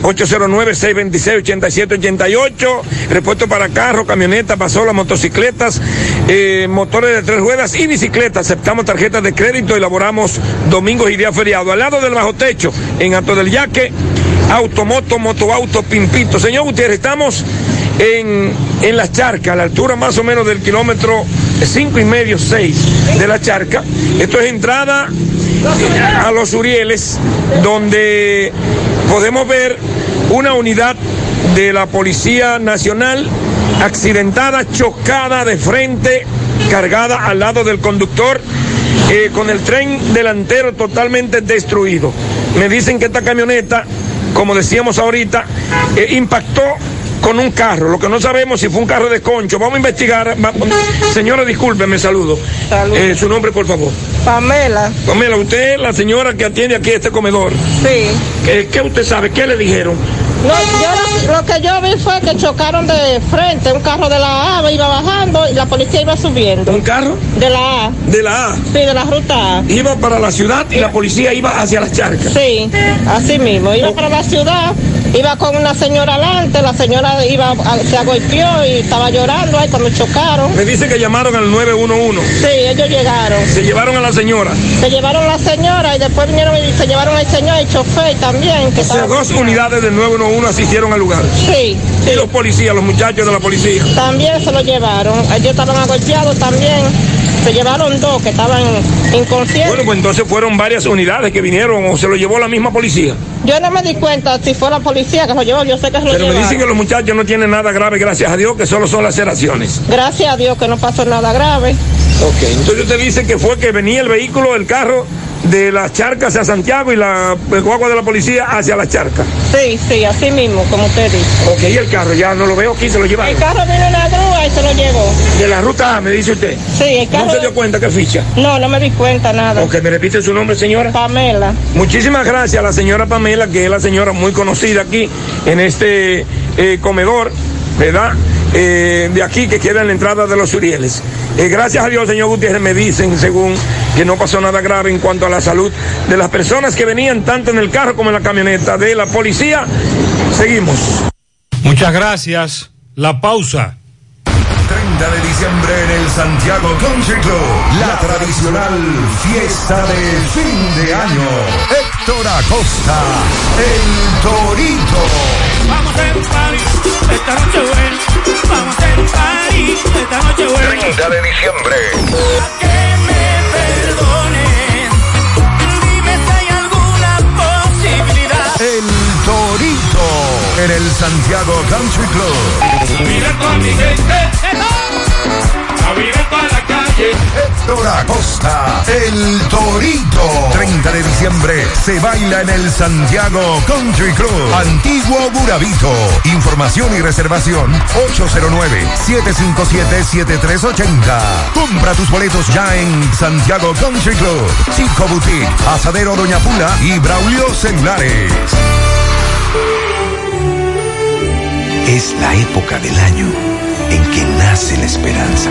809-626-8788. Repuesto para carros, camionetas, pasolas, motocicletas, eh, motores de tres ruedas y bicicletas. Aceptamos tarjetas de crédito, elaboramos domingos y días feriados. Al lado del bajo techo, en Alto del Yaque, automoto, motoauto, pimpito. Señor Gutiérrez, estamos en, en la charca, a la altura más o menos del kilómetro cinco y medio, seis de la charca. Esto es entrada a los Urieles, donde podemos ver una unidad de la Policía Nacional accidentada, chocada de frente, cargada al lado del conductor, eh, con el tren delantero totalmente destruido. Me dicen que esta camioneta, como decíamos ahorita, eh, impactó con un carro. Lo que no sabemos si fue un carro de concho. Vamos a investigar. Señora, discúlpeme, saludo. Eh, Su nombre, por favor. Pamela. Pamela, usted es la señora que atiende aquí este comedor. Sí. ¿Qué, qué usted sabe? ¿Qué le dijeron? No, yo lo, lo que yo vi fue que chocaron de frente, un carro de la A iba bajando y la policía iba subiendo. ¿Un carro? De la A. De la A. Sí, de la ruta A. Iba para la ciudad y la policía iba hacia las charcas. Sí, así mismo. Iba para la ciudad, iba con una señora adelante, la señora iba, a- se agolpeó y estaba llorando ahí cuando chocaron. Me dice que llamaron al 911. Sí, ellos llegaron. Se llevaron a la señora. Se llevaron la señora y después vinieron y se llevaron al señor y chofer también. Que O sea, dos unidades del 911 asistieron al lugar. Sí. Y los policías, los muchachos de la policía. También se lo llevaron. Ellos estaban agolpeados también. Se llevaron dos que estaban inconscientes. Bueno, pues entonces fueron varias unidades que vinieron o se lo llevó la misma policía. Yo no me di cuenta si fue la policía que lo llevó. Yo sé que se lo Pero me dicen que los muchachos no tienen nada grave, gracias a Dios, que solo son laceraciones. Gracias a Dios que no pasó nada grave. Ok, entonces usted dice que fue que venía el vehículo, el carro de la charca hacia Santiago y la guagua de la policía hacia la charca. Sí, sí, así mismo, como usted dice. Ok, y el carro, ya no lo veo aquí, se lo llevaron. El carro vino en una grúa y se lo llevó. De la ruta A, me dice usted. Sí, el carro. ¿No se dio cuenta que ficha? No, no me di cuenta nada. Ok, ¿me repite su nombre, señora? Pamela. Muchísimas gracias a la señora Pamela, que es la señora muy conocida aquí en este eh, comedor, ¿verdad? Eh, de aquí que queda en la entrada de los Urieles. Eh, gracias a Dios, señor Gutiérrez, me dicen, según que no pasó nada grave en cuanto a la salud de las personas que venían tanto en el carro como en la camioneta de la policía. Seguimos. Muchas gracias. La pausa. 30 de diciembre en el Santiago Country Club. La tradicional fiesta de fin de año. Héctor Acosta, el Torito. Vamos a hacer un party, esta noche buena. Vamos a hacer un party, esta noche buena. 30 de diciembre. Que me perdonen. Dime si hay alguna posibilidad. El Torito en el Santiago Country Club. Mira con mi gente. A vivir para la calle. Héctor Acosta, el Torito. 30 de diciembre se baila en el Santiago Country Club. Antiguo Burabito. Información y reservación 809-757-7380. Compra tus boletos ya en Santiago Country Club. Chico Boutique, Asadero Doña Pula y Braulio Celulares. Es la época del año en que nace la esperanza.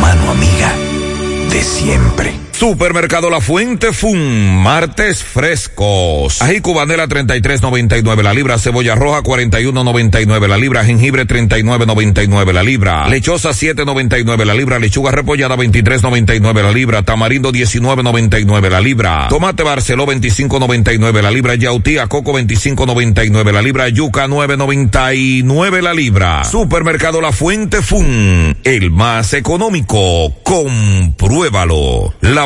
Mano amiga de siempre. Supermercado La Fuente Fun, martes frescos. Ají cubanela 33.99 la libra, cebolla roja 41.99 la libra, jengibre 39.99 la libra, lechosa 7.99 la libra, lechuga repollada 23.99 la libra, tamarindo 19.99 la libra, tomate barceló 25.99 la libra, yautía coco 25.99 la libra, yuca 9.99 la libra. Supermercado La Fuente Fun, el más económico. Compruébalo. La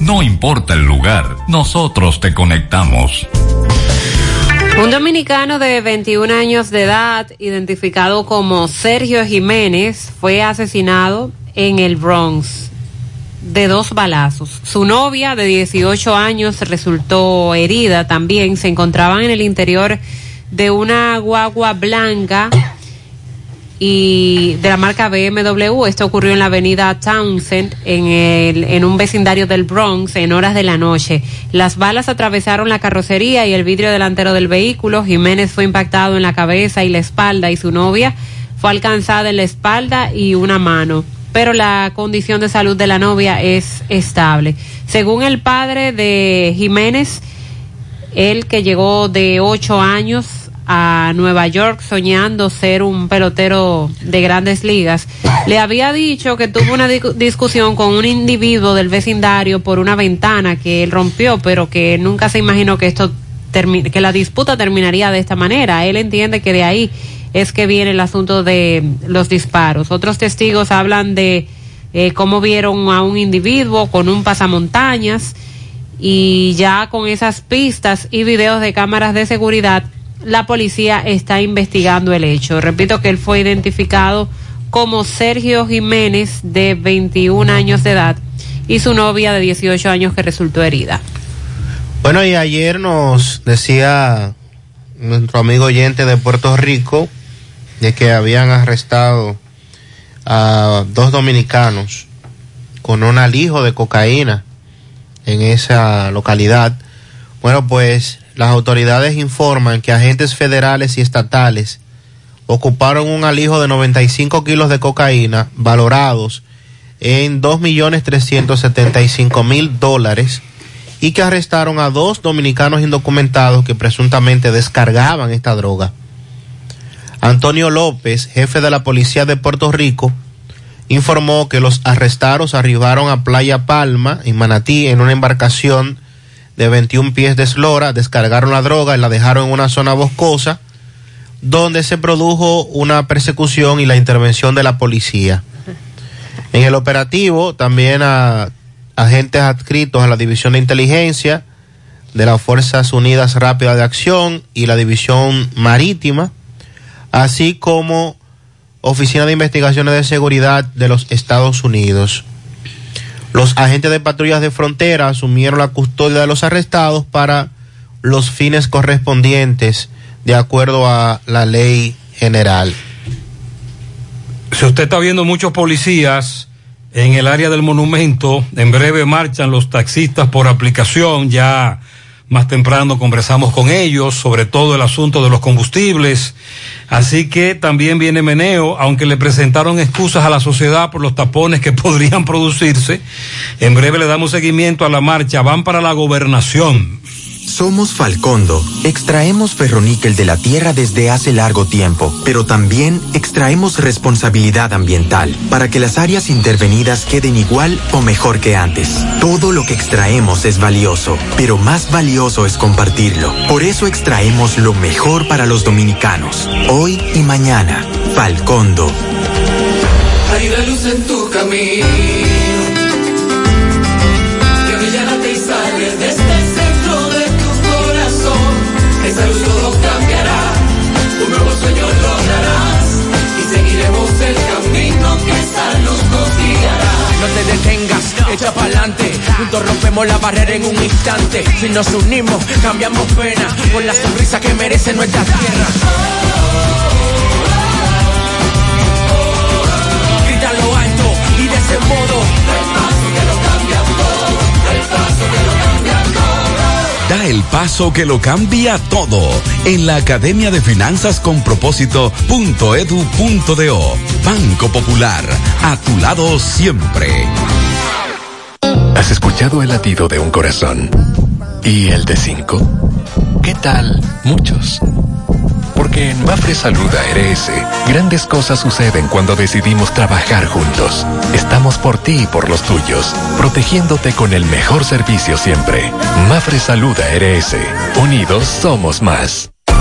No importa el lugar, nosotros te conectamos. Un dominicano de 21 años de edad, identificado como Sergio Jiménez, fue asesinado en el Bronx de dos balazos. Su novia de 18 años resultó herida también. Se encontraban en el interior de una guagua blanca y de la marca BMW. Esto ocurrió en la avenida Townsend, en, el, en un vecindario del Bronx, en horas de la noche. Las balas atravesaron la carrocería y el vidrio delantero del vehículo. Jiménez fue impactado en la cabeza y la espalda y su novia fue alcanzada en la espalda y una mano. Pero la condición de salud de la novia es estable. Según el padre de Jiménez, él que llegó de ocho años a Nueva York soñando ser un pelotero de grandes ligas, le había dicho que tuvo una discusión con un individuo del vecindario por una ventana que él rompió, pero que nunca se imaginó que esto que la disputa terminaría de esta manera. Él entiende que de ahí es que viene el asunto de los disparos. Otros testigos hablan de eh, cómo vieron a un individuo con un pasamontañas y ya con esas pistas y videos de cámaras de seguridad la policía está investigando el hecho. Repito que él fue identificado como Sergio Jiménez, de 21 años de edad, y su novia de 18 años que resultó herida. Bueno, y ayer nos decía nuestro amigo oyente de Puerto Rico de que habían arrestado a dos dominicanos con un alijo de cocaína en esa localidad. Bueno, pues las autoridades informan que agentes federales y estatales ocuparon un alijo de 95 kilos de cocaína valorados en 2.375.000 dólares y que arrestaron a dos dominicanos indocumentados que presuntamente descargaban esta droga. Antonio López, jefe de la policía de Puerto Rico, informó que los arrestados arribaron a Playa Palma, en Manatí, en una embarcación de 21 pies de eslora, descargaron la droga y la dejaron en una zona boscosa donde se produjo una persecución y la intervención de la policía. En el operativo también agentes adscritos a la División de Inteligencia de las Fuerzas Unidas Rápidas de Acción y la División Marítima, así como Oficina de Investigaciones de Seguridad de los Estados Unidos. Los agentes de patrullas de frontera asumieron la custodia de los arrestados para los fines correspondientes de acuerdo a la ley general. Si usted está viendo muchos policías en el área del monumento, en breve marchan los taxistas por aplicación, ya más temprano conversamos con ellos sobre todo el asunto de los combustibles. Así que también viene meneo, aunque le presentaron excusas a la sociedad por los tapones que podrían producirse. En breve le damos seguimiento a la marcha. Van para la gobernación. Somos Falcondo. Extraemos ferroníquel de la tierra desde hace largo tiempo, pero también extraemos responsabilidad ambiental para que las áreas intervenidas queden igual o mejor que antes. Todo lo que extraemos es valioso, pero más valioso es compartirlo. Por eso extraemos lo mejor para los dominicanos, hoy y mañana. Falcondo. Hay una luz en tu camino Luz todo cambiará, un nuevo sueño lograrás y seguiremos el camino que luz nos guiará. No te detengas, echa pa'lante. Juntos rompemos la barrera en un instante. Si nos unimos, cambiamos pena por la sonrisa que merece nuestra tierra. Grita lo alto y de ese modo. El paso que lo cambia todo en la Academia de Finanzas con Propósito.edu.do. Banco Popular, a tu lado siempre. ¿Has escuchado el latido de un corazón? ¿Y el de cinco? ¿Qué tal? Muchos. En Mafre Salud ARS, grandes cosas suceden cuando decidimos trabajar juntos. Estamos por ti y por los tuyos, protegiéndote con el mejor servicio siempre. Mafre Salud ARS. Unidos somos más.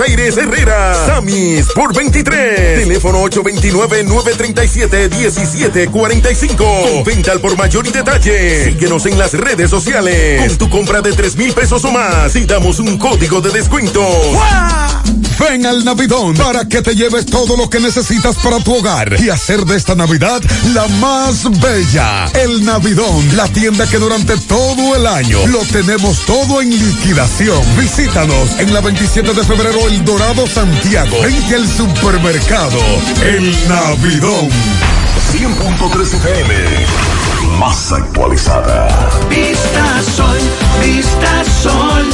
Aires Herrera. Sammy Sport 23. Teléfono 829-937-1745. Con venta al por mayor y detalle. Síguenos en las redes sociales. Con tu compra de 3 mil pesos o más y damos un código de descuento. Ven al Navidón para que te lleves todo lo que necesitas para tu hogar y hacer de esta Navidad la más bella. El Navidón, la tienda que durante todo el año lo tenemos todo en liquidación. Visítanos en la 27 de febrero El Dorado Santiago, en el supermercado El Navidón. 100.3 FM. Más actualizada. Vista Sol, Vista Sol,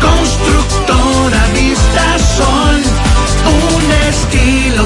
constructora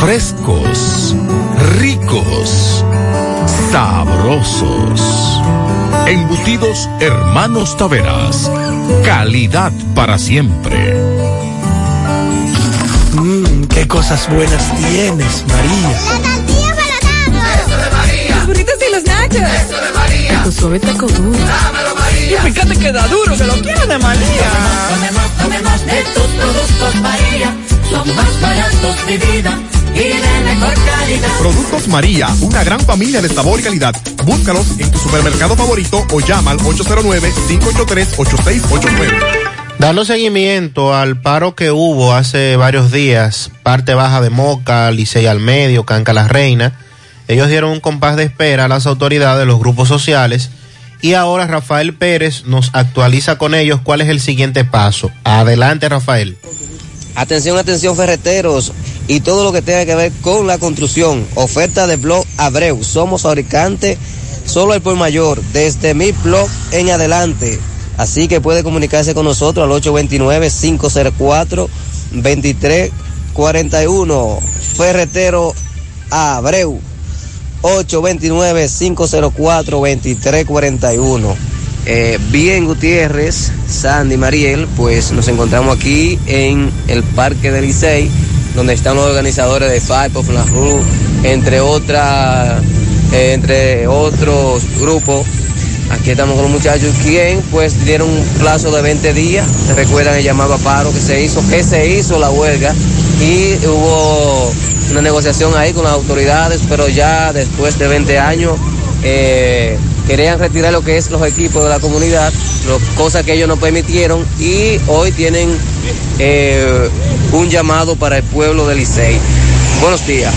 frescos, ricos, sabrosos. Embutidos Hermanos Taveras. Calidad para siempre. qué cosas buenas tienes, María. La tortilla para Eso de María. Los burritos y los nachos. Eso de María. Tu suave taco duro. Dámelo, María. Y fíjate que da duro, que lo quiero de María. Tomemos, tomemos, de tus productos, María. Son más baratos de vida. Y de mejor calidad. Productos María, una gran familia de sabor y calidad. Búscalos en tu supermercado favorito o llama al 809-583-8689. Dando seguimiento al paro que hubo hace varios días, parte baja de Moca, Licey al medio, Canca la Reina, ellos dieron un compás de espera a las autoridades, los grupos sociales, y ahora Rafael Pérez nos actualiza con ellos cuál es el siguiente paso. Adelante, Rafael. Atención, atención ferreteros y todo lo que tenga que ver con la construcción. Oferta de blog Abreu. Somos fabricantes solo el por mayor, desde mi blog en adelante. Así que puede comunicarse con nosotros al 829-504-2341. Ferretero Abreu. 829-504-2341. Eh, bien, Gutiérrez, Sandy, Mariel, pues nos encontramos aquí en el Parque del Licey, donde están los organizadores de la Rue, entre otras, eh, entre otros grupos. Aquí estamos con los muchachos, quien pues dieron un plazo de 20 días. Se recuerdan el llamado a paro que se hizo, que se hizo la huelga y hubo una negociación ahí con las autoridades, pero ya después de 20 años eh, querían retirar lo que es los equipos de la comunidad, lo- cosa que ellos no permitieron y hoy tienen eh, un llamado para el pueblo de Licey. Buenos días.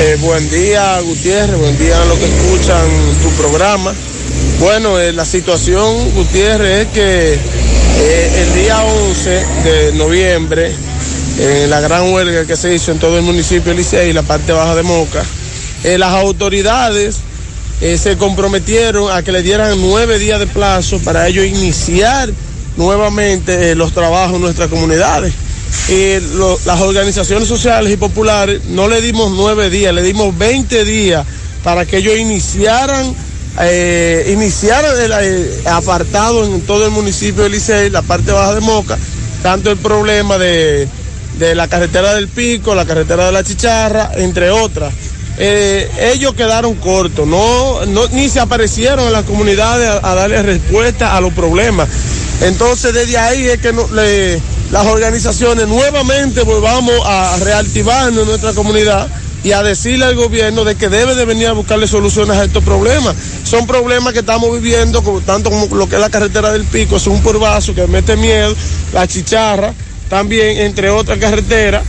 Eh, buen día, Gutiérrez, buen día a los que escuchan tu programa. Bueno, eh, la situación, Gutiérrez, es que eh, el día 11 de noviembre, en la gran huelga que se hizo en todo el municipio de Licey y la parte baja de Moca, las autoridades se comprometieron a que le dieran nueve días de plazo para ellos iniciar nuevamente los trabajos en nuestras comunidades. Y las organizaciones sociales y populares no le dimos nueve días, le dimos 20 días para que ellos iniciaran, eh, iniciaran el eh, apartado en todo el municipio de Licey, la parte baja de Moca, tanto el problema de, de la carretera del Pico, la carretera de la Chicharra, entre otras. Eh, ellos quedaron cortos, no, no, ni se aparecieron en las comunidades a, a darle respuesta a los problemas. Entonces desde ahí es que no- le- las organizaciones nuevamente volvamos a reactivarnos en nuestra comunidad y a decirle al gobierno de que debe de venir a buscarle soluciones a estos problemas. Son problemas que estamos viviendo, tanto como lo que es la carretera del Pico, es un porvazo que mete miedo, la chicharra, también entre otras carreteras.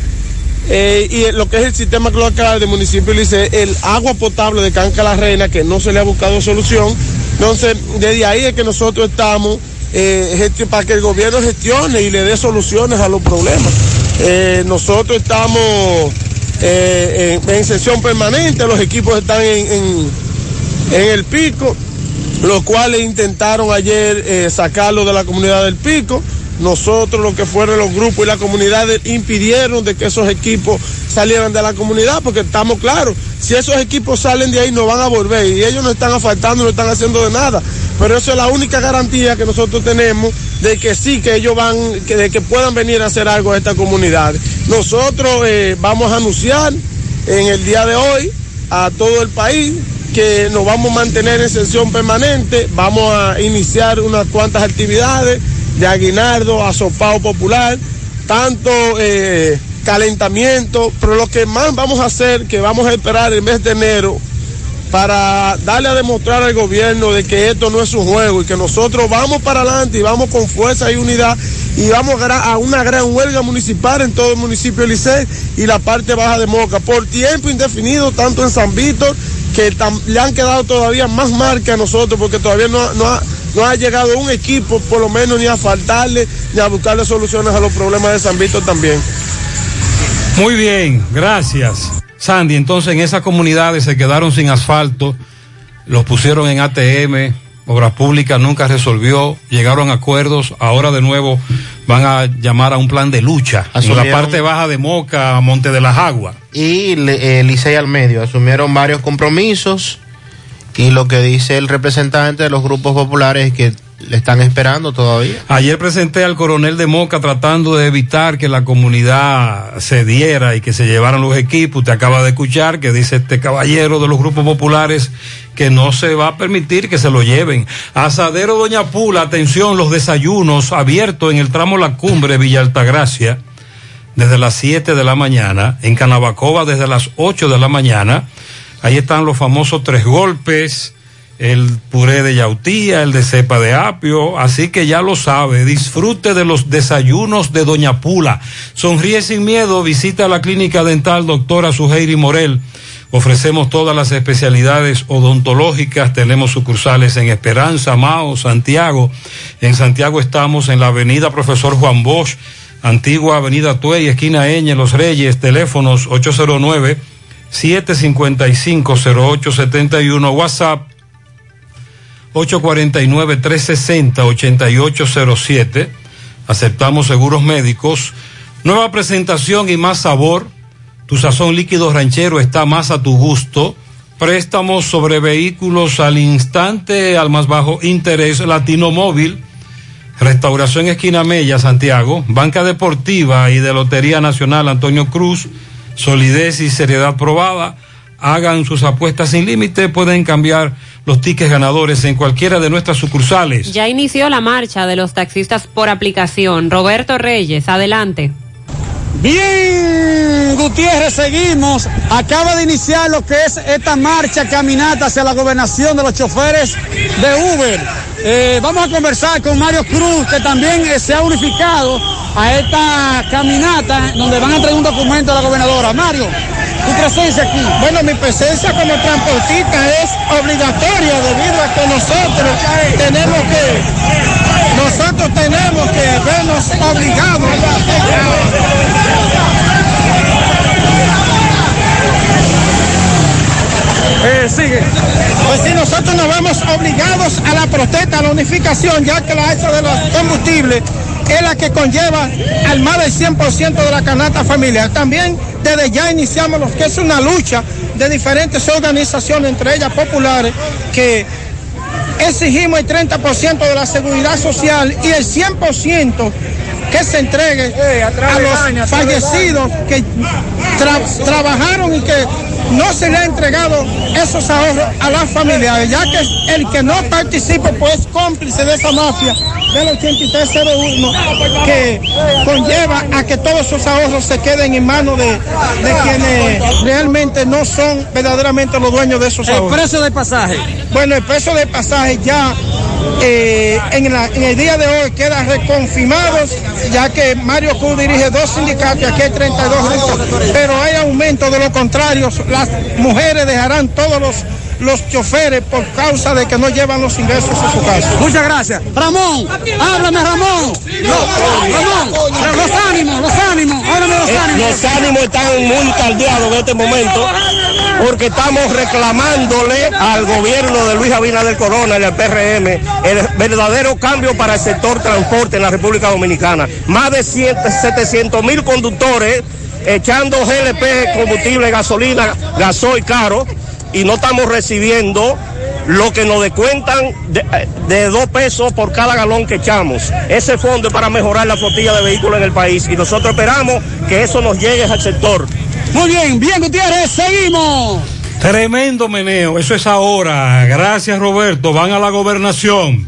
Eh, y lo que es el sistema cloacal del municipio de Licey, el agua potable de Canca la Reina, que no se le ha buscado solución. Entonces, desde ahí es que nosotros estamos eh, para que el gobierno gestione y le dé soluciones a los problemas. Eh, nosotros estamos eh, en, en sesión permanente, los equipos están en, el pico, los cuales intentaron ayer sacarlo de la comunidad del pico. Nosotros, lo que fueron los grupos y las comunidades, impidieron de que esos equipos salieran de la comunidad, porque estamos claros, si esos equipos salen de ahí no van a volver y ellos no están asfaltando, no están haciendo de nada. Pero eso es la única garantía que nosotros tenemos de que sí, que ellos van, que, de que puedan venir a hacer algo a esta comunidad. Nosotros eh, vamos a anunciar en el día de hoy a todo el país que nos vamos a mantener en sesión permanente, vamos a iniciar unas cuantas actividades de aguinaldo, asopado popular, tanto eh, calentamiento, pero lo que más vamos a hacer, que vamos a esperar el mes de enero, para darle a demostrar al gobierno de que esto no es un juego y que nosotros vamos para adelante y vamos con fuerza y unidad y vamos a una gran huelga municipal en todo el municipio de Licey y la parte baja de Moca por tiempo indefinido tanto en San Víctor que le han quedado todavía más marca a nosotros porque todavía no, no ha, no ha llegado un equipo por lo menos ni a faltarle ni a buscarle soluciones a los problemas de San Víctor también. Muy bien, gracias. Sandy, entonces en esas comunidades se quedaron sin asfalto, los pusieron en ATM, Obras Públicas nunca resolvió, llegaron a acuerdos, ahora de nuevo van a llamar a un plan de lucha en la Asumieron- parte baja de Moca, Monte de las Aguas. y eh, Licey al medio. Asumieron varios compromisos y lo que dice el representante de los grupos populares es que le están esperando todavía. Ayer presenté al coronel de Moca tratando de evitar que la comunidad se diera y que se llevaran los equipos. Usted acaba de escuchar que dice este caballero de los grupos populares que no se va a permitir que se lo lleven. Asadero Doña Pula, atención, los desayunos abiertos en el tramo La Cumbre, Villa Altagracia, desde las 7 de la mañana. En Canabacoba, desde las 8 de la mañana. Ahí están los famosos tres golpes el puré de yautía, el de cepa de apio, así que ya lo sabe, disfrute de los desayunos de Doña Pula. Sonríe sin miedo, visita la clínica dental doctora Suheiri Morel. Ofrecemos todas las especialidades odontológicas, tenemos sucursales en Esperanza, Mao, Santiago. En Santiago estamos en la avenida Profesor Juan Bosch, antigua avenida Tuey, esquina Eñe, Los Reyes, teléfonos 809 755 0871, WhatsApp 849-360-8807. Aceptamos seguros médicos. Nueva presentación y más sabor. Tu sazón líquido ranchero está más a tu gusto. Préstamos sobre vehículos al instante, al más bajo interés. Latino Móvil. Restauración Esquina Mella, Santiago. Banca Deportiva y de Lotería Nacional Antonio Cruz. Solidez y seriedad probada. Hagan sus apuestas sin límite. Pueden cambiar los tickets ganadores en cualquiera de nuestras sucursales. Ya inició la marcha de los taxistas por aplicación. Roberto Reyes, adelante. Bien, Gutiérrez, seguimos. Acaba de iniciar lo que es esta marcha, caminata hacia la gobernación de los choferes de Uber. Eh, vamos a conversar con Mario Cruz, que también eh, se ha unificado a esta caminata, donde van a traer un documento a la gobernadora. Mario, tu presencia aquí. Bueno, mi presencia como transportista es obligatoria debido a que nosotros tenemos que, nosotros tenemos que vernos obligados. Eh, sigue. Pues si nosotros nos vemos obligados a la protesta, a la unificación, ya que la alza de los combustibles es la que conlleva al más del 100% de la canasta familiar. También desde ya iniciamos lo que es una lucha de diferentes organizaciones, entre ellas populares, que exigimos el 30% de la seguridad social y el 100% que se entregue a los fallecidos que tra- trabajaron y que no se le ha entregado esos ahorros a las familiares, ya que el que no participa pues es cómplice de esa mafia del 8301 que conlleva a que todos esos ahorros se queden en manos de, de quienes realmente no son verdaderamente los dueños de esos El ahorros. precio del pasaje. Bueno, el precio del pasaje ya eh, en, la- en el día de hoy queda reconfirmado, ya que Mario Cruz dirige dos sindicatos y aquí hay 32 rutas, pero hay aumento de lo contrario, las mujeres dejarán todos los, los choferes por causa de que no llevan los ingresos a su casa. Muchas gracias. Ramón, háblame Ramón. No, Ramón, los ánimos, los ánimos, háblame los Eh, ánimos. Los ánimos están muy caldeados en este momento porque estamos reclamándole al gobierno de Luis Abinader Corona y al PRM el verdadero cambio para el sector transporte en la República Dominicana. Más de 100 700 mil conductores echando GLP, combustible, gasolina, gasoil caro y no estamos recibiendo lo que nos descuentan de, de dos pesos por cada galón que echamos. Ese fondo es para mejorar la flotilla de vehículos en el país y nosotros esperamos que eso nos llegue al sector. Muy bien, bien Gutiérrez, seguimos. Tremendo meneo, eso es ahora. Gracias Roberto, van a la gobernación.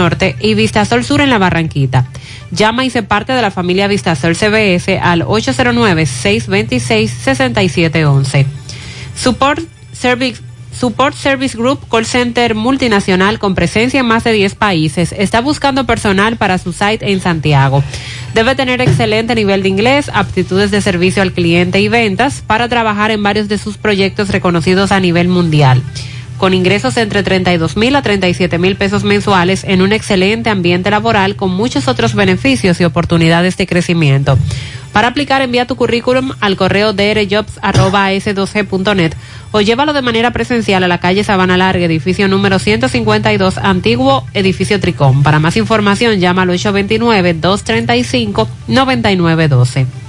Norte y Vistasol Sur en la Barranquita. Llama y se parte de la familia Vistasol CBS al 809-626-6711. Support Service Support Service Group, call center multinacional con presencia en más de 10 países, está buscando personal para su site en Santiago. Debe tener excelente nivel de inglés, aptitudes de servicio al cliente y ventas para trabajar en varios de sus proyectos reconocidos a nivel mundial. Con ingresos entre 32 mil a 37 mil pesos mensuales en un excelente ambiente laboral con muchos otros beneficios y oportunidades de crecimiento. Para aplicar, envía tu currículum al correo drjobs.s2g.net o llévalo de manera presencial a la calle Sabana Larga, edificio número 152, antiguo edificio Tricón. Para más información, llama al 829-235-9912.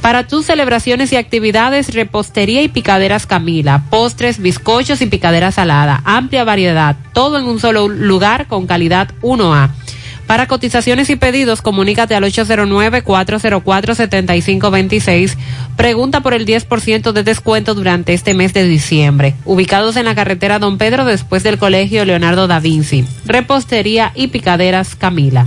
Para tus celebraciones y actividades, repostería y picaderas Camila, postres, bizcochos y picadera salada, amplia variedad, todo en un solo lugar con calidad 1A. Para cotizaciones y pedidos, comunícate al 809-404-7526. Pregunta por el 10% de descuento durante este mes de diciembre. Ubicados en la carretera Don Pedro después del Colegio Leonardo da Vinci. Repostería y picaderas Camila.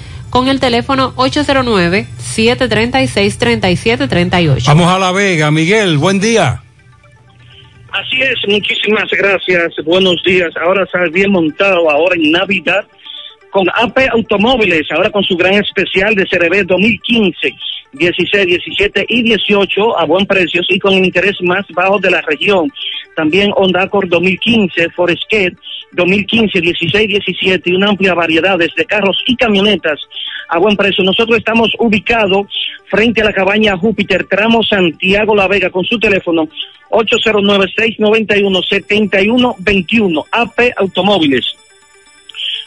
con el teléfono 809-736-3738. Vamos a La Vega, Miguel, buen día. Así es, muchísimas gracias, buenos días. Ahora está bien montado, ahora en Navidad, con AP Automóviles, ahora con su gran especial de CRB 2015, 16, 17 y 18 a buen precio y con el interés más bajo de la región. También Honda Accord 2015, Foresket 2015, 16, 17 y una amplia variedad de carros y camionetas a buen precio. Nosotros estamos ubicados frente a la cabaña Júpiter, tramo Santiago La Vega, con su teléfono 809-691-7121, AP Automóviles.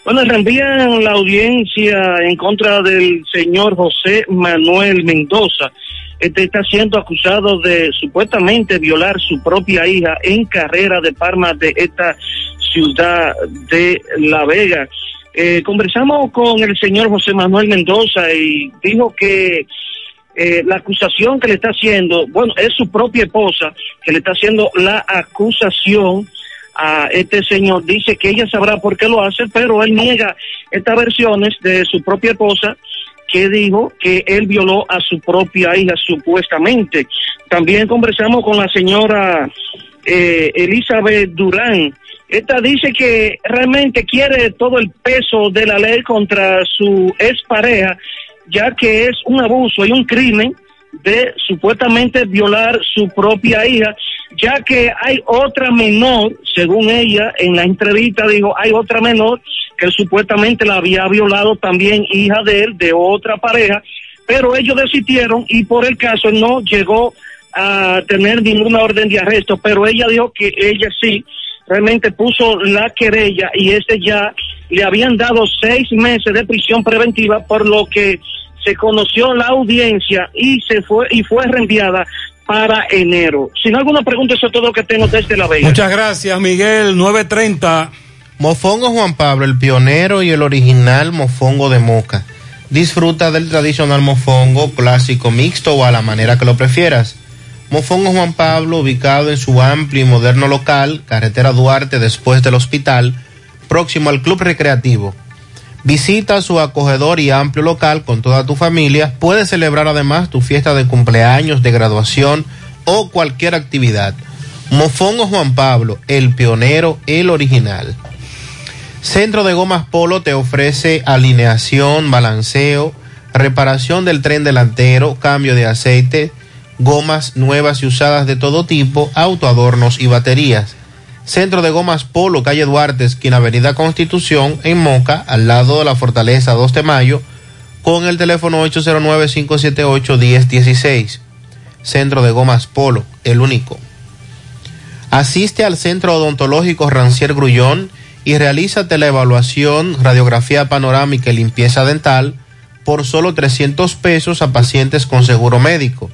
Bueno, reenvían la audiencia en contra del señor José Manuel Mendoza. Este está siendo acusado de supuestamente violar su propia hija en carrera de Parma de esta ciudad de La Vega. Eh, conversamos con el señor José Manuel Mendoza y dijo que eh, la acusación que le está haciendo, bueno, es su propia esposa que le está haciendo la acusación a este señor. Dice que ella sabrá por qué lo hace, pero él niega estas versiones de su propia esposa que dijo que él violó a su propia hija supuestamente. También conversamos con la señora eh, Elizabeth Durán. Esta dice que realmente quiere todo el peso de la ley contra su expareja, ya que es un abuso y un crimen de supuestamente violar su propia hija, ya que hay otra menor, según ella en la entrevista dijo, hay otra menor que supuestamente la había violado también hija de él, de otra pareja, pero ellos desistieron y por el caso no llegó a tener ninguna orden de arresto, pero ella dijo que ella sí realmente puso la querella y este ya le habían dado seis meses de prisión preventiva por lo que se conoció la audiencia y se fue y fue reenviada para enero. Sin alguna pregunta, eso es todo lo que tengo desde la Vega. Muchas gracias, Miguel. 930. Mofongo Juan Pablo, el pionero y el original mofongo de Moca. Disfruta del tradicional mofongo clásico mixto o a la manera que lo prefieras. Mofongo Juan Pablo, ubicado en su amplio y moderno local, carretera Duarte después del hospital, próximo al Club Recreativo. Visita su acogedor y amplio local con toda tu familia. Puedes celebrar además tu fiesta de cumpleaños, de graduación o cualquier actividad. Mofongo Juan Pablo, el pionero, el original. Centro de Gomas Polo te ofrece alineación, balanceo, reparación del tren delantero, cambio de aceite, gomas nuevas y usadas de todo tipo, autoadornos y baterías. Centro de Gomas Polo, calle Duarte, esquina Avenida Constitución, en Moca, al lado de la Fortaleza 2 de Mayo, con el teléfono 809-578-1016. Centro de Gomas Polo, el único. Asiste al Centro Odontológico Rancier Grullón y realízate la evaluación, radiografía panorámica y limpieza dental por solo 300 pesos a pacientes con seguro médico.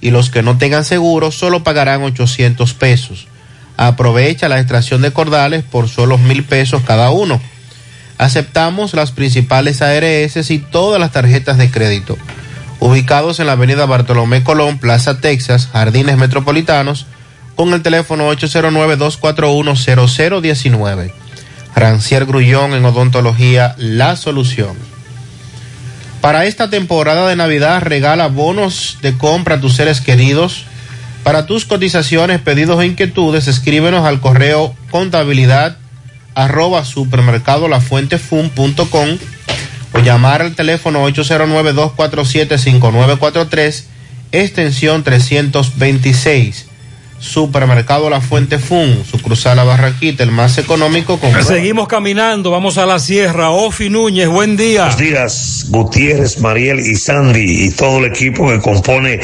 Y los que no tengan seguro solo pagarán 800 pesos Aprovecha la extracción de cordales por solo mil pesos cada uno. Aceptamos las principales ARS y todas las tarjetas de crédito. Ubicados en la avenida Bartolomé Colón, Plaza Texas, Jardines Metropolitanos, con el teléfono 809-241-0019. Rancier Grullón en Odontología, la solución. Para esta temporada de Navidad regala bonos de compra a tus seres queridos. Para tus cotizaciones, pedidos e inquietudes, escríbenos al correo contabilidad arroba supermercado lafuentefun.com o llamar al teléfono 809-247-5943, extensión 326. Supermercado La Fuente Fun, sucursal La Barraquita, el más económico. Con... Seguimos caminando, vamos a la sierra. Ofi Núñez, buen día. Buenos días, Gutiérrez, Mariel y Sandy y todo el equipo que compone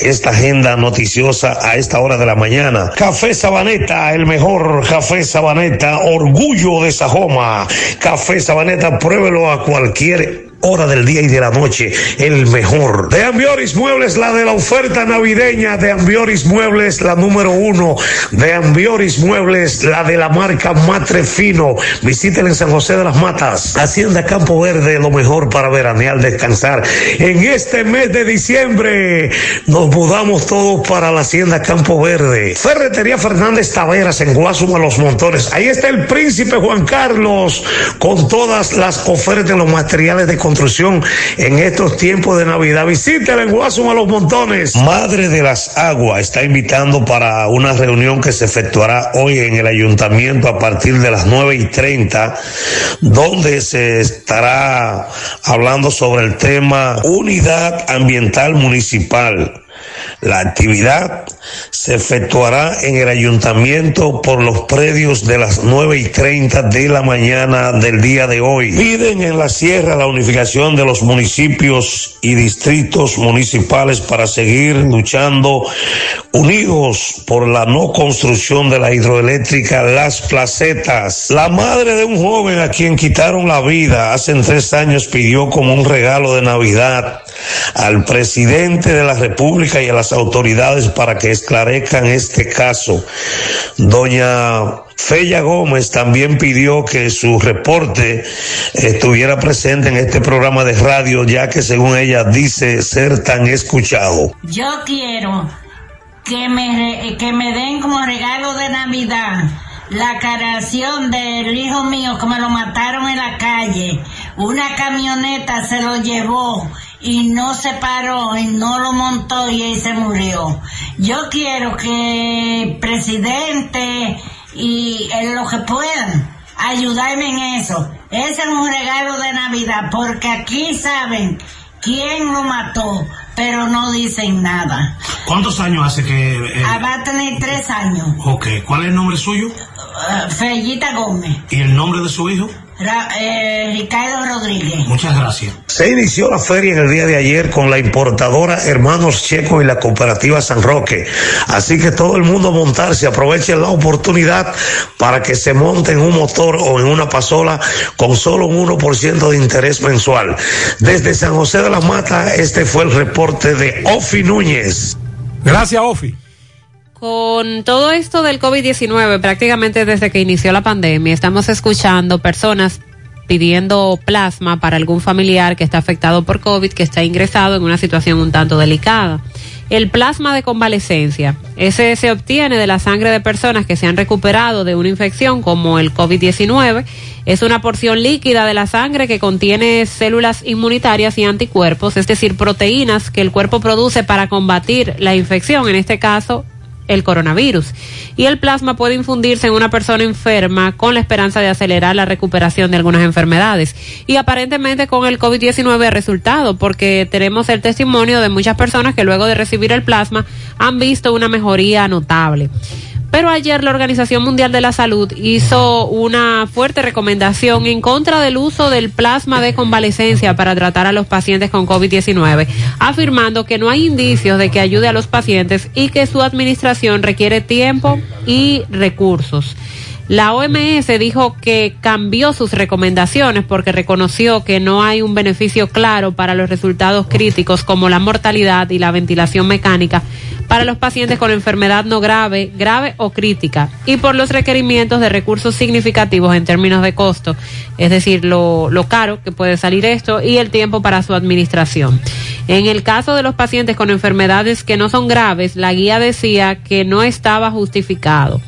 esta agenda noticiosa a esta hora de la mañana. Café Sabaneta, el mejor café Sabaneta, orgullo de Sajoma. Café Sabaneta, pruébelo a cualquier hora del día y de la noche, el mejor. De Ambioris Muebles, la de la oferta navideña. De Ambioris Muebles, la número uno. De Ambioris Muebles, la de la marca Matre Fino. Visítenla en San José de las Matas. Hacienda Campo Verde, lo mejor para veranear, descansar. En este mes de diciembre nos mudamos todos para la Hacienda Campo Verde. Ferretería Fernández Taveras en Guasuma Los Montones. Ahí está el príncipe Juan Carlos con todas las ofertas los materiales de construcción en estos tiempos de Navidad. Visite el Guasuma Los Montones. Madre de las Aguas está invitando para una reunión que se efectuará hoy en el ayuntamiento a partir de las nueve y treinta, donde se estará hablando sobre el tema unidad ambiental municipal. La actividad se efectuará en el ayuntamiento por los predios de las nueve y treinta de la mañana del día de hoy. Piden en la sierra la unificación de los municipios y distritos municipales para seguir luchando unidos por la no construcción de la hidroeléctrica Las Placetas. La madre de un joven a quien quitaron la vida hace tres años pidió como un regalo de Navidad al presidente de la República y a las autoridades para que esclarezcan este caso. Doña Fella Gómez también pidió que su reporte estuviera presente en este programa de radio, ya que según ella dice ser tan escuchado. Yo quiero que me, que me den como regalo de Navidad la creación del hijo mío que me lo mataron en la calle. Una camioneta se lo llevó y no se paró y no lo montó y ahí se murió. Yo quiero que el presidente y en lo que puedan ayudarme en eso. Ese es un regalo de Navidad porque aquí saben quién lo mató, pero no dicen nada. ¿Cuántos años hace que... eh, Ah, va a tener tres años. ok, ¿cuál es el nombre suyo? Ah, Fellita Gómez. ¿Y el nombre de su hijo? Ra- eh, Ricardo Rodríguez. Muchas gracias. Se inició la feria en el día de ayer con la importadora Hermanos Checo y la cooperativa San Roque. Así que todo el mundo a montarse, aprovechen la oportunidad para que se monten un motor o en una pasola con solo un 1% de interés mensual. Desde San José de la Mata, este fue el reporte de Ofi Núñez. Gracias, Ofi. Con todo esto del COVID-19, prácticamente desde que inició la pandemia, estamos escuchando personas pidiendo plasma para algún familiar que está afectado por COVID, que está ingresado en una situación un tanto delicada. El plasma de convalecencia, ese se obtiene de la sangre de personas que se han recuperado de una infección como el COVID-19. Es una porción líquida de la sangre que contiene células inmunitarias y anticuerpos, es decir, proteínas que el cuerpo produce para combatir la infección, en este caso el coronavirus. Y el plasma puede infundirse en una persona enferma con la esperanza de acelerar la recuperación de algunas enfermedades. Y aparentemente con el COVID-19 ha resultado, porque tenemos el testimonio de muchas personas que luego de recibir el plasma han visto una mejoría notable. Pero ayer la Organización Mundial de la Salud hizo una fuerte recomendación en contra del uso del plasma de convalecencia para tratar a los pacientes con COVID-19, afirmando que no hay indicios de que ayude a los pacientes y que su administración requiere tiempo y recursos. La OMS dijo que cambió sus recomendaciones porque reconoció que no hay un beneficio claro para los resultados críticos como la mortalidad y la ventilación mecánica para los pacientes con enfermedad no grave, grave o crítica y por los requerimientos de recursos significativos en términos de costo, es decir, lo, lo caro que puede salir esto y el tiempo para su administración. En el caso de los pacientes con enfermedades que no son graves, la guía decía que no estaba justificado.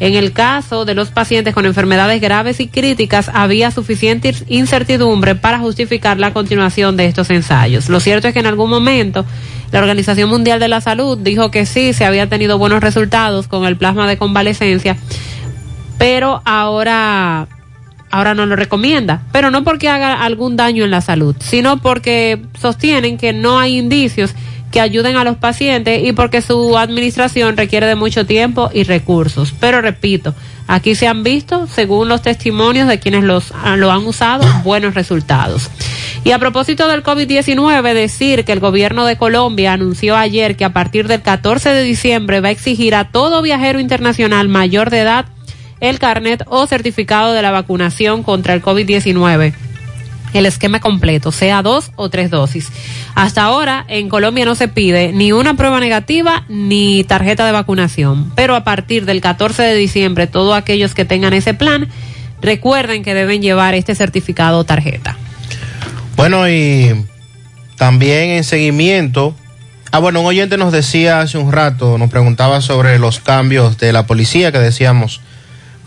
En el caso de los pacientes con enfermedades graves y críticas, había suficiente incertidumbre para justificar la continuación de estos ensayos. Lo cierto es que en algún momento la Organización Mundial de la Salud dijo que sí, se había tenido buenos resultados con el plasma de convalecencia, pero ahora ahora no lo recomienda, pero no porque haga algún daño en la salud, sino porque sostienen que no hay indicios que ayuden a los pacientes y porque su administración requiere de mucho tiempo y recursos. Pero repito, aquí se han visto, según los testimonios de quienes los, lo han usado, buenos resultados. Y a propósito del COVID-19, decir que el gobierno de Colombia anunció ayer que a partir del 14 de diciembre va a exigir a todo viajero internacional mayor de edad el carnet o certificado de la vacunación contra el COVID-19 el esquema completo, sea dos o tres dosis. Hasta ahora en Colombia no se pide ni una prueba negativa ni tarjeta de vacunación, pero a partir del 14 de diciembre todos aquellos que tengan ese plan recuerden que deben llevar este certificado o tarjeta. Bueno, y también en seguimiento, ah bueno, un oyente nos decía hace un rato, nos preguntaba sobre los cambios de la policía que decíamos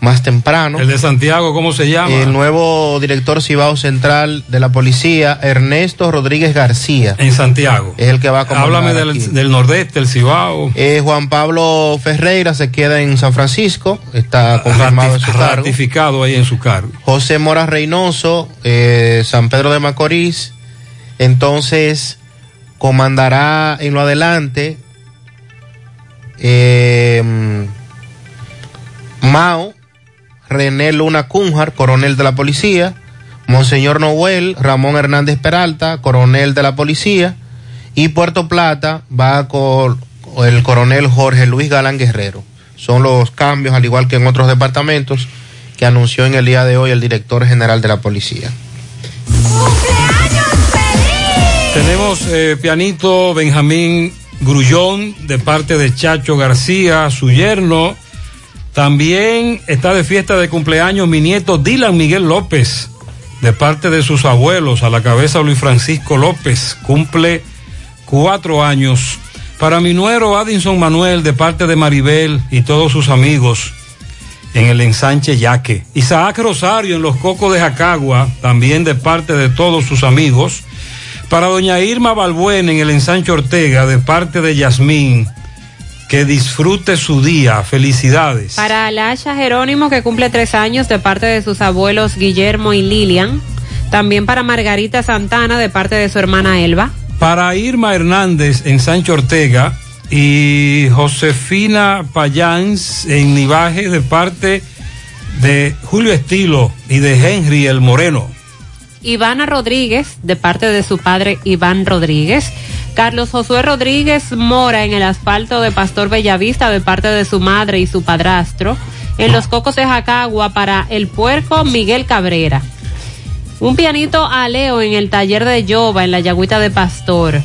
más temprano. El de Santiago, ¿cómo se llama? El nuevo director Cibao Central de la Policía, Ernesto Rodríguez García. En Santiago. Es el que va a comandar Háblame del, del nordeste, el Cibao. Eh, Juan Pablo Ferreira se queda en San Francisco, está confirmado en su cargo. Ratificado ahí en su cargo. José Mora Reynoso, eh, San Pedro de Macorís, entonces comandará en lo adelante eh, Mao, René Luna Cunjar, coronel de la policía, Monseñor Noel, Ramón Hernández Peralta, coronel de la policía, y Puerto Plata va con el coronel Jorge Luis Galán Guerrero. Son los cambios, al igual que en otros departamentos, que anunció en el día de hoy el director general de la policía. Tenemos eh, pianito Benjamín Grullón de parte de Chacho García, su yerno. También está de fiesta de cumpleaños mi nieto Dylan Miguel López, de parte de sus abuelos, a la cabeza Luis Francisco López, cumple cuatro años. Para mi nuero Addison Manuel, de parte de Maribel y todos sus amigos, en el ensanche Yaque. Isaac Rosario en los Cocos de Jacagua, también de parte de todos sus amigos. Para doña Irma Balbuena en el ensanche Ortega, de parte de Yasmín. Que disfrute su día. Felicidades. Para Alasha Jerónimo, que cumple tres años de parte de sus abuelos Guillermo y Lilian. También para Margarita Santana, de parte de su hermana Elba. Para Irma Hernández en Sancho Ortega y Josefina Payans en Nivaje de parte de Julio Estilo y de Henry el Moreno. Ivana Rodríguez, de parte de su padre Iván Rodríguez. Carlos Josué Rodríguez Mora en el asfalto de Pastor Bellavista, de parte de su madre y su padrastro. En los Cocos de Jacagua para el puerco Miguel Cabrera. Un pianito a Leo en el taller de Yoba en la Yagüita de Pastor.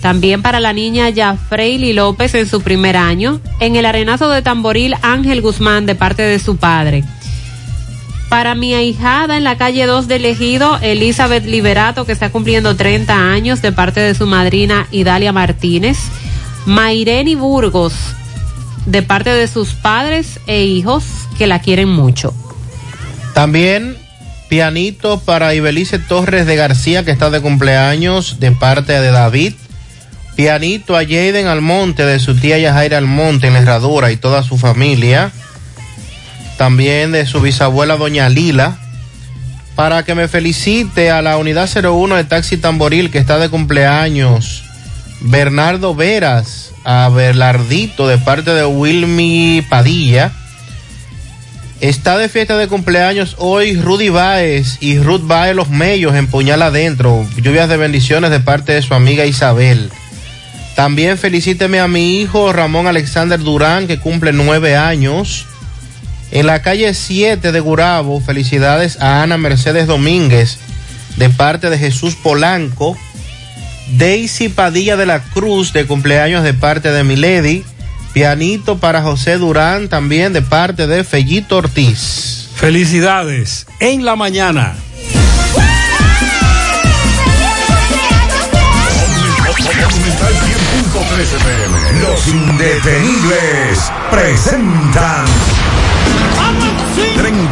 También para la niña Yafreili López en su primer año. En el arenazo de tamboril Ángel Guzmán de parte de su padre. Para mi ahijada en la calle 2 del Ejido, Elizabeth Liberato, que está cumpliendo 30 años de parte de su madrina Idalia Martínez. Maireni Burgos, de parte de sus padres e hijos que la quieren mucho. También pianito para Ibelice Torres de García, que está de cumpleaños, de parte de David. Pianito a Jaden Almonte, de su tía Yajaira Almonte, en la Herradura, y toda su familia. También de su bisabuela Doña Lila. Para que me felicite a la unidad 01 de Taxi Tamboril, que está de cumpleaños. Bernardo Veras, a Berlardito, de parte de Wilmy Padilla. Está de fiesta de cumpleaños hoy Rudy Baez y Ruth Baez Los Mellos en Puñal Adentro. Lluvias de bendiciones de parte de su amiga Isabel. También felicíteme a mi hijo Ramón Alexander Durán, que cumple nueve años. En la calle 7 de Gurabo, felicidades a Ana Mercedes Domínguez, de parte de Jesús Polanco. Daisy Padilla de la Cruz, de cumpleaños de parte de Milady. Pianito para José Durán también de parte de Fellito Ortiz. Felicidades en la mañana. Monumental 100.13 pm. Los indetenibles presentan.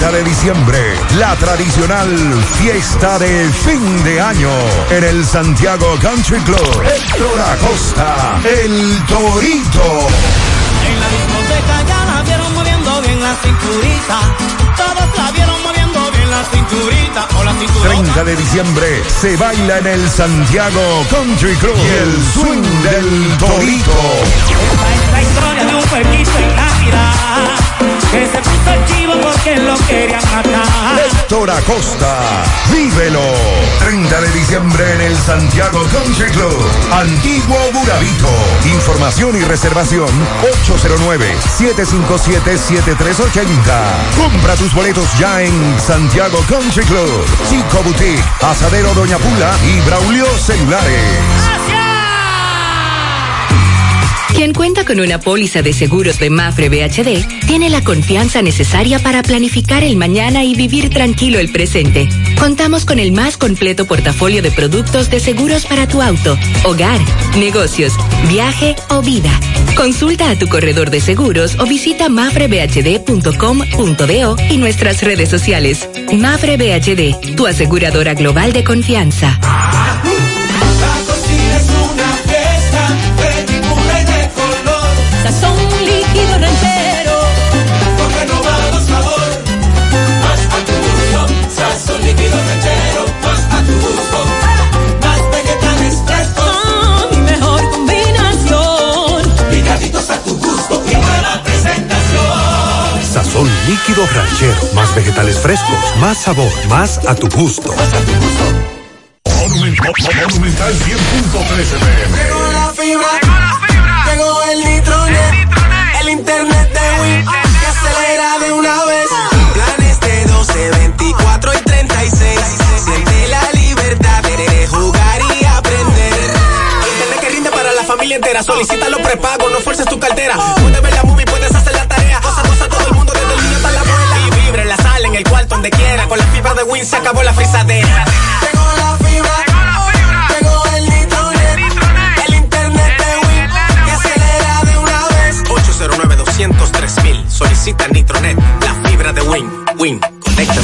30 de diciembre, la tradicional fiesta de fin de año en el Santiago Country Club. Héctor Acosta, el Torito. En la discoteca ya la vieron moviendo bien la cinturita. Todos la vieron moviendo bien la cinturita. O la cinturita. 30 de diciembre se baila en el Santiago Country Club y el swing del Torito. La historia de un pueblito en Navidad. Que se puso el chivo porque lo querían matar. Héctor Acosta, vívelo. 30 de diciembre en el Santiago Country Club, Antiguo Burabito. Información y reservación 809-757-7380. Compra tus boletos ya en Santiago Country Club, Chico Boutique, Asadero Doña Pula y Braulio Celulares. Quien cuenta con una póliza de seguros de Mafre BHD tiene la confianza necesaria para planificar el mañana y vivir tranquilo el presente. Contamos con el más completo portafolio de productos de seguros para tu auto, hogar, negocios, viaje o vida. Consulta a tu corredor de seguros o visita mafrebhd.com.do y nuestras redes sociales. Mafre BHD, tu aseguradora global de confianza. Sazón líquido ranchero, más vegetales frescos, más sabor, más a tu gusto. Monumental 100.13 pm. Llegó la fibra, llegó el nitronet, el internet de Win que acelera de una vez. Planes de 12, 24 y 36. Siente la libertad de jugar y aprender. Internet que rinde para la familia entera. Solicita los prepagos, no fuerces tu cartera. Puedes ver la movie, donde quiera. Con la fibra de Win se acabó la frisadera. Llegó la fibra, llegó el nitronet, el internet de Win que acelera de una vez. 809 203 mil. Solicita Nitronet, la fibra de Win. Win.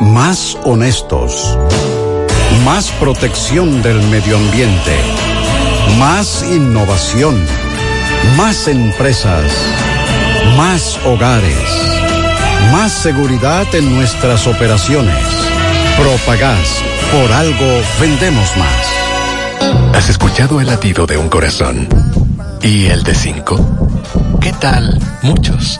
Más honestos. Más protección del medio ambiente. Más innovación. Más empresas. Más hogares. Más seguridad en nuestras operaciones. Propagás. Por algo vendemos más. ¿Has escuchado el latido de un corazón? ¿Y el de cinco? ¿Qué tal? Muchos.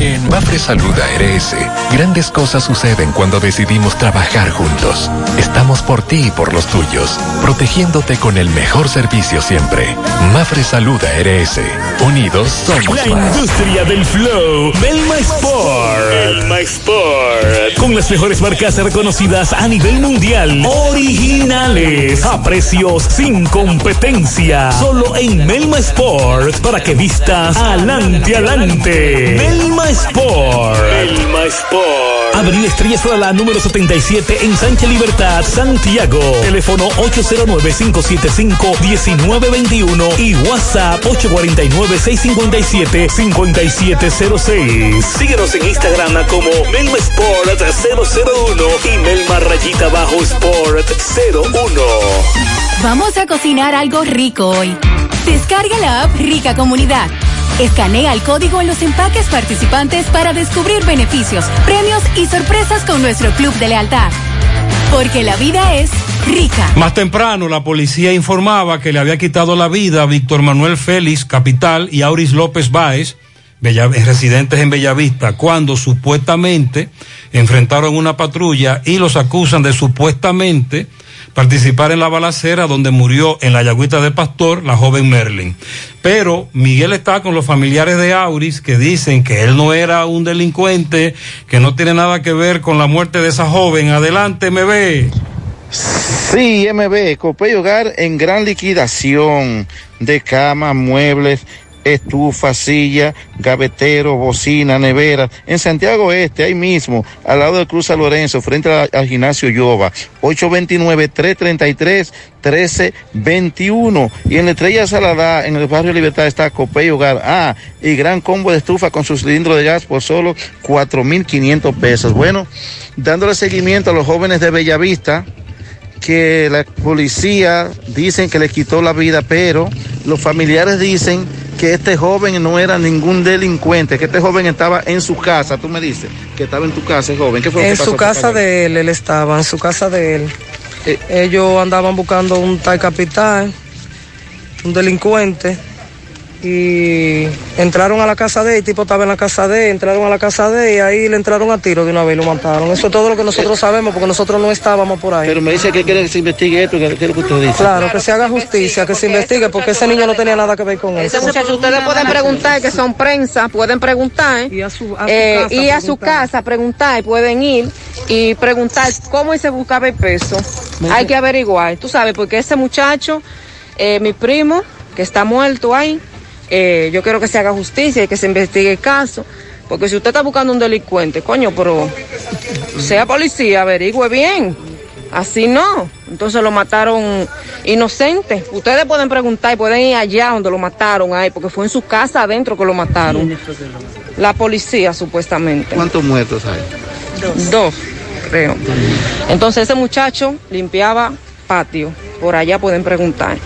En Mafre Salud ARS, grandes cosas suceden cuando decidimos trabajar juntos. Estamos por ti y por los tuyos, protegiéndote con el mejor servicio siempre. Mafre Salud ARS. Unidos somos La más. industria del flow. Belma Sport. Belma Sport. Con las mejores marcas reconocidas a nivel mundial. Originales. A precios sin competencia. Solo en Melma Sport. Para que vistas adelante, adelante. Melma Sport. Melma Sport. Avenida Estrella Estrada número 77 en Sánchez Libertad, Santiago. Teléfono 809-575-1921 y WhatsApp 849-657-5706. Síguenos en Instagram como Melma Sport 001 y Melma Rayita Bajo Sport 01. Vamos a cocinar algo rico hoy. Descarga la app Rica Comunidad. Escanea el código en los empaques participantes para descubrir beneficios, premios y sorpresas con nuestro club de lealtad. Porque la vida es rica. Más temprano, la policía informaba que le había quitado la vida a Víctor Manuel Félix, capital, y Auris López Báez, residentes en Bellavista, cuando supuestamente enfrentaron una patrulla y los acusan de supuestamente participar en la balacera donde murió en la Yagüita de Pastor la joven Merlin. Pero Miguel está con los familiares de Auris que dicen que él no era un delincuente, que no tiene nada que ver con la muerte de esa joven. Adelante, ve. Sí, MB, Copey Hogar en gran liquidación de cama, muebles, estufa, silla, gavetero, bocina, nevera. En Santiago Este, ahí mismo, al lado del Cruz San Lorenzo, frente al gimnasio Yoba, 829-333-1321. Y en la Estrella Salada, en el barrio Libertad, está Copey Hogar. Ah, y gran combo de estufa con su cilindro de gas por solo 4,500 pesos. Bueno, dándole seguimiento a los jóvenes de Bellavista, que la policía dicen que le quitó la vida, pero los familiares dicen que este joven no era ningún delincuente, que este joven estaba en su casa, tú me dices, que estaba en tu casa, el joven. ¿Qué fue lo En que pasó? su casa de él, él estaba, en su casa de él. Ellos andaban buscando un tal capital, un delincuente, y entraron a la casa de él, el tipo estaba en la casa de él, entraron a la casa de él y ahí le entraron a tiro de una vez y lo mataron. Eso es todo lo que nosotros sabemos porque nosotros no estábamos por ahí. Pero me dice que quiere que se investigue esto, ¿qué qué es lo que usted dice? Claro, que se haga justicia, que se investigue porque ese niño no tenía nada que ver con eso. Ese muchacho, ustedes pueden preguntar, que son prensa, pueden preguntar. Y a su, casa y a su preguntar. casa preguntar, pueden ir y preguntar cómo se buscaba el peso. Hay que averiguar, tú sabes, porque ese muchacho, eh, mi primo, que está muerto ahí, eh, yo quiero que se haga justicia y que se investigue el caso. Porque si usted está buscando un delincuente, coño, pero sea policía, averigüe bien. Así no. Entonces lo mataron inocente. Ustedes pueden preguntar y pueden ir allá donde lo mataron ahí, porque fue en su casa adentro que lo mataron. La policía, supuestamente. ¿Cuántos muertos hay? Dos, creo. Entonces ese muchacho limpiaba patio. Por allá pueden preguntar.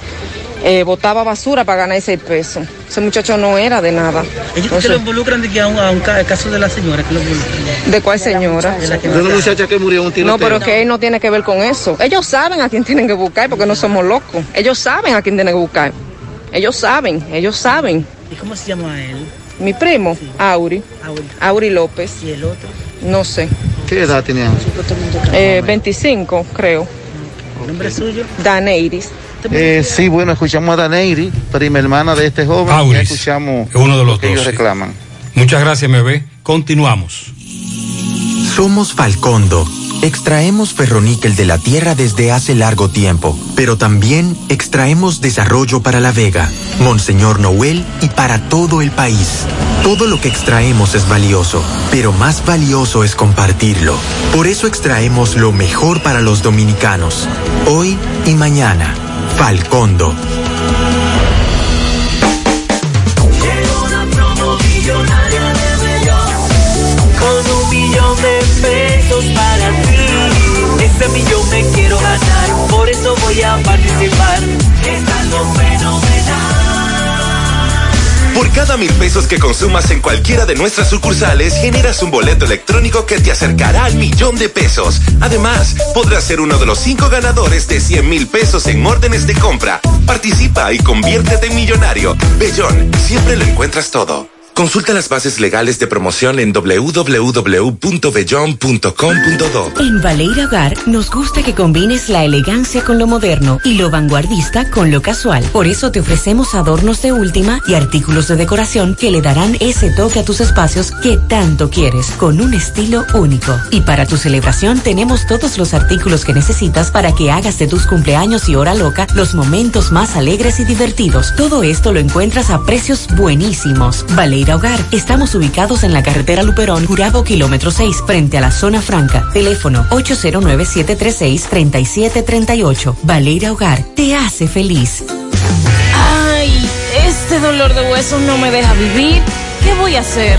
Eh, botaba basura para ganar ese peso. Ese muchacho no era de nada. Ellos Entonces, lo involucran de que a un, a un ca- el caso de la señora que lo involucran. ¿De cuál señora? De la De una muchacha que murió en un tiroteo. No, pero que él no tiene que ver con eso. Ellos saben a quién tienen que buscar porque no somos locos. Ellos saben a quién tienen que buscar. Ellos saben, ellos saben. ¿Y cómo se llama él? Mi primo, Auri. Auri López. ¿Y el otro? No sé. ¿Qué edad tenía? Eh, 25, creo. ¿El nombre suyo? Daneiris. Eh, sí, bueno, escuchamos a Daneiri, prima hermana de este joven. Auris, escuchamos es uno de los lo que ellos dos, sí. reclaman. Muchas gracias, me ve. Continuamos. Somos Falcondo. Extraemos ferroníquel de la tierra desde hace largo tiempo, pero también extraemos desarrollo para La Vega, Monseñor Noel y para todo el país. Todo lo que extraemos es valioso, pero más valioso es compartirlo. Por eso extraemos lo mejor para los dominicanos, hoy y mañana. Falcondo. Con un millón de pesos para ti. Ese millón me quiero ganar. Por eso voy a participar. Es algo fenomenal Por cada mil pesos que consumas en cualquiera de nuestras sucursales, generas un boleto electrónico que te acercará al millón de pesos. Además, podrás ser uno de los cinco ganadores de 100 mil pesos en órdenes de compra. Participa y conviértete en millonario. Bellón, siempre lo encuentras todo. Consulta las bases legales de promoción en www.bellon.com.do. En Valeira Hogar nos gusta que combines la elegancia con lo moderno y lo vanguardista con lo casual. Por eso te ofrecemos adornos de última y artículos de decoración que le darán ese toque a tus espacios que tanto quieres, con un estilo único. Y para tu celebración tenemos todos los artículos que necesitas para que hagas de tus cumpleaños y hora loca los momentos más alegres y divertidos. Todo esto lo encuentras a precios buenísimos. Valeira Hogar. Estamos ubicados en la carretera Luperón, Jurado Kilómetro 6, frente a la zona franca. Teléfono 809-736-3738. Valeira Hogar te hace feliz. Ay, este dolor de huesos no me deja vivir. ¿Qué voy a hacer?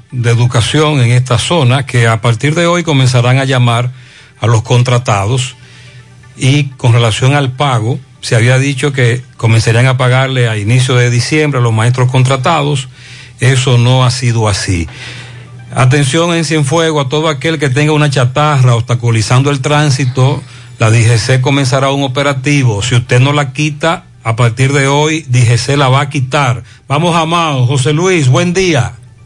de educación en esta zona, que a partir de hoy comenzarán a llamar a los contratados y con relación al pago, se había dicho que comenzarían a pagarle a inicio de diciembre a los maestros contratados. Eso no ha sido así. Atención en Cienfuego a todo aquel que tenga una chatarra obstaculizando el tránsito. La DGC comenzará un operativo. Si usted no la quita, a partir de hoy, DGC la va a quitar. Vamos, Amado. José Luis, buen día.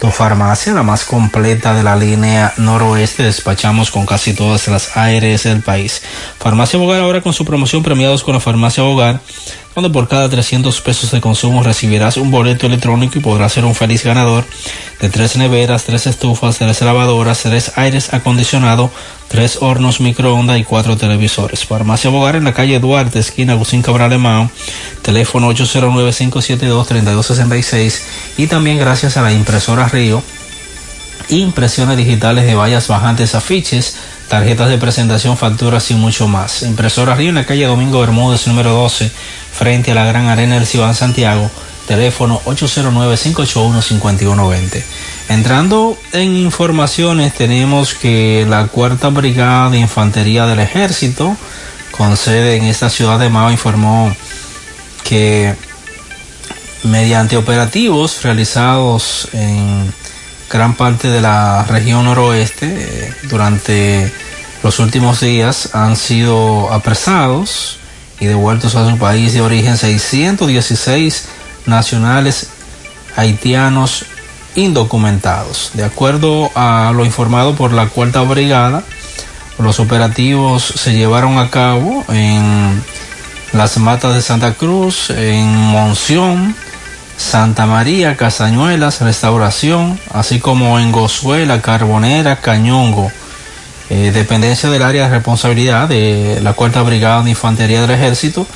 tu farmacia, la más completa de la línea noroeste. Despachamos con casi todas las ARS del país. Farmacia Bogar ahora con su promoción premiados con la Farmacia Bogar, donde por cada 300 pesos de consumo recibirás un boleto electrónico y podrás ser un feliz ganador de tres neveras, tres estufas, tres lavadoras, tres aires acondicionados, tres hornos microondas y cuatro televisores. Farmacia Bogar en la calle Duarte, esquina Agustín Cabral Emao, teléfono 809-572-3266 y también gracias a la impresora Río, impresiones digitales de vallas bajantes, afiches, tarjetas de presentación, facturas y mucho más. Impresora Río en la calle Domingo Bermúdez, número 12, frente a la Gran Arena del Ciudad Santiago, teléfono 809-581-5120. Entrando en informaciones, tenemos que la Cuarta Brigada de Infantería del Ejército, con sede en esta ciudad de Mao, informó que mediante operativos realizados en gran parte de la región noroeste eh, durante los últimos días han sido apresados y devueltos a su país de origen 616 nacionales haitianos indocumentados. De acuerdo a lo informado por la Cuarta Brigada, los operativos se llevaron a cabo en las matas de Santa Cruz, en Monción, Santa María, Casañuelas, Restauración, así como en Gozuela, Carbonera, Cañongo, eh, dependencia del área de responsabilidad de la Cuarta Brigada de Infantería del Ejército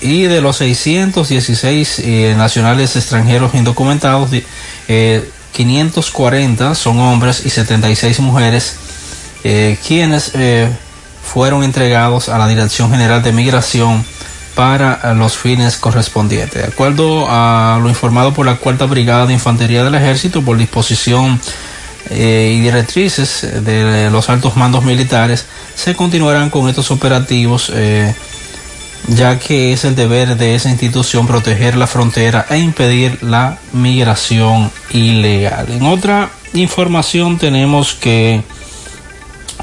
y de los 616 eh, nacionales extranjeros indocumentados, eh, 540 son hombres y 76 mujeres, eh, quienes eh, fueron entregados a la Dirección General de Migración para los fines correspondientes. De acuerdo a lo informado por la Cuarta Brigada de Infantería del Ejército, por disposición eh, y directrices de los altos mandos militares, se continuarán con estos operativos, eh, ya que es el deber de esa institución proteger la frontera e impedir la migración ilegal. En otra información tenemos que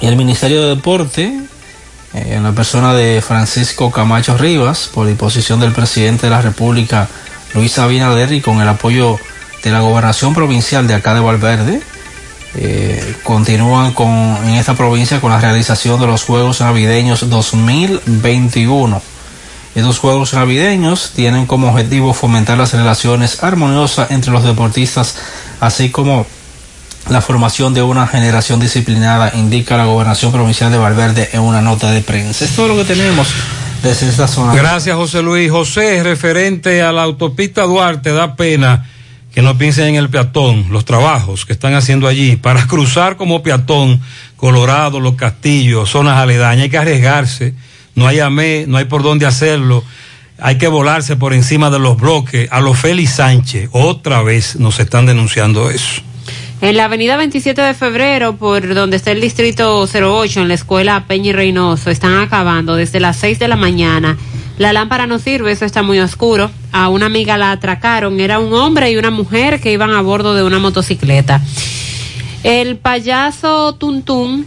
el Ministerio de Deporte, eh, en la persona de Francisco Camacho Rivas, por disposición del presidente de la República, Luis Abinader, y con el apoyo de la gobernación provincial de acá de Valverde, eh, continúan con, en esta provincia con la realización de los Juegos Navideños 2021. Estos Juegos Navideños tienen como objetivo fomentar las relaciones armoniosas entre los deportistas, así como la formación de una generación disciplinada, indica la gobernación provincial de Valverde en una nota de prensa. Es todo lo que tenemos desde esta zona. Gracias, José Luis. José, referente a la autopista Duarte, da pena que no piensen en el peatón, los trabajos que están haciendo allí para cruzar como peatón Colorado, los castillos, zonas aledañas. Hay que arriesgarse, no hay AME, no hay por dónde hacerlo. Hay que volarse por encima de los bloques. A los Félix Sánchez, otra vez nos están denunciando eso. En la avenida 27 de febrero, por donde está el distrito 08, en la escuela Peña y Reynoso, están acabando desde las 6 de la mañana. La lámpara no sirve, eso está muy oscuro. A una amiga la atracaron, era un hombre y una mujer que iban a bordo de una motocicleta. El payaso Tuntún,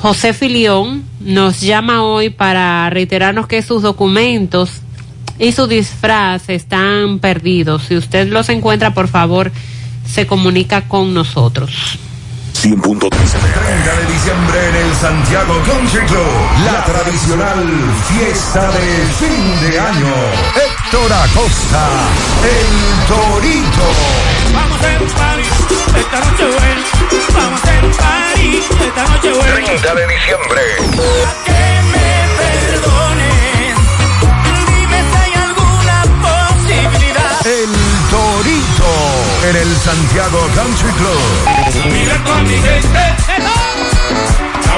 José Filión, nos llama hoy para reiterarnos que sus documentos y su disfraz están perdidos. Si usted los encuentra, por favor, se comunica con nosotros. 100.3 30 de diciembre en el Santiago Country Club. La tradicional fiesta de fin de año. Héctor Acosta, el Torito. Vamos a hacer un party, esta noche buena. Vamos a hacer un party, esta noche buena. 30 de diciembre. Que me perdonen. Dime si hay alguna posibilidad. El Torito en el Santiago Country Club. Mira con mi gente.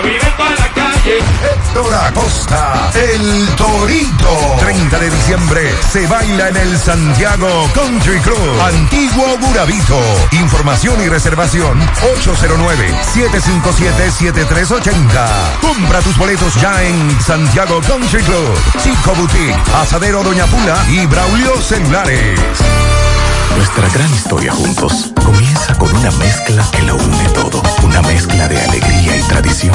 Vivir para la Héctor Acosta, el Torito. 30 de diciembre se baila en el Santiago Country Club. Antiguo Burabito. Información y reservación 809-757-7380. Compra tus boletos ya en Santiago Country Club. Chico Boutique, Asadero Doña Pula y Braulio Celulares. Nuestra gran historia juntos comienza con una mezcla que lo une todo. Una mezcla de alegría y tradición,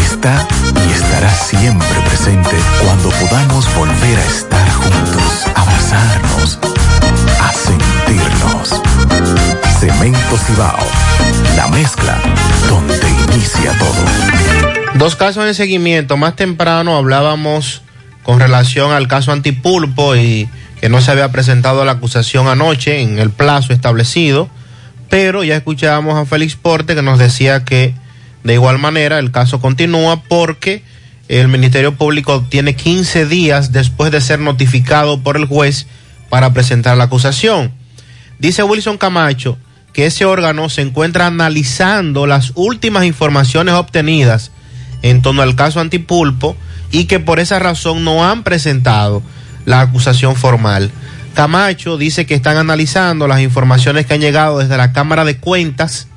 está y estará siempre presente cuando podamos volver a estar juntos, abrazarnos, a sentirnos. Cemento Cibao, la mezcla donde inicia todo. Dos casos en seguimiento. Más temprano hablábamos con relación al caso Antipulpo y que no se había presentado la acusación anoche en el plazo establecido, pero ya escuchábamos a Félix Porte que nos decía que de igual manera el caso continúa porque el Ministerio Público tiene 15 días después de ser notificado por el juez para presentar la acusación. Dice Wilson Camacho que ese órgano se encuentra analizando las últimas informaciones obtenidas en torno al caso Antipulpo y que por esa razón no han presentado la acusación formal. Camacho dice que están analizando las informaciones que han llegado desde la Cámara de Cuentas,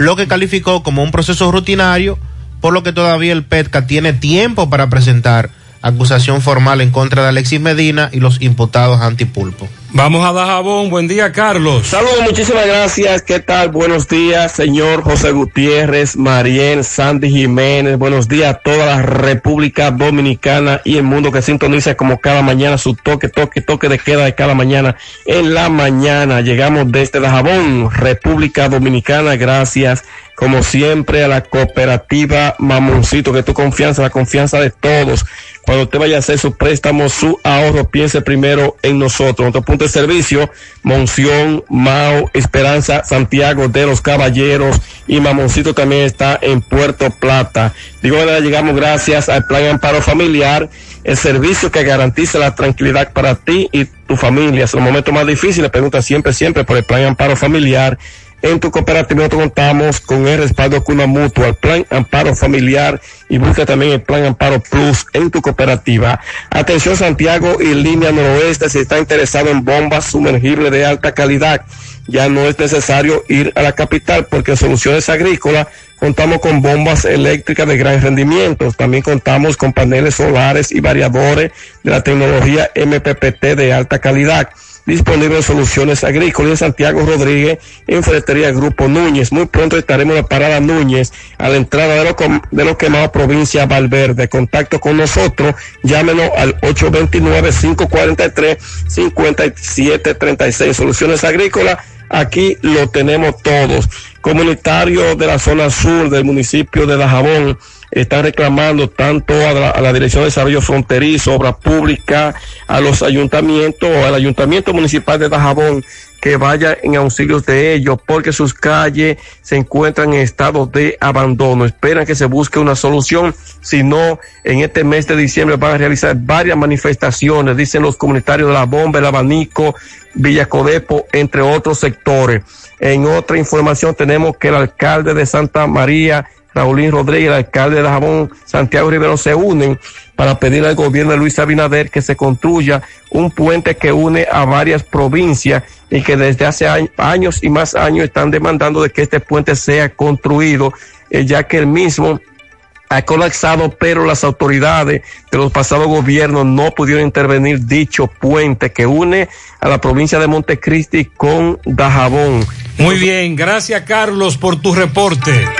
lo que calificó como un proceso rutinario, por lo que todavía el PETCA tiene tiempo para presentar acusación formal en contra de Alexis Medina y los imputados antipulpo. Vamos a Dajabón. Buen día, Carlos. Saludos, muchísimas gracias. ¿Qué tal? Buenos días, señor José Gutiérrez, Mariel, Sandy Jiménez. Buenos días a toda la República Dominicana y el mundo que sintoniza como cada mañana su toque, toque, toque de queda de cada mañana. En la mañana llegamos desde Dajabón, República Dominicana. Gracias, como siempre, a la cooperativa Mamoncito, que tu confianza, la confianza de todos. Cuando usted vaya a hacer su préstamo, su ahorro, piense primero en nosotros. Nuestro punto de servicio, Monción, Mao, Esperanza, Santiago de los Caballeros y Mamoncito también está en Puerto Plata. Digo, llegamos gracias al Plan Amparo Familiar, el servicio que garantiza la tranquilidad para ti y tu familia. En los momentos más difíciles, pregunta siempre, siempre por el Plan Amparo Familiar. En tu cooperativa nosotros contamos con el respaldo Cuna Mutua, el Plan Amparo Familiar y busca también el Plan Amparo Plus en tu cooperativa. Atención Santiago y línea noroeste si está interesado en bombas sumergibles de alta calidad. Ya no es necesario ir a la capital porque Soluciones Agrícolas contamos con bombas eléctricas de gran rendimiento. También contamos con paneles solares y variadores de la tecnología MPPT de alta calidad disponible en soluciones agrícolas en Santiago Rodríguez, en Grupo Núñez. Muy pronto estaremos en la parada Núñez, a la entrada de lo, de lo quemado provincia Valverde. Contacto con nosotros, llámenos al 829-543-5736. Soluciones agrícolas, aquí lo tenemos todos. Comunitario de la zona sur del municipio de Dajabón están reclamando tanto a la, Dirección de Desarrollo Fronterizo, Obra Pública, a los ayuntamientos, al Ayuntamiento Municipal de Dajabón, que vaya en auxilios de ellos porque sus calles se encuentran en estado de abandono. Esperan que se busque una solución, si no, en este mes de diciembre van a realizar varias manifestaciones, dicen los comunitarios de La Bomba, El Abanico, Villa Codepo, entre otros sectores. En otra información tenemos que el alcalde de Santa María, Raulín Rodríguez, el alcalde de Jabón, Santiago Rivero, se unen para pedir al gobierno de Luis Abinader que se construya un puente que une a varias provincias y que desde hace años y más años están demandando de que este puente sea construido, eh, ya que el mismo ha colapsado, pero las autoridades de los pasados gobiernos no pudieron intervenir dicho puente que une a la provincia de Montecristi con Dajabón. Muy bien, gracias Carlos por tu reporte.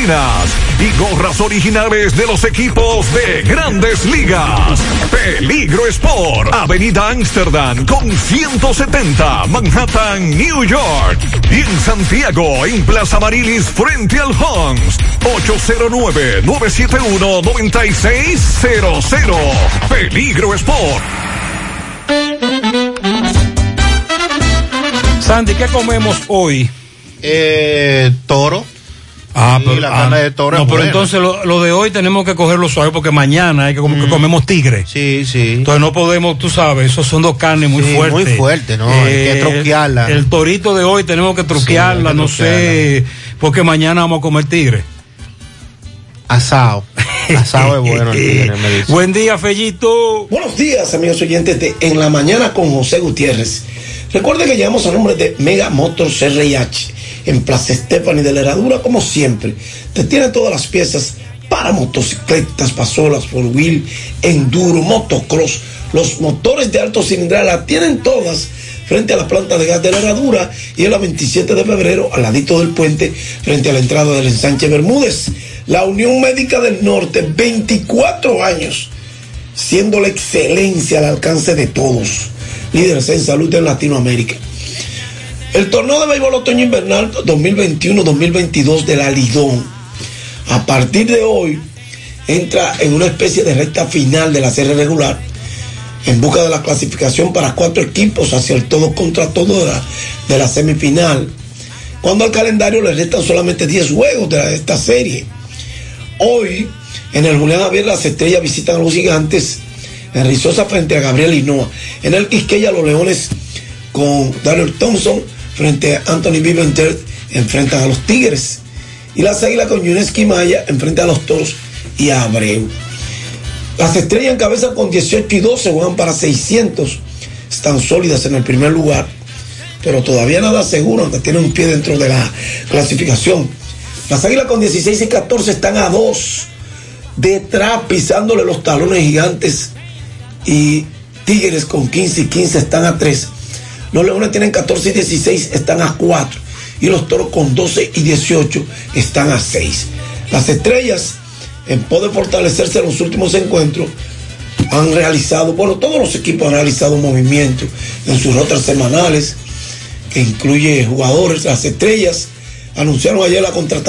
y gorras originales de los equipos de grandes ligas. Peligro Sport, Avenida Amsterdam con 170, Manhattan, New York. Y en Santiago, en Plaza Marilis, frente al Hans, 809-971-9600. Peligro Sport. Sandy, ¿qué comemos hoy? Eh, toro. Ah, Sí, pero, la ah, carne de toro No, es pero buena. entonces lo, lo de hoy tenemos que cogerlo suave porque mañana hay que, com- que comemos tigre. Sí, sí. Entonces no podemos, tú sabes, esos son dos carnes muy Sí, fuertes. muy fuerte, ¿no? Hay que truquearla. El, el torito de hoy tenemos que truquearla, que no sé, porque mañana vamos a comer tigre. Asado. Asado es bueno el tigre, me dice. Buen día, Fellito. Buenos días, amigos oyentes de En la Mañana con José Gutiérrez. Recuerden que llamamos a nombre de Mega Motors RIH en Plaza Stephanie de la Herradura, como siempre. Te tienen todas las piezas para motocicletas, pasolas, four wheel, enduro, motocross. Los motores de alto cilindrada la tienen todas frente a la planta de gas de la Herradura y en la 27 de febrero, al ladito del puente, frente a la entrada del ensanche Bermúdez. La Unión Médica del Norte, 24 años siendo la excelencia al alcance de todos, líderes en salud en Latinoamérica. El torneo de béisbol otoño invernal 2021-2022 de la Lidón, a partir de hoy, entra en una especie de recta final de la serie regular, en busca de la clasificación para cuatro equipos hacia el todo contra todo de la, de la semifinal, cuando al calendario le restan solamente 10 juegos de, esta serie. Hoy, en el Julián Javier, las estrellas visitan a los gigantes en Rizosa frente a Gabriel Hinoa. En el Quisqueya, los Leones con Daniel Thompson frente a Anthony Viventer enfrentan a los Tigres. Y las Águilas con Yuneski Maya enfrentan a los Toros y a Abreu. Las estrellas encabezan con 18 y 12, juegan para 600. Están sólidas en el primer lugar, pero todavía nada seguro, aunque tienen un pie dentro de la clasificación. Las águilas con 16 y 14 están a 2, detrás pisándole los talones gigantes. Y Tigres con 15 y 15 están a 3. Los leones tienen 14 y 16, están a 4. Y los toros con 12 y 18 están a 6. Las estrellas en pos de fortalecerse en los últimos encuentros, han realizado, bueno, todos los equipos han realizado movimientos en sus rotas semanales, que incluye jugadores, las estrellas, anunciaron ayer la contratación